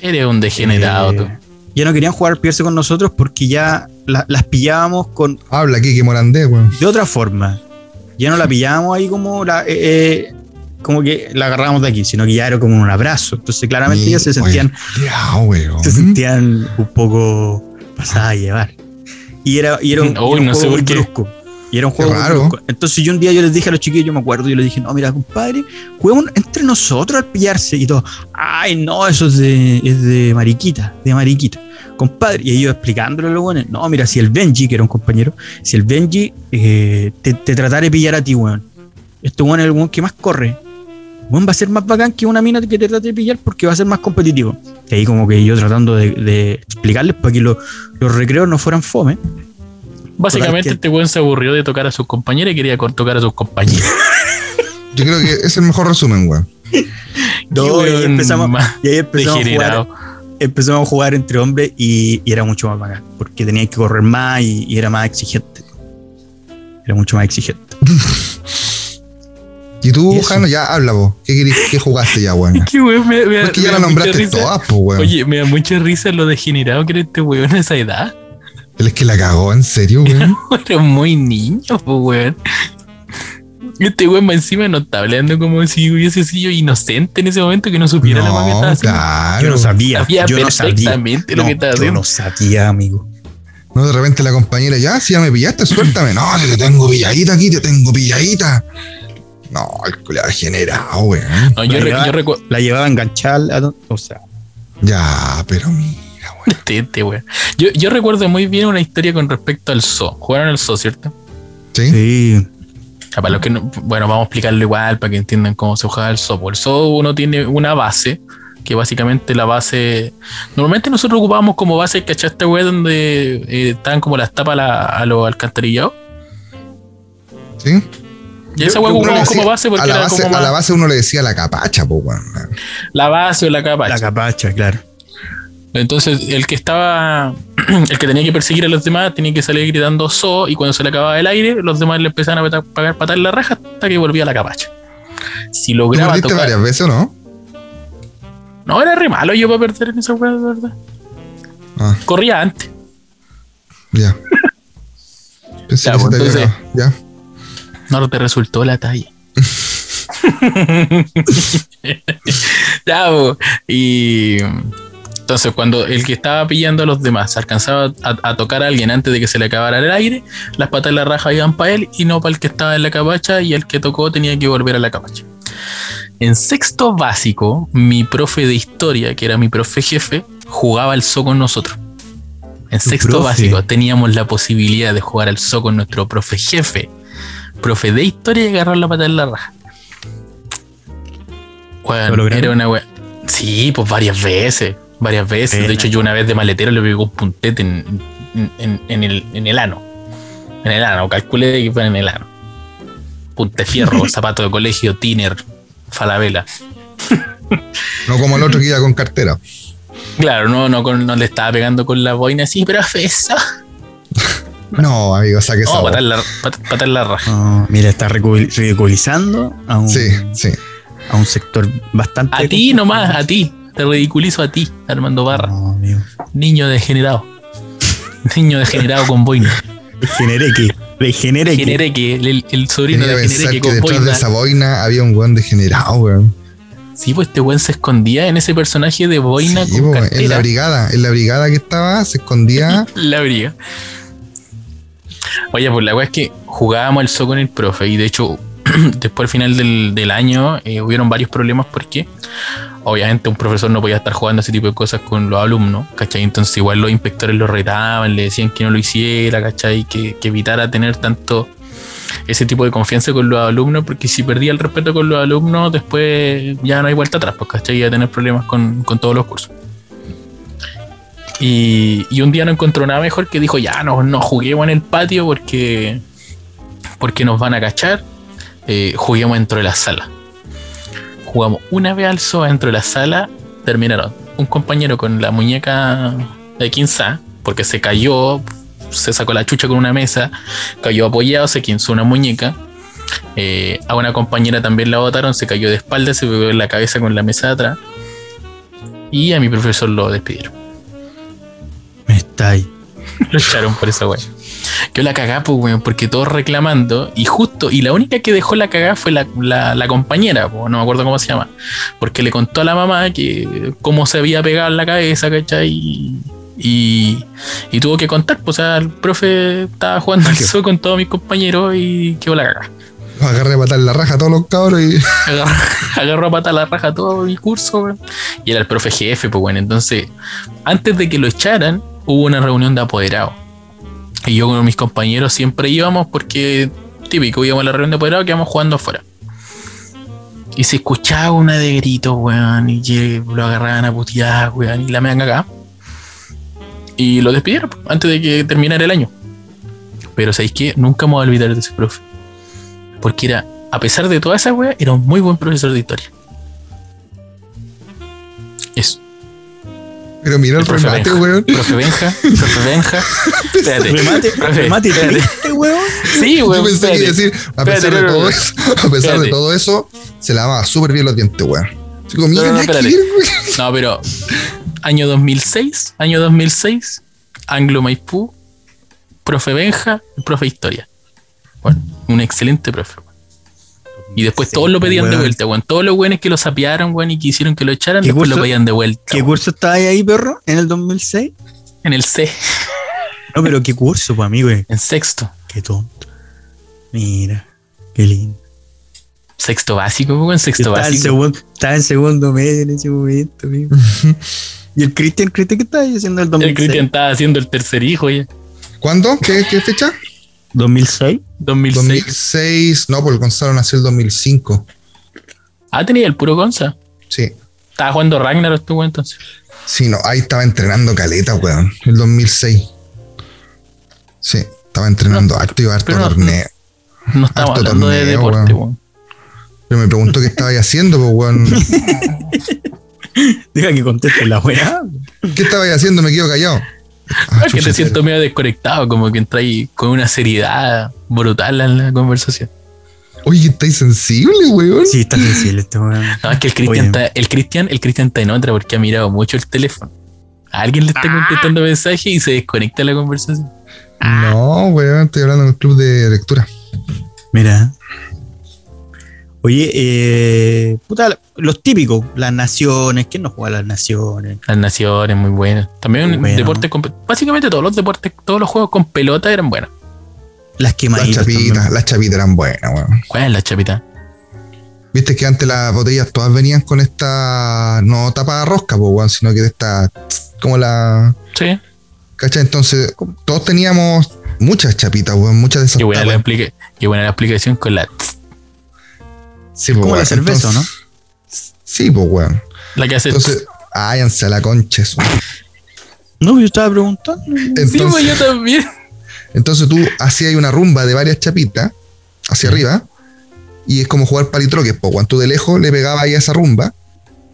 Eres un degenerado, Eh, tú. Ya no querían jugar pillarse con nosotros porque ya la- las pillábamos con Habla aquí que Morandé, weón. de otra forma. Ya no la pillábamos ahí como la. eh, eh, como que la agarrábamos de aquí, sino que ya era como un abrazo. Entonces, claramente ellas se sentían Ya, weón. se sentían un poco pasadas a llevar. Y era, y era un, y era Uy, un no sé juego por qué. brusco. Y era un juego raro. Entonces yo un día yo les dije a los chiquillos, yo me acuerdo, yo les dije, no, mira, compadre, juguemos entre nosotros al pillarse y todo. Ay, no, eso es de, es de mariquita, de mariquita. Compadre, y ellos explicándole a los buenos, no, mira, si el Benji, que era un compañero, si el Benji eh, te, te tratara de pillar a ti, weón, este weón es el weón que más corre. Weón va a ser más bacán que una mina que te trate de pillar porque va a ser más competitivo. Y ahí como que yo tratando de, de explicarles para que lo- los recreos no fueran fome. Básicamente, este weón se aburrió de tocar a sus compañeros y quería tocar a sus compañeros. Yo creo que es el mejor resumen, weón. No, y ahí empezamos, más y ahí empezamos a, jugar, empezamos a jugar entre hombres y, y era mucho más bacán. Porque tenía que correr más y, y era más exigente. Era mucho más exigente. Y tú. Jano, ya habla vos. ¿Qué, querés- qué jugaste ya, weón? ¿Qué weón? Me, me- Porque me ya la nombraste todas, pues, weón. Oye, me da mucha risa lo degenerado que era este weón a esa edad. Él es que la cagó, en serio, weón. Era muy niño, pues weón. Este weón más encima no está hablando como si hubiese sido inocente en ese momento que no supiera la mamá que estaba No, haciendo. claro. Yo no sabía. Sabía yo no sabía. perfectamente lo No, que estaba yo haciendo. no sabía, amigo. No, de repente la compañera, ya, si ya me pillaste, suéltame. No, si te tengo pilladita aquí, te tengo pilladita. No, el culiado generado, weón. No, yo, La llevaba- yo recuerdo. La llevaba enganchada. a don- O sea, Ya, pero mira, Este, este weón. Yo, yo recuerdo muy bien una historia con respecto al zoo. Jugaron al zoo, ¿cierto? ¿Sí? sí. Ah, Para los que no- bueno, vamos a explicarlo igual para que entiendan cómo se juega el zoo. Pues El zoo uno tiene una base, que básicamente la base. Normalmente nosotros ocupábamos como base, ¿cachaste, weón? Donde eh, estaban como las tapas a, la- a los alcantarillados. ¿Sí? Y esa ocupábamos decía- como base porque a la era base, a la base uno le decía la capacha, pues, weón. la base o la capa. La capacha, claro. Entonces, el que estaba, el que tenía que perseguir a los demás tenía que salir gritando so y cuando se le acababa el aire, los demás le empezaban a pagar patar la raja hasta que volvía a la capacha. Si ¿Tú lograba perdiste tocar, varias veces o no? No, era re malo yo para perder en esa weá, de verdad. Ah, Corría antes. ya. Pensé Ya, que se pues, te entonces-. Ya. No te resultó la talla. ya, po. y entonces cuando el que estaba pillando a los demás alcanzaba a, a tocar a alguien antes de que se le acabara el aire, las patas de la raja iban para él y no para el que estaba en la capacha y el que tocó tenía que volver a la capacha. En sexto básico, mi profe de historia, que era mi profe jefe, jugaba al zoo con nosotros. En sexto profe. básico teníamos la posibilidad de jugar al zoo con nuestro profe jefe, profe de historia y agarrar la pata en la raja. Weón, ¿Lo lograron? era una wea. Sí, pues varias veces. Varias veces. Pena. De hecho, yo una vez de maletero le pegó un puntete en, en- en- en el, en el ano. En el ano, calculé que fue en el ano. Punte fierro, zapato de colegio, tiner, falabella. No como el otro que iba con cartera. Claro, no, no, con- no le estaba pegando con la boina así, pero eso. No, amigo, saque esa. No, patar la, pat- patar la raja. No, mira, está ridicu- ridiculizando a un, Sí, sí. a un sector bastante. A ti nomás, a ti. Te ridiculizo a ti, Armando Barra. No. Niño degenerado. Niño degenerado con boina. Degeneré que. Degeneré que. Generé que el, el sobrino de que pensar Generé que que con detrás de boina. esa boina había un weón degenerado, weón. Sí, pues este weón se escondía en ese personaje de boina Sí, con po, en la brigada, en la brigada que estaba, se escondía. La briga. Oye, pues la weá es que jugábamos al zoo con el profe y de hecho, después al final del, del año eh, hubieron varios problemas porque obviamente un profesor no podía estar jugando ese tipo de cosas con los alumnos, ¿cachai? Entonces igual los inspectores lo retaban, le decían que no lo hiciera, ¿cachai? Que, que evitara tener tanto ese tipo de confianza con los alumnos porque si perdía el respeto con los alumnos después ya no hay vuelta atrás, pues, ¿cachai? Iba a tener problemas con, con todos los cursos. Y, y un día no encontró nada mejor que dijo, ya, no, no juguemos en el patio porque, porque nos van a cachar. Eh, juguemos dentro de la sala. Jugamos una vez al zoo dentro de la sala. Terminaron un compañero con la muñeca de quinza, porque se cayó, se sacó la chucha con una mesa, cayó apoyado, se quinzó una muñeca. Eh, a una compañera también la botaron, se cayó de espalda, se pegó en la cabeza con la mesa de atrás. Y a mi profesor lo despidieron. Me está ahí. Lo echaron por esa weá. Yo la cagá, pues, weón, porque todos reclamando. Y justo, y la única que dejó la cagá fue la, la- la compañera, no me acuerdo cómo se llama. Porque le contó a la mamá que cómo se había pegado en la cabeza, ¿cachai? Y, y, y tuvo que contar, pues, o sea, el profe estaba jugando al zoo con todos mis compañeros y quedó la cagá. Agarré a matar la raja a todos los cabros y. Agarró, agarró a pata la raja todo mi curso, weón. Y era el profe jefe, pues bueno. Entonces, antes de que lo echaran, hubo una reunión de apoderados. Y yo con mis compañeros siempre íbamos porque, típico, íbamos a la reunión de apoderados que íbamos jugando afuera. Y se escuchaba una de gritos, weón, y que lo agarraban a putear, weón, y la me acá. Y lo despidieron antes de que terminara el año. Pero ¿sabéis qué? Nunca me voy a olvidar de ese profe. Porque era, a pesar de toda esa wea, era un muy buen profesor de historia. Eso. Pero mira el El profe remate, Benja. weón. Profe Benja, profe Benja. Espérate, Remate, profe, remate espérate. triste, weón. Sí, Yo pensé que iba a espérate. decir, a pesar Espérate, de no, todo eso, a pesar de todo eso, se lavaba súper bien los dientes, No, no, weón. No, pero año 2006, año 2006, Anglo Maipú, profe Benja, profe Historia. Bueno, un excelente profe. Y después todos lo pedían de vuelta, weón. Todos los buenos que lo sapearon, weón, y quisieron que lo echaran, ¿Qué después curso? lo pedían de vuelta. ¿Qué weón. curso estaba ahí, perro? ¿En el 2006? En el C, No, pero ¿qué curso, pues, amigo? en sexto. Qué tonto. Mira, qué lindo. Sexto básico, weón, sexto Estaba en, básico. segundo, estaba en segundo medio en ese momento, amigo. ¿Y el Cristian, Cristian qué estaba ahí haciendo el 2006? El Cristian estaba haciendo el tercer hijo ya. ¿Cuándo? ¿Qué, qué fecha? 2006. 2006. 2006. No, porque el Gonzalo nació el 2005. Ah, tenía el puro Gonza. Sí. Estaba jugando Ragnar este weón entonces. Sí, no, ahí estaba entrenando caleta, weón. El 2006. Sí, estaba entrenando harto y harto no- torneo. No Harto hablando de torneo, deporte, weón. weón. Pero me preguntó qué estaba haciendo, pues, weón. Deja que conteste la weá. ¿Qué estaba haciendo? Me quedo callado. Ah, es que chucha, te siento medio desconectado, como que entra ahí con una seriedad brutal en la conversación. Oye, estáis sensible, weón. Sí, está sensible este weón. No, es que el Cristian está, el Cristian, el Cristian está en otra porque ha mirado mucho el teléfono. A alguien le está contestando mensaje y se desconecta la conversación. No, weón, estoy hablando en el club de lectura. Mira. Oye, eh, puta, los típicos, las naciones, ¿quién no juega a las naciones? Las naciones, muy buenas. También Bueno. deportes con, básicamente todos los deportes, todos los juegos con pelota eran buenos. Las Las quemaditas. chapitas, también. las chapitas eran buenas, weón. ¿Cuál es la chapita? Viste que antes las botellas todas venían con esta, no tapa rosca, pues, weón, sino que de esta, como la, Sí. ¿cachai? Entonces, todos teníamos muchas chapitas, weón, muchas de esas Qué buena, la tapas. explica- qué buena la explicación con la Sí, pues, Como la weón, cerveza, entonces- Sí, pues, weón. la que hace. Entonces, váyanse a la concha eso. No, yo estaba preguntando. sí, Entonces, pues yo también. entonces tú hacías una rumba de varias chapitas hacia arriba y es como jugar palitroques, pues, weón. Tú de lejos le pegabas ahí a esa rumba,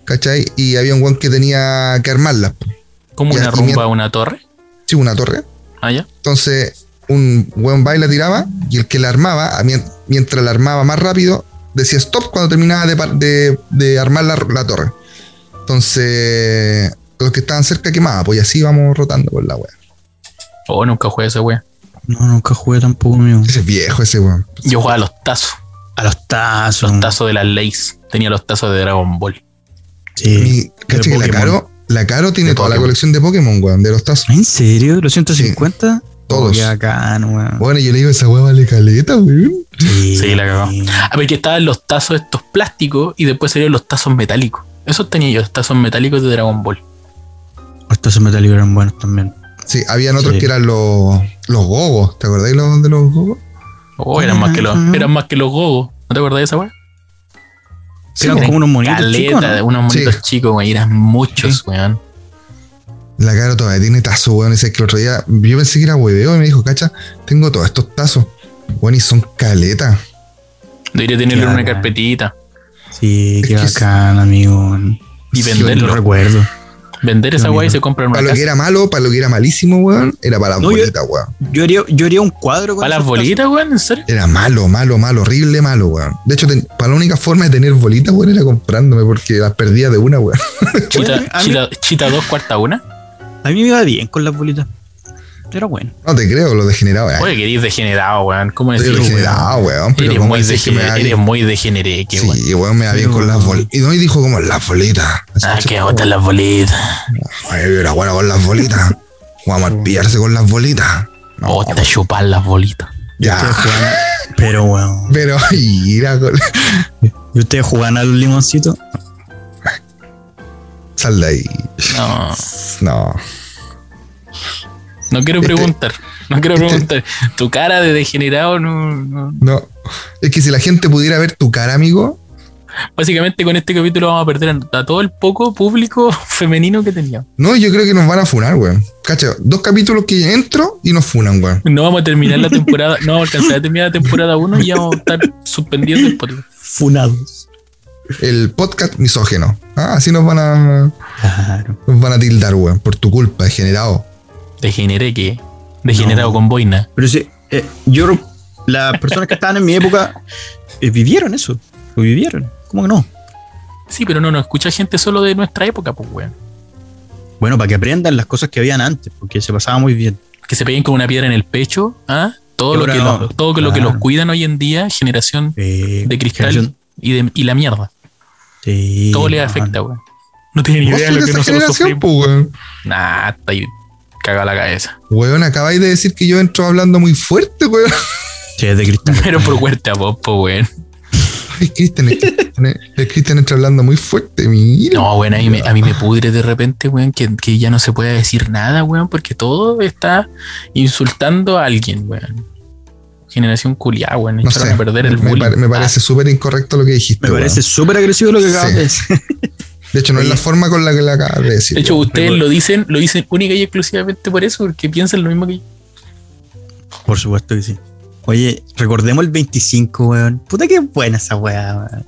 ¿cachai? Y había un weón que tenía que armarla. pues. Como Ya, una rumba una torre. Sí, una torre. Allá. Entonces, un buen baile tiraba y el que la armaba, mientras la armaba más rápido, decía stop cuando terminaba de, de- de armar la, la torre. Entonces, los que estaban cerca quemaban, pues y así vamos rotando por la wea. Oh, nunca jugué a esa wea. No, nunca jugué tampoco, amigo. Ese es viejo ese weón. Yo jugaba a los tazos. A los tazos. Los tazos de las leyes. Tenía los tazos de Dragon Ball. Sí. Mi- cacha que la. Caro, la Caro tiene toda la colección de Pokémon, weón, de los tazos. ¿En serio? ¿Los 150? Todos. Oh, qué bacán, weón. Bueno, yo le digo, esa weá vale caleta, weón. Sí, Sí, la cagó. Ah, porque estaban los tazos estos plásticos y después salieron los tazos metálicos. Esos tenía yo, los tazos metálicos de Dragon Ball. Los tazos metálicos eran buenos también. Sí, habían otros Sí. que eran los, los gogos. ¿Te acordáis los, de los gogos? Oh, eran más que los, eran más que los gogos. ¿No te acordás de esa? Que eran como unos monitos Caleta, chicos, ¿no? unos monitos Sí. chicos, güey. Eran muchos, weón. La cara todavía tiene tazos, weón. Ese que el otro día yo pensé que era hueveo y me dijo, cacha, tengo todos estos tazos. Weón, y son caletas. Debería tenerle una carpetita. Sí, Es qué es- bacán, amigo. Y Sí, Lo venderlo. recuerdo. Vender esa weá y se compra una Para lo que era malo, para lo que era malísimo, weón, era para las No, bolitas, weón. Yo haría, yo haría un cuadro con ¿Para las bolitas, weón? ¿En serio? Era malo, malo, malo, horrible, malo, weón. De hecho, ten- para la única forma de tener bolitas, weón, era comprándome porque las perdía de una, weón. Chita, chita, chita 2, cuarta una. A mí me iba bien con las bolitas. Era bueno. No te creo, lo degenerado, weón. Oye, que eres degenerado, weón. ¿Cómo decirlo? degenerado, weón. Pero Eres ¿cómo muy, decís que me degener- va eres muy degeneré, que weón. Sí, weón, me va bien Pero- con las bolitas. Y no, y dijo como las bolitas. Ah, que botan las bolitas. Ay, yo era bueno con las bolitas. Vamos a pillarse con las bolitas. No, O te chupar las bolitas. ya. Pero bueno. Pero mira, con- ¿Y ustedes jugaban a los limoncitos? Sal de ahí. No, No. no quiero Este- preguntar. No quiero este- preguntar. Tu cara de degenerado no, no- No. Es que si la gente pudiera ver tu cara, amigo, Básicamente con este capítulo vamos a perder a, todo el poco público femenino que teníamos. no, yo creo que nos van a funar, weón. Cacha, dos capítulos que entro y nos funan, weón. No vamos a terminar la temporada, no vamos a alcanzar a terminar la temporada 1 y ya vamos a estar suspendiendo el podcast. Funados. El podcast misógeno. Ah, así nos van a, Claro. nos van a tildar, weón, por tu culpa, degenerado. Degeneré que. Degenerado No. con boina. Pero sí, eh, yo, las personas que estaban en mi época eh, vivieron eso. Lo vivieron. ¿Cómo que no? Sí, pero no nos escucha gente solo de nuestra época, pues, weón. Bueno, para que aprendan las cosas que habían antes, porque se pasaba muy bien. Que se peguen con una piedra en el pecho, ¿ah? Todo lo que, no, lo- todo lo que los cuidan hoy en día, generación Eh, de cristal generación- y, de, y la mierda. Sí, Todo le afecta, weón. No tiene ni idea de lo que nosotros generación, sufrimos. pues. Nah, está ahí cagada la cabeza. Weón, acabáis de decir que yo entro hablando muy fuerte, weón. Sí, es de cristal. Pero por cuerta, vos, po, weón. Ay, Cristian, Cristian- el Cristian entra hablando muy fuerte, mira. No, weón, a mí, me, a mí me pudre de repente, weón, que, que ya no se puede decir nada, weón, porque todo está insultando a alguien, weón. Generación culiada, weón. No Echaron sé, a perder el me, bullying. me parece súper incorrecto lo que dijiste. Me weón. parece súper agresivo lo que acabas Sí. de decir. De hecho, no es la forma con la que le acabas de decir. de hecho, weón. ustedes lo dicen, lo dicen única y exclusivamente por eso, porque piensan lo mismo que yo. Por supuesto que sí. Oye, recordemos el 25, weón. Puta que buena esa weá, weón.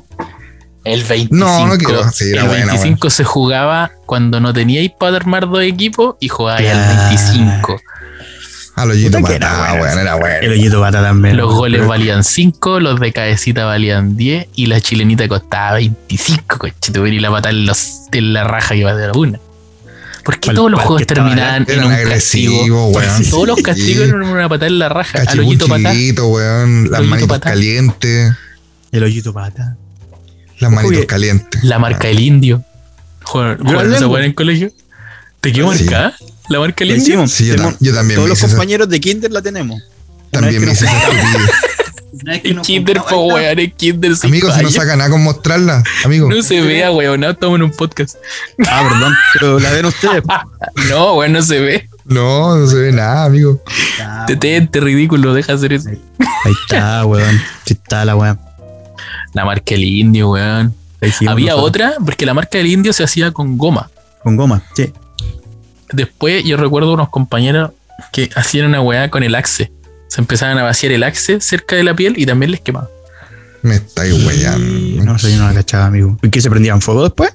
El 25. No, no quiero. Sí, era el buena, 25 se jugaba cuando no teníais para armar dos equipos y jugabais Claro. al 25. A los Yito Puta que era bueno. weón, era bueno. El hoyito pata también. Los goles Pero- valían 5, los de cabecita valían 10 y la chilenita costaba 25, coche. Y la patada en, los- en la raja que va de la una. ¿Por qué todos los juegos estaba terminaban en un castigo? agresivos, weón. Todos los castigos Sí. eran una patada en la raja. Al hoyito. Cachipunchilito, weón. Las Hoyito manitos patá. calientes. El hoyito pata. Las manitos que- calientes. La marca del indio. Juan, ¿no se en el colegio? ¿Te quedó Sí. ¿La marca hicimos. Sí, yo, Tenemos- tam- yo también Todos los esa- compañeros de Kinder la tenemos. También me hice nos Kinder, po, weón, en Kinder sin Amigo, si no saca nada con mostrarla, amigo. No se vea, weón, no, estamos en un podcast. Ah, perdón, pero la ven ustedes. No, weón, no se ve. No, no se ve nada, amigo. Ah, Tetente, ridículo, deja hacer eso. Ahí está, weón. Sí está la weón. La marca del indio, weón. Había otra, porque la marca del indio se hacía con goma. Con goma, sí. Después yo recuerdo unos compañeros que hacían una weá con el axe. Se empezaban a vaciar el axe cerca de la piel y también les quemaba. Me estáis weyando. No sé, yo no la cachaba, amigo. ¿Y qué se prendían fuego después?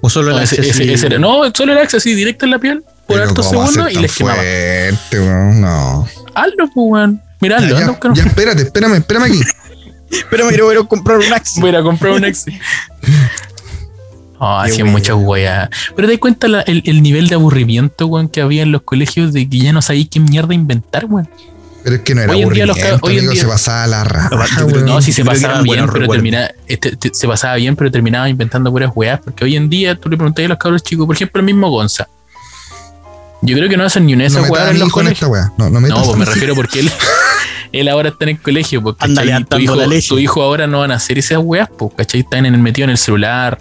¿O solo No, la ese- ese- ese era- no, solo el axe así, directo en la piel, por hartos ¿cómo segundos y les quemaba. fuerte, weón? No. Hazlo, pues, weón. Miralo, Ya, ya, buscar un- ya, espérate, espérame, espérame aquí. Pero me quiero comprar un axe. Voy a a comprar un axe. Ah, Qué hacían muchas weas. Pero te das cuenta la- el, el nivel de aburrimiento, weón, que había en los colegios de que ya no sabías qué mierda inventar, weón. Pero es que no era Hoy en día los hoy en amigo, día- se pasaba la raja, creo. No, si se pasaba bien, pero terminaba, este, te- se pasaba bien, pero terminaba inventando puras weas. Porque hoy en día tú le preguntas a los cabros chicos, por ejemplo, el mismo Gonza. Yo creo que no hacen ni una de No esas weas a en los colegios. No, no No, pues me mi refiero porque él, él ahora está en el colegio, pues, Anda ¿cachai? tu, hijo, la leche. tu hijo ahora no van a hacer esas weas, pues, ¿cachai? Están en el metido en el celular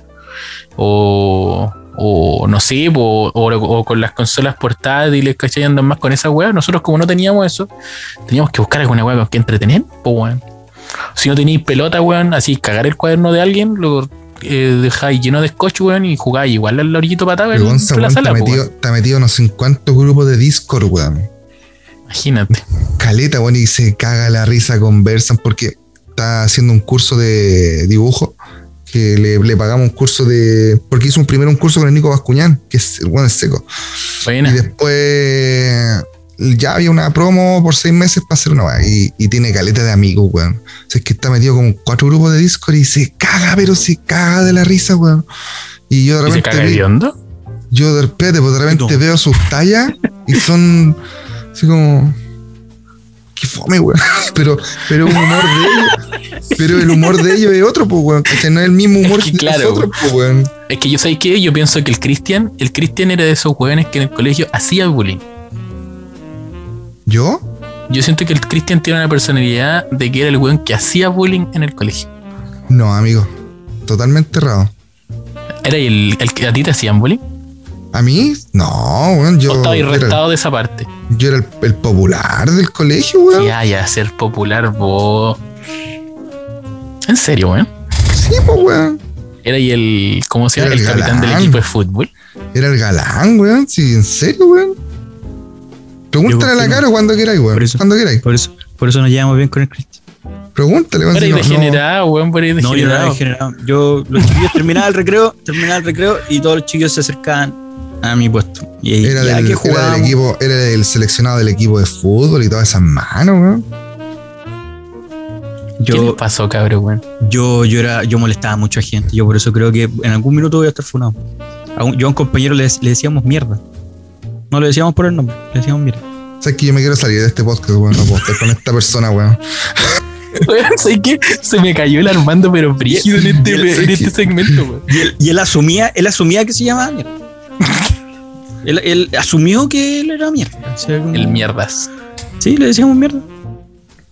o, o no sé, po, o, o con las consolas portátiles, ¿cachai? Andan más con esas weas. Nosotros como no teníamos eso, teníamos que buscar alguna wea con que entretener, pues, weón. Si no tenéis pelota, weón, así cagar el cuaderno de alguien, lo eh, dejáis lleno de scotch, weón, y jugáis igual al orillito Pero Gonza, en la weón, sala, te metido, weón. te ha metido no sé en cuántos grupos de Discord, weón. Imagínate. Caleta, weón, y se caga la risa, conversan, porque está haciendo un curso de dibujo, que le, le pagamos un curso de... Porque hizo un primero un curso con el Nico Bascuñán, que es, el weón es seco. Buena. Y después ya había una promo por seis meses para hacer una weá. Y, y tiene caleta de amigos, weón. O sea, es que está metido como cuatro grupos de Discord y se caga, pero se caga de la risa, weón. Y yo de ¿Y se repente, caga hediondo? yo de repente, pues de repente No. veo sus tallas y son así como. Qué fome, weón. Pero, pero un humor de ellos. Pero el humor de ellos es otro, pues, weón. ¿cachai? No es el mismo humor Es que que claro, nosotros, pues, weón. Es que yo sé que yo pienso que el Cristian, el Cristian era de esos jóvenes que en el colegio hacía bullying. ¿Yo? Yo siento que el Cristian tiene una personalidad de que era el weón que hacía bullying en el colegio. No, amigo. Totalmente errado. ¿Era el, el que a ti te hacían bullying? ¿A mí? No, weón. Yo, ¿O estabas yo era, restado de esa parte? yo era el, el popular del colegio, weón. Ya, ya, ser popular, vos. En serio, weón. Sí, pues, weón. Era ahí el. ¿Cómo se llama? El, el capitán del equipo de fútbol. Era el galán, weón. Sí, en serio, weón. Pregúntale a la. Caro cuando queráis, weón. Por eso. Cuando queráis. Por eso, por eso nos llevamos bien con el Cristian. Pregúntale, weón. Si ahí no- no- degenerado, weón, por ahí No, yo era degenerado. degenerado. Yo, los chiquillos terminaban el recreo, terminaban el recreo y todos los chiquillos se acercaban a mi puesto. Y Era del, que era del jugábamos, equipo, era del seleccionado del equipo de fútbol y todas esas manos, weón. ¿Qué le yo, pasó, cabrón, weón? yo, yo, era, yo molestaba a mucha gente. Yo por eso creo que en algún minuto voy a estar funado. A un- yo a un compañero le, le decíamos mierda. No le decíamos por el nombre, le decíamos mierda. Sabes que yo me quiero salir de este podcast, weón. No puedo estar con esta persona, weón. ¿sabes qué? Se me cayó el Armando, pero brígido en este, en este segmento, weón. Y él, y él asumía, él asumía que se llamaba mierda. él, él asumió que él era mierda. O sea, como- El mierdas. Sí, le decíamos mierda.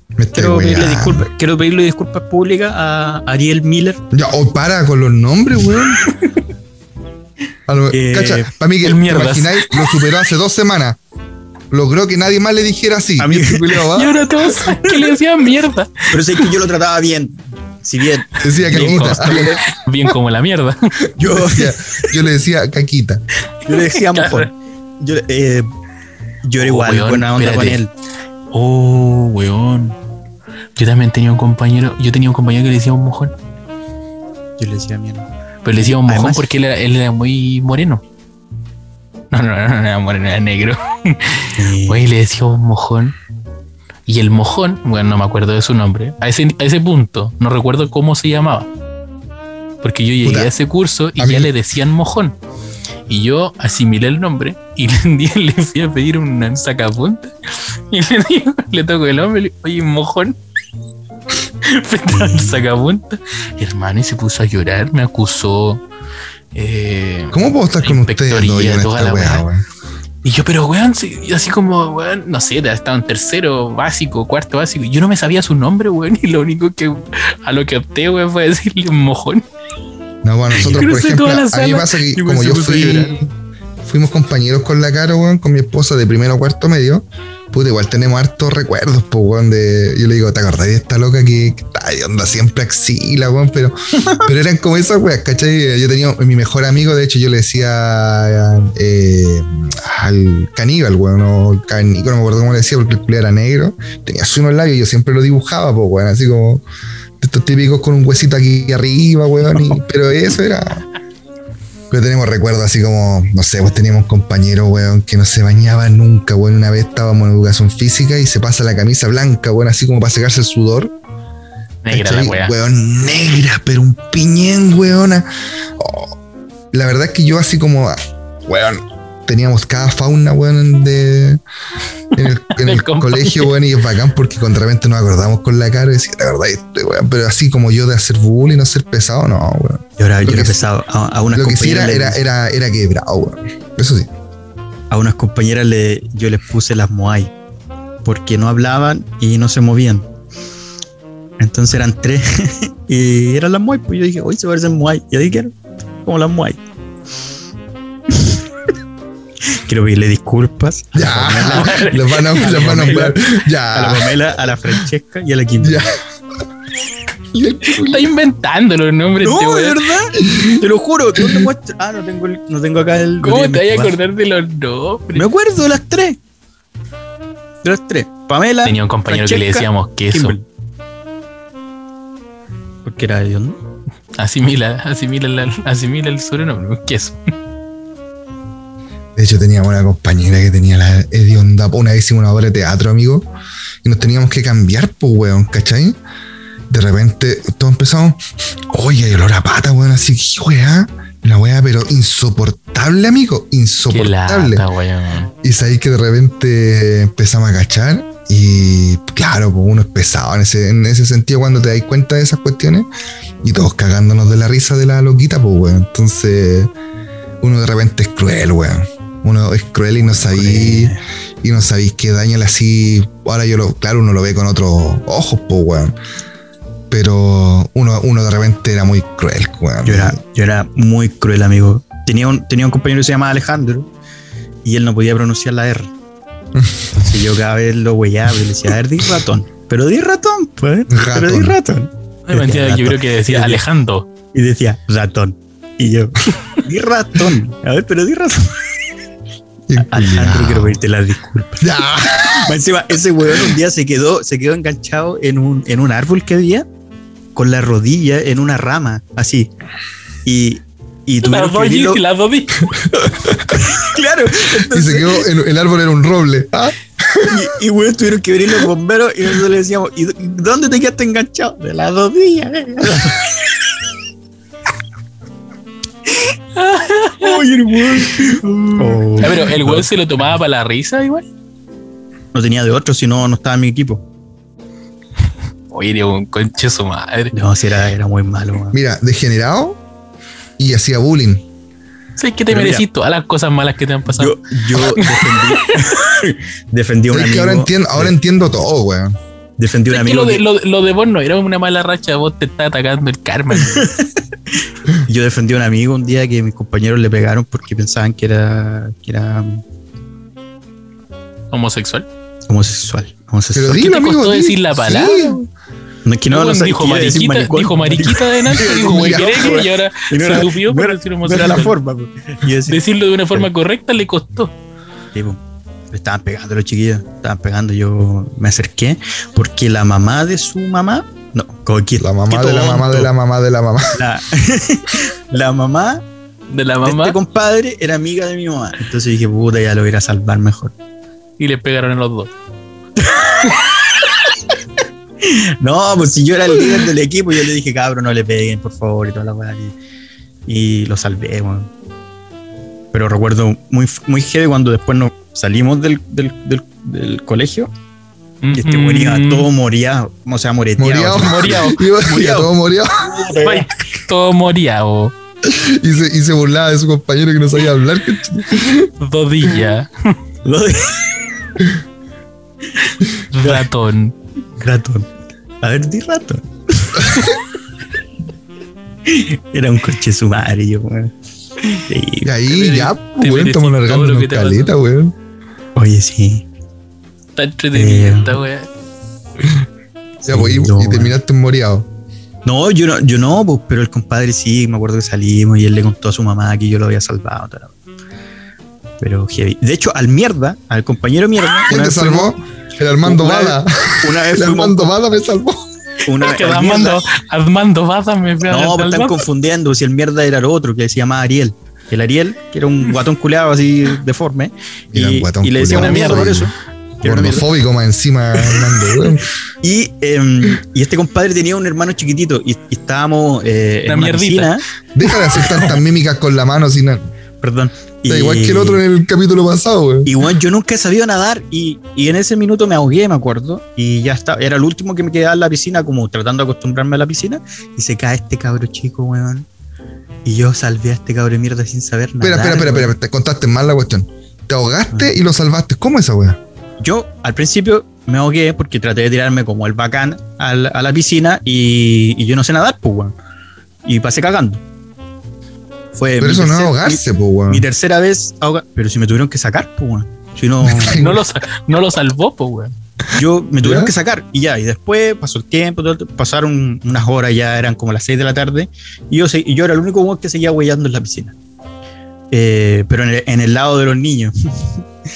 Me Quiero pedirle, disculpas, quiero pedirle disculpas públicas a Ariel Miller. Ya, o para con los nombres, weón. Eh, cacha, para mí que el ¿te mierdas. imagináis? Lo superó hace dos semanas. Logró que nadie más le dijera así. A mí- este Y ahora todos que le decían mierda. Pero sé que yo lo trataba bien. Si bien decía Bien, caquita. como- bien como la mierda. yo, Decía- yo le decía caquita. yo le decía mojón. Yo, eh, yo era Oh, igual, weón, buena onda con él. Oh, weón. Yo también tenía un compañero, yo tenía un compañero que le decía un mojón. Yo le decía mierda. Pero le decía un mojón Además- porque él era, él era muy moreno. No, no, no, no era moreno, era negro. Oye, le decíamos mojón. Y el mojón, bueno, no me acuerdo de su nombre. A ese, a ese punto, no recuerdo cómo se llamaba. Porque yo llegué Puta, a ese curso y a ya mí- le decían mojón. Y yo asimilé el nombre y un día le fui a pedir un sacapunta. Y le digo, le toco el hombre y le digo, oye, mojón. Al sacapunta. Hermano, y se puso a llorar, me acusó. eh, ¿Cómo puedo estar con ustedes en toda la weá, weá. Y yo, pero weón, así como, weón, no sé, estaba en tercero básico, cuarto básico, yo no me sabía su nombre, weón, y lo único que a lo que opté, weón, fue decirle un mojón. No, bueno, nosotros, por ejemplo, a mí pasa que como yo fui, fuimos compañeros con la cara, weón, con mi esposa de primero a cuarto medio, puta, igual tenemos hartos recuerdos, pues, weón, de, yo le digo, ¿te acordás de esta loca que, que está de onda siempre axila, weón? Pero, pero eran como esas weas, ¿cachai? Yo tenía mi mejor amigo, de hecho, yo le decía eh, al caníbal, weón, o caníbal, no me acuerdo cómo le decía, porque el culo era negro, tenía su unos labios, yo siempre lo dibujaba, pues, weón, así como de estos típicos con un huesito aquí arriba, weón, y- pero eso era... Pero tenemos recuerdos así como, no sé, pues teníamos compañeros, weón, que no se bañaba nunca, weón. Una vez estábamos en educación física y se pasa la camisa blanca, weón, así como para secarse el sudor. Negra la ¿cachai? weá. Weón, negra, pero un piñén, weona. Oh, la verdad es que yo así como, weón, teníamos cada fauna, weón, de, en el, en el colegio, weón, y es bacán porque con de repente nos acordamos con la cara y decía, la verdad, este, weón, pero así como yo de hacer bullying, no ser pesado, no, weón. Yo era, yo era pesado. A, a unas Lo que sí era, compañeras, era, era, era quebrado, weón. Eso sí. a unas compañeras le, yo les puse las Moai porque no hablaban y no se movían. Entonces eran tres y eran las Moai. Pues yo dije, hoy se parecen Moai. Y ahí quiero, como las Moai. Quiero pedirle disculpas Ya, Pamela, los van a, A la los van a nombrar. la Ya, Pamela, a la Francesca y a la ya. El Está inventando los nombres No, este de verdad. Te lo juro. No te muestro- Ah, no tengo, el- no tengo acá el. ¿Cómo te vas a acordar de los nombres? Me acuerdo de las tres. De las tres. Pamela. Tenía un compañero que le decíamos queso. Kimberly. Porque era de dónde? Asimila, asimila, la- asimila el sobrenombre, queso. De hecho, teníamos una compañera que tenía la hedionda. Una vez hicimos una obra de teatro, amigo, y nos teníamos que cambiar, pues, weón, ¿cachai? De repente, todos empezamos, oye, olor a pata, weón, así que, weá, la weá, pero insoportable, amigo, Qué insoportable. lata, weón. Y es ahí que de repente empezamos a cachar y claro, pues uno es pesado en ese, en ese sentido cuando te das cuenta de esas cuestiones y todos cagándonos de la risa de la loquita, pues weón. Entonces uno de repente es cruel, weón. Uno es cruel y no sabéis y no sabéis qué daño le así. Ahora yo lo, claro, uno lo ve con otros ojos, pues weón. Pero uno, uno de repente era muy cruel, weón. Yo era, yo era muy cruel, amigo. Tenía un, tenía un compañero que se llamaba Alejandro y él no podía pronunciar la R. Entonces yo cada vez lo weyaba y le decía, a ver, di ratón. Pero di ratón, pues. Pero di ratón. Ay, mentira, yo creo que decía Alejandro. Y decía, ratón. Y yo, di ratón. A ver, pero di ratón. Alejandro, quiero pedirte las disculpas. Encima, ese weón un día se quedó, se quedó enganchado en un, en un árbol que había, con la rodilla en una rama, así. Y, y tuvieron Las que di- Claro. Y se quedó, en- el árbol era un roble. Ah, Y, y weón, tuvieron que venir los bomberos y nosotros le decíamos, ¿y dónde te quedaste enganchado? De las rodillas. Eh". Oye, el weón. Ah, pero el weón se lo tomaba para la risa igual. No tenía de otro, si no, no estaba en mi equipo. Oye, era un conche su madre. No, si era, era muy malo. weón. Mira, degenerado y hacía bullying. ¿Sabes que te Pero merecís mira. todas las cosas malas que te han pasado? Yo, yo defendí, defendí a un Es que ahora entiendo, ahora entiendo todo, weón. Defendí a un ¿Sabes que amigo. lo, de, que- lo, lo de vos no era una mala racha, vos te está atacando el karma. Yo defendí a un amigo un día que mis compañeros le pegaron porque pensaban que era, que era Homosexual. homosexual. Pero homosexual. ¿Qué dilo, te amigo. costó decir la palabra? Sí. No, es que no, No, dijo decir mariquita, maricón. dijo mariquita adelante, dijo güey Ya, quereque, weón. y ahora Y no se era- dupió no por era- decir no homosexual. era la forma. decía, Decirlo de una forma correcta le costó. Sí, po. Estaban pegando los chiquillos, estaban pegando. Yo me acerqué porque la mamá de su mamá, no, como que- La mamá de la mamá de la mamá de la mamá. La, la mamá De la de mamá este compadre era amiga de mi mamá. Entonces dije, puta, ya lo voy a ir a salvar mejor. y le pegaron a los dos. No, pues si yo era el líder del equipo, yo le dije, cabrón, no le peguen, por favor, y toda la weá. Y, y lo salvé, weón. Pero recuerdo muy, muy heavy cuando después nos salimos del, del, del, del colegio y este weón iba todo moriado, o sea, moreteado. Moriado. Moriado. Iba, iba todo moriado. Todo moriado. Y se, y se burlaba de su compañero que no sabía hablar. Dodilla. Ratón. ratón. A ver, di ratón. Era un coche sumario, weón. Sí, Y ahí ya, pues, weón, estamos largando te caleta, weón. Oye, sí. Está entretenida Eh. esta wea. Ya, pues, y, no, y terminaste moriado. No, yo no, yo no, pues, pero el compadre sí, me acuerdo que salimos y él le contó a su mamá que yo lo había salvado. Pero heavy. De hecho, al mierda, al compañero mierda. ¿Quién una te vez fuimos- salvó? El Armando Una vez- Bada. Una vez El fuimos. Armando Bada me salvó. Una vez, Armando, Armando Baza me no, pues al están confundiendo. Si el mierda era el otro, que se llamaba Ariel. El Ariel, que era un guatón culeado así deforme. Era Y, y le decíamos culeado, mierda por eso. una. Gordofóbico más encima. Y, em, y este compadre tenía un hermano chiquitito y, y estábamos eh, en Una una mierdita. piscina. Deja de hacer tantas mímicas con la mano, sin nada. Perdón. Está igual que el otro en el capítulo pasado. Y bueno, yo nunca he sabido nadar y, y en ese minuto me ahogué, me acuerdo. Y ya está, era el último que me quedaba en la piscina, como tratando de acostumbrarme a la piscina. Y se cae este cabro chico, weón. Y yo salvé a este cabro de mierda sin saber nada. Espera, espera, espera, espera, te contaste mal la cuestión. Te ahogaste y lo salvaste. ¿Cómo esa weá? Yo al principio me ahogué porque traté de tirarme como el bacán al- a la piscina y, y yo no sé nadar, pues, weón. Y pasé cagando. Fue Pero mi eso no es tercer- ahogarse, po, Mi, mi weón. tercera vez ahoga- Pero si me tuvieron que sacar, pues, weón. Si no. No lo, no lo salvó, pues, weón. Yo me tuvieron ¿Ya? que sacar y ya, y después pasó el tiempo, todo el- pasaron unas horas, ya eran como las 6 de la tarde, y yo, y yo era el único que seguía huellando en la piscina. Eh, pero en el, en el lado de los niños.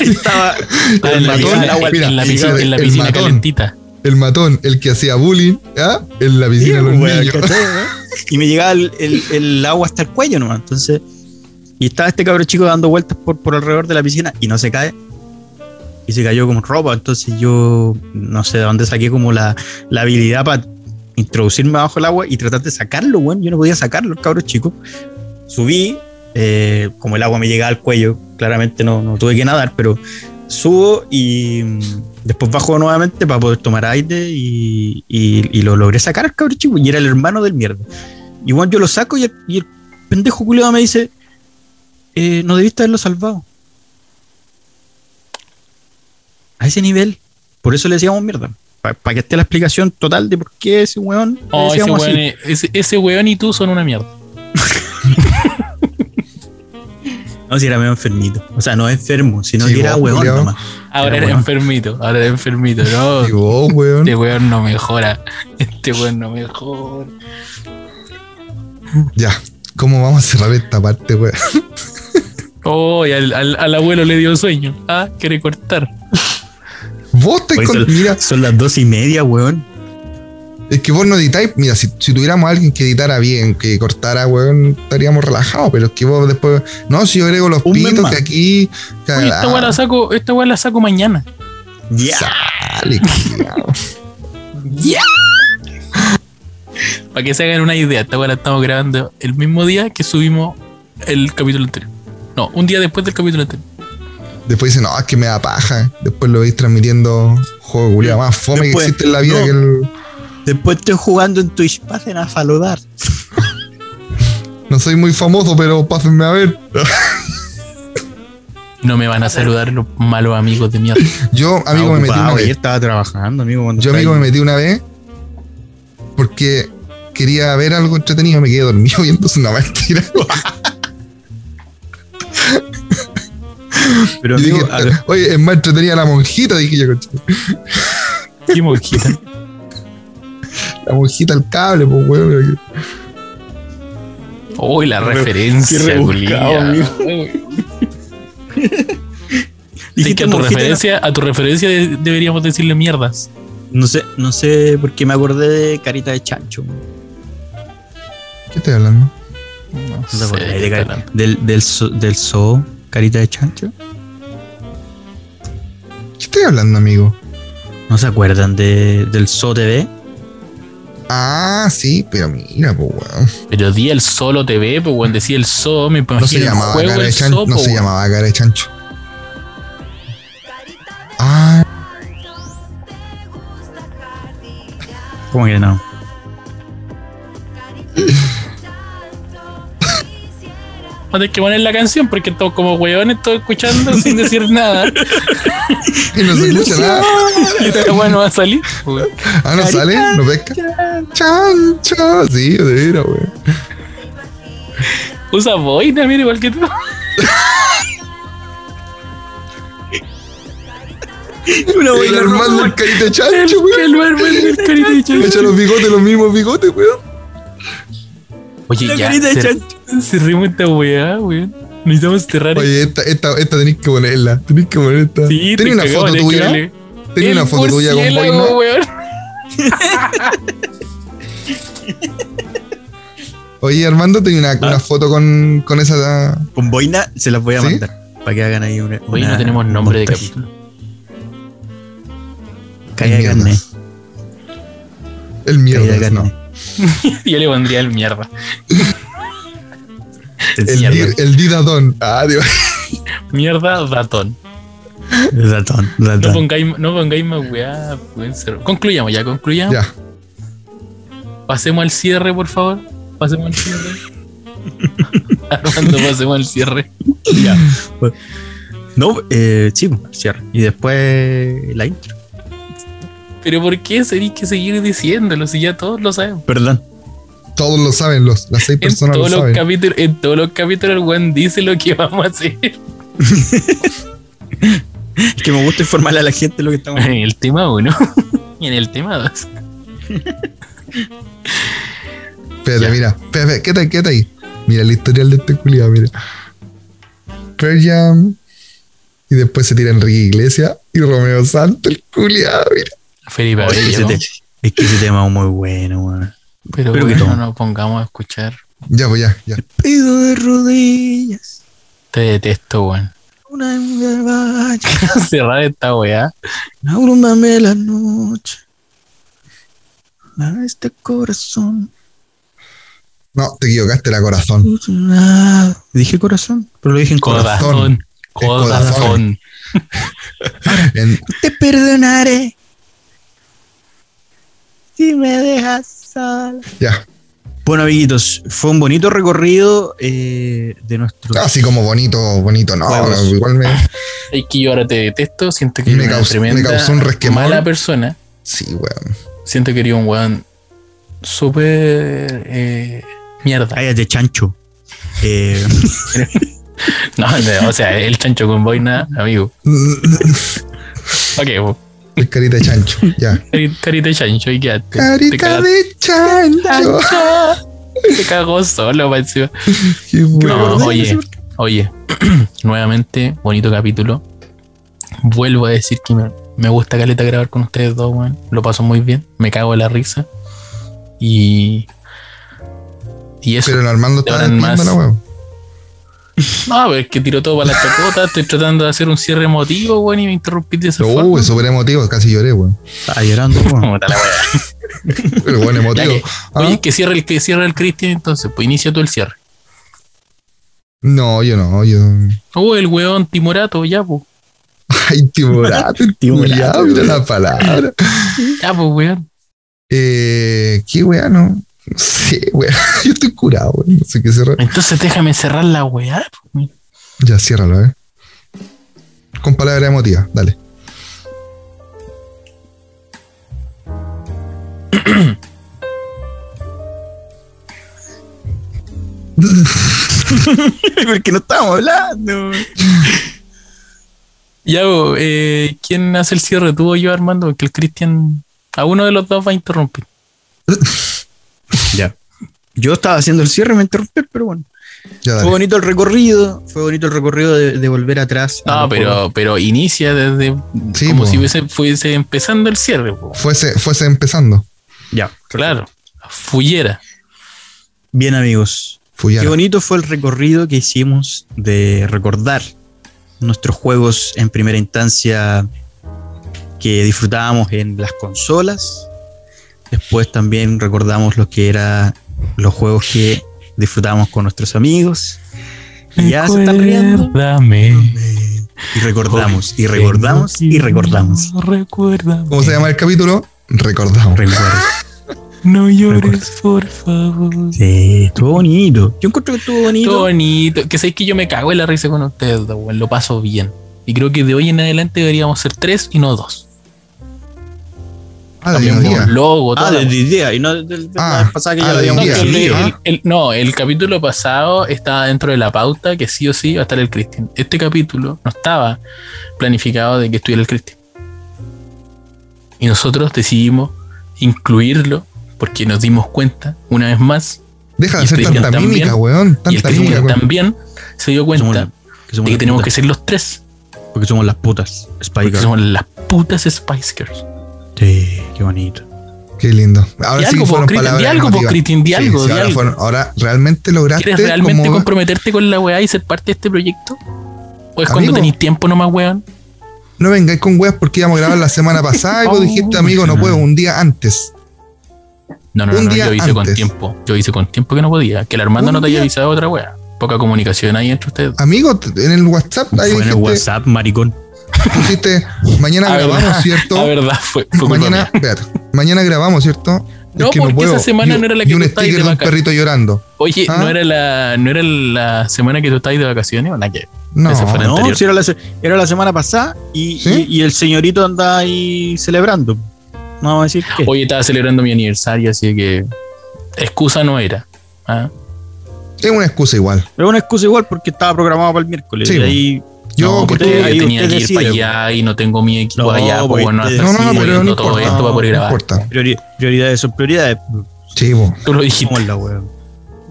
Estaba, la matón, agua- mira, en la piscina, en la el piscina matón. calentita. El matón, el que hacía bullying, ¿ah? En la piscina de los y me llegaba el, el- el agua hasta el cuello nomás. Entonces, y estaba este cabro chico dando vueltas por, por alrededor de la piscina y no se cae. Y se cayó como ropa. Entonces yo no sé de dónde saqué como la, la habilidad para introducirme bajo el agua y tratar de sacarlo, weón. Yo no podía sacarlo, cabro chico. Subí, eh, como el agua me llegaba al cuello, claramente no, no tuve que nadar, pero subo y mm, después bajo nuevamente para poder tomar aire y, y- lo logré sacar cabro chico y era el hermano del mierda. Bueno, yo lo saco y el, y el pendejo culiado me dice, eh, no debiste haberlo salvado. A ese nivel. Por eso le decíamos mierda. Para que esté la explicación total de por qué ese weón. le Oh, ese weón, así. es- ese, ese weón y tú son una mierda. No, si era medio enfermito. O sea, no enfermo, sino Sí, que era weón culiao. nomás. Ahora Era enfermito, ahora eres enfermito. No, Y vos, weón. este weón no mejora. Este weón no mejora. Ya. ¿Cómo vamos a cerrar esta parte, weón? Oh, y al, al, al abuelo le dio sueño. Ah, quiere cortar. Vos te con... son- Mira, Son las dos y media, weón. es que vos no editáis. Mira, si, si tuviéramos a alguien que editara bien, que cortara, weón, estaríamos relajados. Pero es que vos después. No, si yo agrego los Un pitos que aquí. que- Oye, esta weá la saco, esta weá la saco mañana. Ya. Sale, culiao. Para que se hagan una idea, esta weá la estamos grabando el mismo día que subimos el capítulo anterior. No, un día después del capítulo anterior. Después dicen, no, es que me da paja. Después lo veis transmitiendo juego culiao más fome Después, que existe en la vida no. que el. Después estoy jugando en Twitch, pasen a saludar. No soy muy famoso, pero pásenme a ver. No me van a saludar los malos amigos de mierda. Yo, amigo, me metí una vez. estaba trabajando, amigo. Cuando Yo, amigo, me metí una vez porque quería ver algo entretenido. Me quedé dormido viendo una mentira. Pero amigo, dije, a ver, oye, es más entretenida la monjita, dije yo. Qué monjita. La monjita al cable, pues, weón. Uy, la Re- referencia, qué rebuscado, culiao. amigo. Sí, dijiste que a tu referencia, a tu referencia de- deberíamos decirle mierdas. No sé, no sé por qué me acordé de carita de chancho. ¿Qué estoy hablando? No ¿No te sé de de del, del, del zoo, carita de chancho? ¿Qué estoy hablando, amigo? ¿No se acuerdan de, del zoo TV? Ah, sí, pero mira, pues, weón. Pero di el solo TV, pues cuando decía el so, me imagino No se el llamaba juego cara de el chancho. so, No po, se weón. llamaba cara de chancho. Ah, ¿Cómo que no? No tenés que poner la canción porque todos como huevones todos escuchando sin decir nada. y no se escucha nada. y esta weá no va a salir. weón. Ah, no sale, no pesca. Chancho. Sí, de veras, weón. Usa boina, mira, igual que tú. El hermano del carita chancho, weón. el barba del carita chancho. echa los bigotes, los mismos bigotes, weón. Oye, La ya. carita de chancho. Cerremos esta weá, weón. Necesitamos cerrar. Oye, esta, esta, esta tenéis que ponerla. Tenéis que poner esta. Sí, ¿Tenés te una foto tenés que tuya? ¿Tenés El una foto tuya con boina? weón. Oye, Armando, tenía una, Ah. una foto con, con esa. Con boina se las voy a ¿Sí? mandar. Para que hagan ahí una. Hoy no tenemos nombre de capítulo. Caída de carne. El mierda, carne. no. Yo le pondría el mierda. El, el Didadón. Ah, Dios. Mierda, ratón. Ratón, No pongáis, no pongáis más weá. Concluyamos ya, concluyamos. Ya. Pasemos al cierre, por favor. Pasemos al cierre. Armando, pasemos al cierre. Ya. No, eh, sí, cierre. Y después la intro. Pero ¿por qué tenéis que seguir diciéndolo si ya todos lo sabemos? Perdón. Todos lo saben, los, las seis En personas lo todos, los saben. capítulos, en todos los capítulos el weón dice lo que vamos a hacer. Es que me gusta informarle a la gente lo que estamos En el tema 1 y en el tema 2. Espérate, Ya. mira. Espérate, quédate, quédate ahí. Mira el historial de este culiado, mira. Pearl Jam. Y después se tira Enrique Iglesias y Romeo Santos, el culiado, mira. Felipe Oye, ese te- es que ese tema es muy bueno, weón. Pero bueno, no nos pongamos a escuchar. Ya, pues ya, ya. Pido de rodillas. Te detesto, weón. Una vaya. Cerrar esta weá. Abrúmame la noche. A este corazón. No, te equivocaste, la corazón. Dije corazón, pero lo dije en corazón. Corazón. Corazón. Corazón. En- Te perdonaré. Si me dejas sola. ya. Bueno, amiguitos, fue un bonito recorrido eh, de nuestro. Así como bonito, bonito, no. Juegos. Igual me. Es que yo ahora te detesto. Siento que Me eres una causó- me causó un resquemor. mala persona. Sí, weón. Siento que eres un weón súper eh, mierda. Cállate, chancho. Eh, No, no, o sea, el chancho con boina, amigo. Ok. El carita de chancho. Ya. Cari- carita de chancho y quédate. te, Carita de chancho. Te cagó solo, pa' encima. Qué bueno. No, oye, oye, nuevamente, bonito capítulo. Vuelvo a decir que me, me gusta caleta grabar con ustedes dos, weón. Lo paso muy bien, me cago de la risa. Y. Y eso. Pero el Armando está en más. la weón. No, pero es que tiró todo para la chacota. Estoy tratando de hacer un cierre emotivo, weón, y me interrumpí de esa Uh, forma. es súper emotivo, casi lloré, weón. estaba llorando, weón. Pero bueno, emotivo. que- ¿Ah? Oye, que cierre el que cierre el Cristian, entonces, pues inicia tú el cierre. No, yo no, yo. Oh, el weón timorato, ya, pues. Ay, timorato, Timorato, mira la palabra. Ya, pues, weón. Eh, qué weá, no. Sé, weá. Yo estoy curado, weón. No sé qué cerrar. Entonces déjame cerrar la weá. pues. Ya, ciérralo, eh. Con palabra emotiva, dale. Porque no estábamos hablando. Ya, eh, ¿quién hace el cierre? ¿Tú o yo, Armando? Porque el Cristian, a uno de los dos va a interrumpir. Ya. Yo estaba haciendo el cierre, me interrumpí, pero bueno. Ya, Fue bonito el recorrido, fue bonito el recorrido de, de volver atrás. No, los pero, juegos. pero inicia desde Sí, como po. si fuese empezando el cierre. po. Fuese, fuese empezando. Ya, Claro, fullera. Bien, amigos. Qué bonito fue el recorrido que hicimos de recordar nuestros juegos en primera instancia que disfrutábamos en las consolas. Después también recordamos lo que eran los juegos que disfrutábamos con nuestros amigos. Y ya se están riendo. Y recordamos, y recordamos, y recordamos. Recuérdame. ¿Cómo se llama el capítulo? Recordamos. No llores, por favor. Sí, estuvo bonito. Yo encuentro que estuvo bonito. Todo bonito. Que sé que yo me cago en la risa con ustedes. Lo paso bien. Y creo que de hoy en adelante deberíamos ser tres y no dos. Ah, de día. logo, Ah, todo. de, de idea, y no del Ah, pasada que ah, ya lo habíamos No, idea. el, el- el- no, el capítulo pasado estaba dentro de la pauta que sí o sí va a estar el Cristian. Este capítulo no estaba planificado de que estuviera el Cristian. Y nosotros decidimos incluirlo porque nos dimos cuenta, una vez más, Deja de Y hacer tanta también. mímica, weón. y el Tanta mímica, Cristian weón. también se dio Que somos cuenta que somos de que tenemos que ser los tres. Porque somos las putas. Girls. somos las putas Spice Girls. Sí, qué bonito. Qué lindo. Ahora Di sí algo, fueron Cristian, di algo, po, emotivas. Cristian, di Sí, algo, sí, di ahora, algo. fueron- ahora realmente lograste ¿Quieres realmente como- comprometerte con la weá y ser parte de este proyecto? ¿O es Amigo. cuando tenéis tiempo nomás, weón? No vengáis con weas porque íbamos a grabar la semana pasada y vos dijiste, amigo, no puedo, un día antes. No, no, no, Un no, día yo hice con tiempo. Yo hice con tiempo que no podía. Que el Armando Un no te haya día. avisado otra weá. Poca comunicación ahí entre ustedes. Amigo, en el WhatsApp ahí Fue en el WhatsApp, maricón. Pusiste, mañana grabamos, verdad. ¿cierto? La verdad, fue, fue mañana, espérate, mañana grabamos, ¿cierto? No, porque esa semana Y- no era la y que un tú estabas sticker de de un perrito llorando. Oye, ¿Ah? ¿no, era la, ¿no era la semana que tú estabas de vacaciones o que? No, fue la- No, si era la, se- era la semana pasada y, ¿Sí? y- y el señorito andaba ahí celebrando. No vamos a decir qué. Hoy estaba celebrando mi aniversario, así que excusa no era. ¿ah? es una excusa igual. Pero una excusa igual porque estaba programado para el miércoles. Sí, y ahí, Yo, no, porque ahí tenía que ir decide, para allá y no tengo mi equipo No, allá, pues pues, bueno, hasta no, no, pero no todo importa. esto para poder no grabar. importa. priori- prioridades son prioridades. Sí, Tú lo dijiste. ¿Cómo es la wea?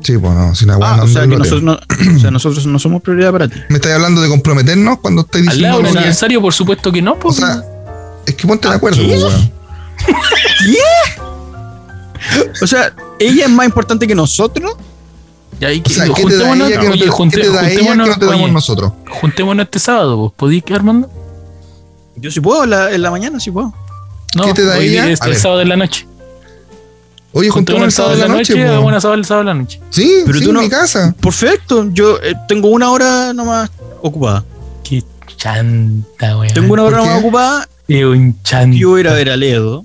sí, po, no, si la Ah, no o, sea que nosotros no, o sea, nosotros no somos prioridad para ti. ¿Me estás hablando de comprometernos cuando estáis Al diciendo lado de un algo que- aniversario, por supuesto que no, O pues. sea, es que ponte de ¿Ah, acuerdo, qué? weón. O sea, ella es más importante que nosotros. Y O que- sea, ¿qué te da juntémonos, ella que no te, junte- ¿qué te da ella que juntémonos, no te damos oye, nosotros? juntémonos este sábado, pues. ¿Podís quedar, Armando? Yo sí puedo, en la, en la mañana sí puedo. No, ¿Qué te da hoy ella? es el sábado de la noche. Oye, Juntémonos el sábado de la noche, una sábado el sábado de la noche. Sí, Pero sí, tú en no- mi casa. Perfecto, yo eh, tengo una hora nomás ocupada. Qué chanta, weón. Tengo una hora ¿Por nomás ocupada. Qué un chanta. Yo voy a ir a ver a Ledo.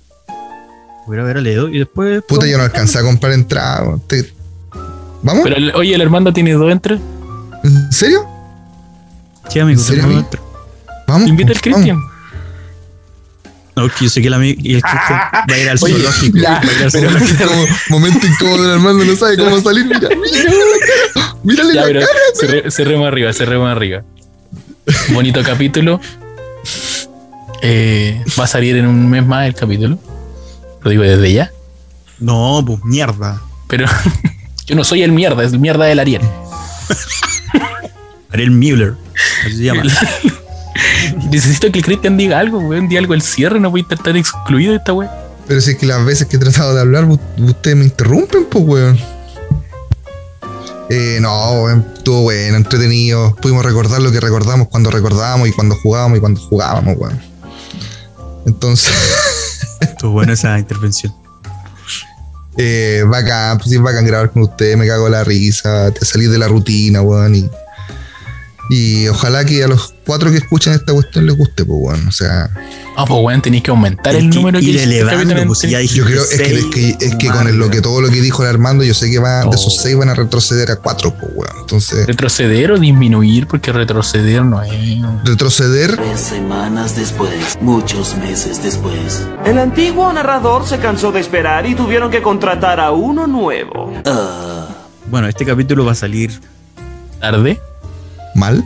Voy a ir a ver a Ledo y después. Puta, yo no alcancé a comprar entrada. Te- ¿Vamos? Pero, el- oye, el Armando tiene dos entres. ¿En serio? Sí, amigo, ¿En serio, tengo amigo? otro. Vamos. Invita al vamos. Cristian. No, que yo sé que el amigo y el Cristian va a ir al Oye, zoológico. ya, va a ir al zoológico. como momento incómodo el Armando no sabe cómo salir. Mira, mira, mírale Ya, la pero cara. cerre- cerremos arriba, cerremos arriba. Bonito capítulo. Eh, va a salir en un mes más el capítulo. Lo digo desde ya. No, pues mierda. Pero yo no soy el mierda, es el mierda del Ariel. Ariel Müller. Así se llama. Necesito que el Cristian diga algo, weón. Diga algo al cierre, no voy a estar excluido de esta weón. Pero si es que las veces que he tratado de hablar, ustedes me interrumpen, pues, weón. Eh, no, weón, estuvo bueno, entretenido. Pudimos recordar lo que recordamos cuando recordábamos y cuando jugábamos y cuando jugábamos, weón. Entonces, Estuvo buena esa intervención. Eh, bacán, pues sí, bacán grabar con ustedes, me cago la risa, te salís de la rutina, weón. Y, y ojalá que a los cuatro que escuchan esta cuestión les guste, pues, weón. O sea, Ah, pues weón, tenéis que aumentar el número que elevando, pues, ya yo creo es que, es que, es que con el- lo que todo lo que dijo el Armando, yo sé que va, de esos Oh. seis van a retroceder a cuatro, pues, weón. Entonces, Retroceder o disminuir, porque retroceder no es. retroceder Tres semanas después, muchos meses después. El antiguo narrador se cansó de esperar y tuvieron que contratar a uno nuevo. Ah, Bueno, este capítulo va a salir Tarde. Mal.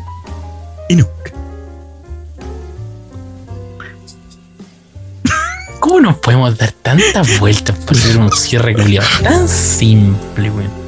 no. ¿Cómo nos podemos dar tantas vueltas para hacer un cierre culiado tan simple, weón?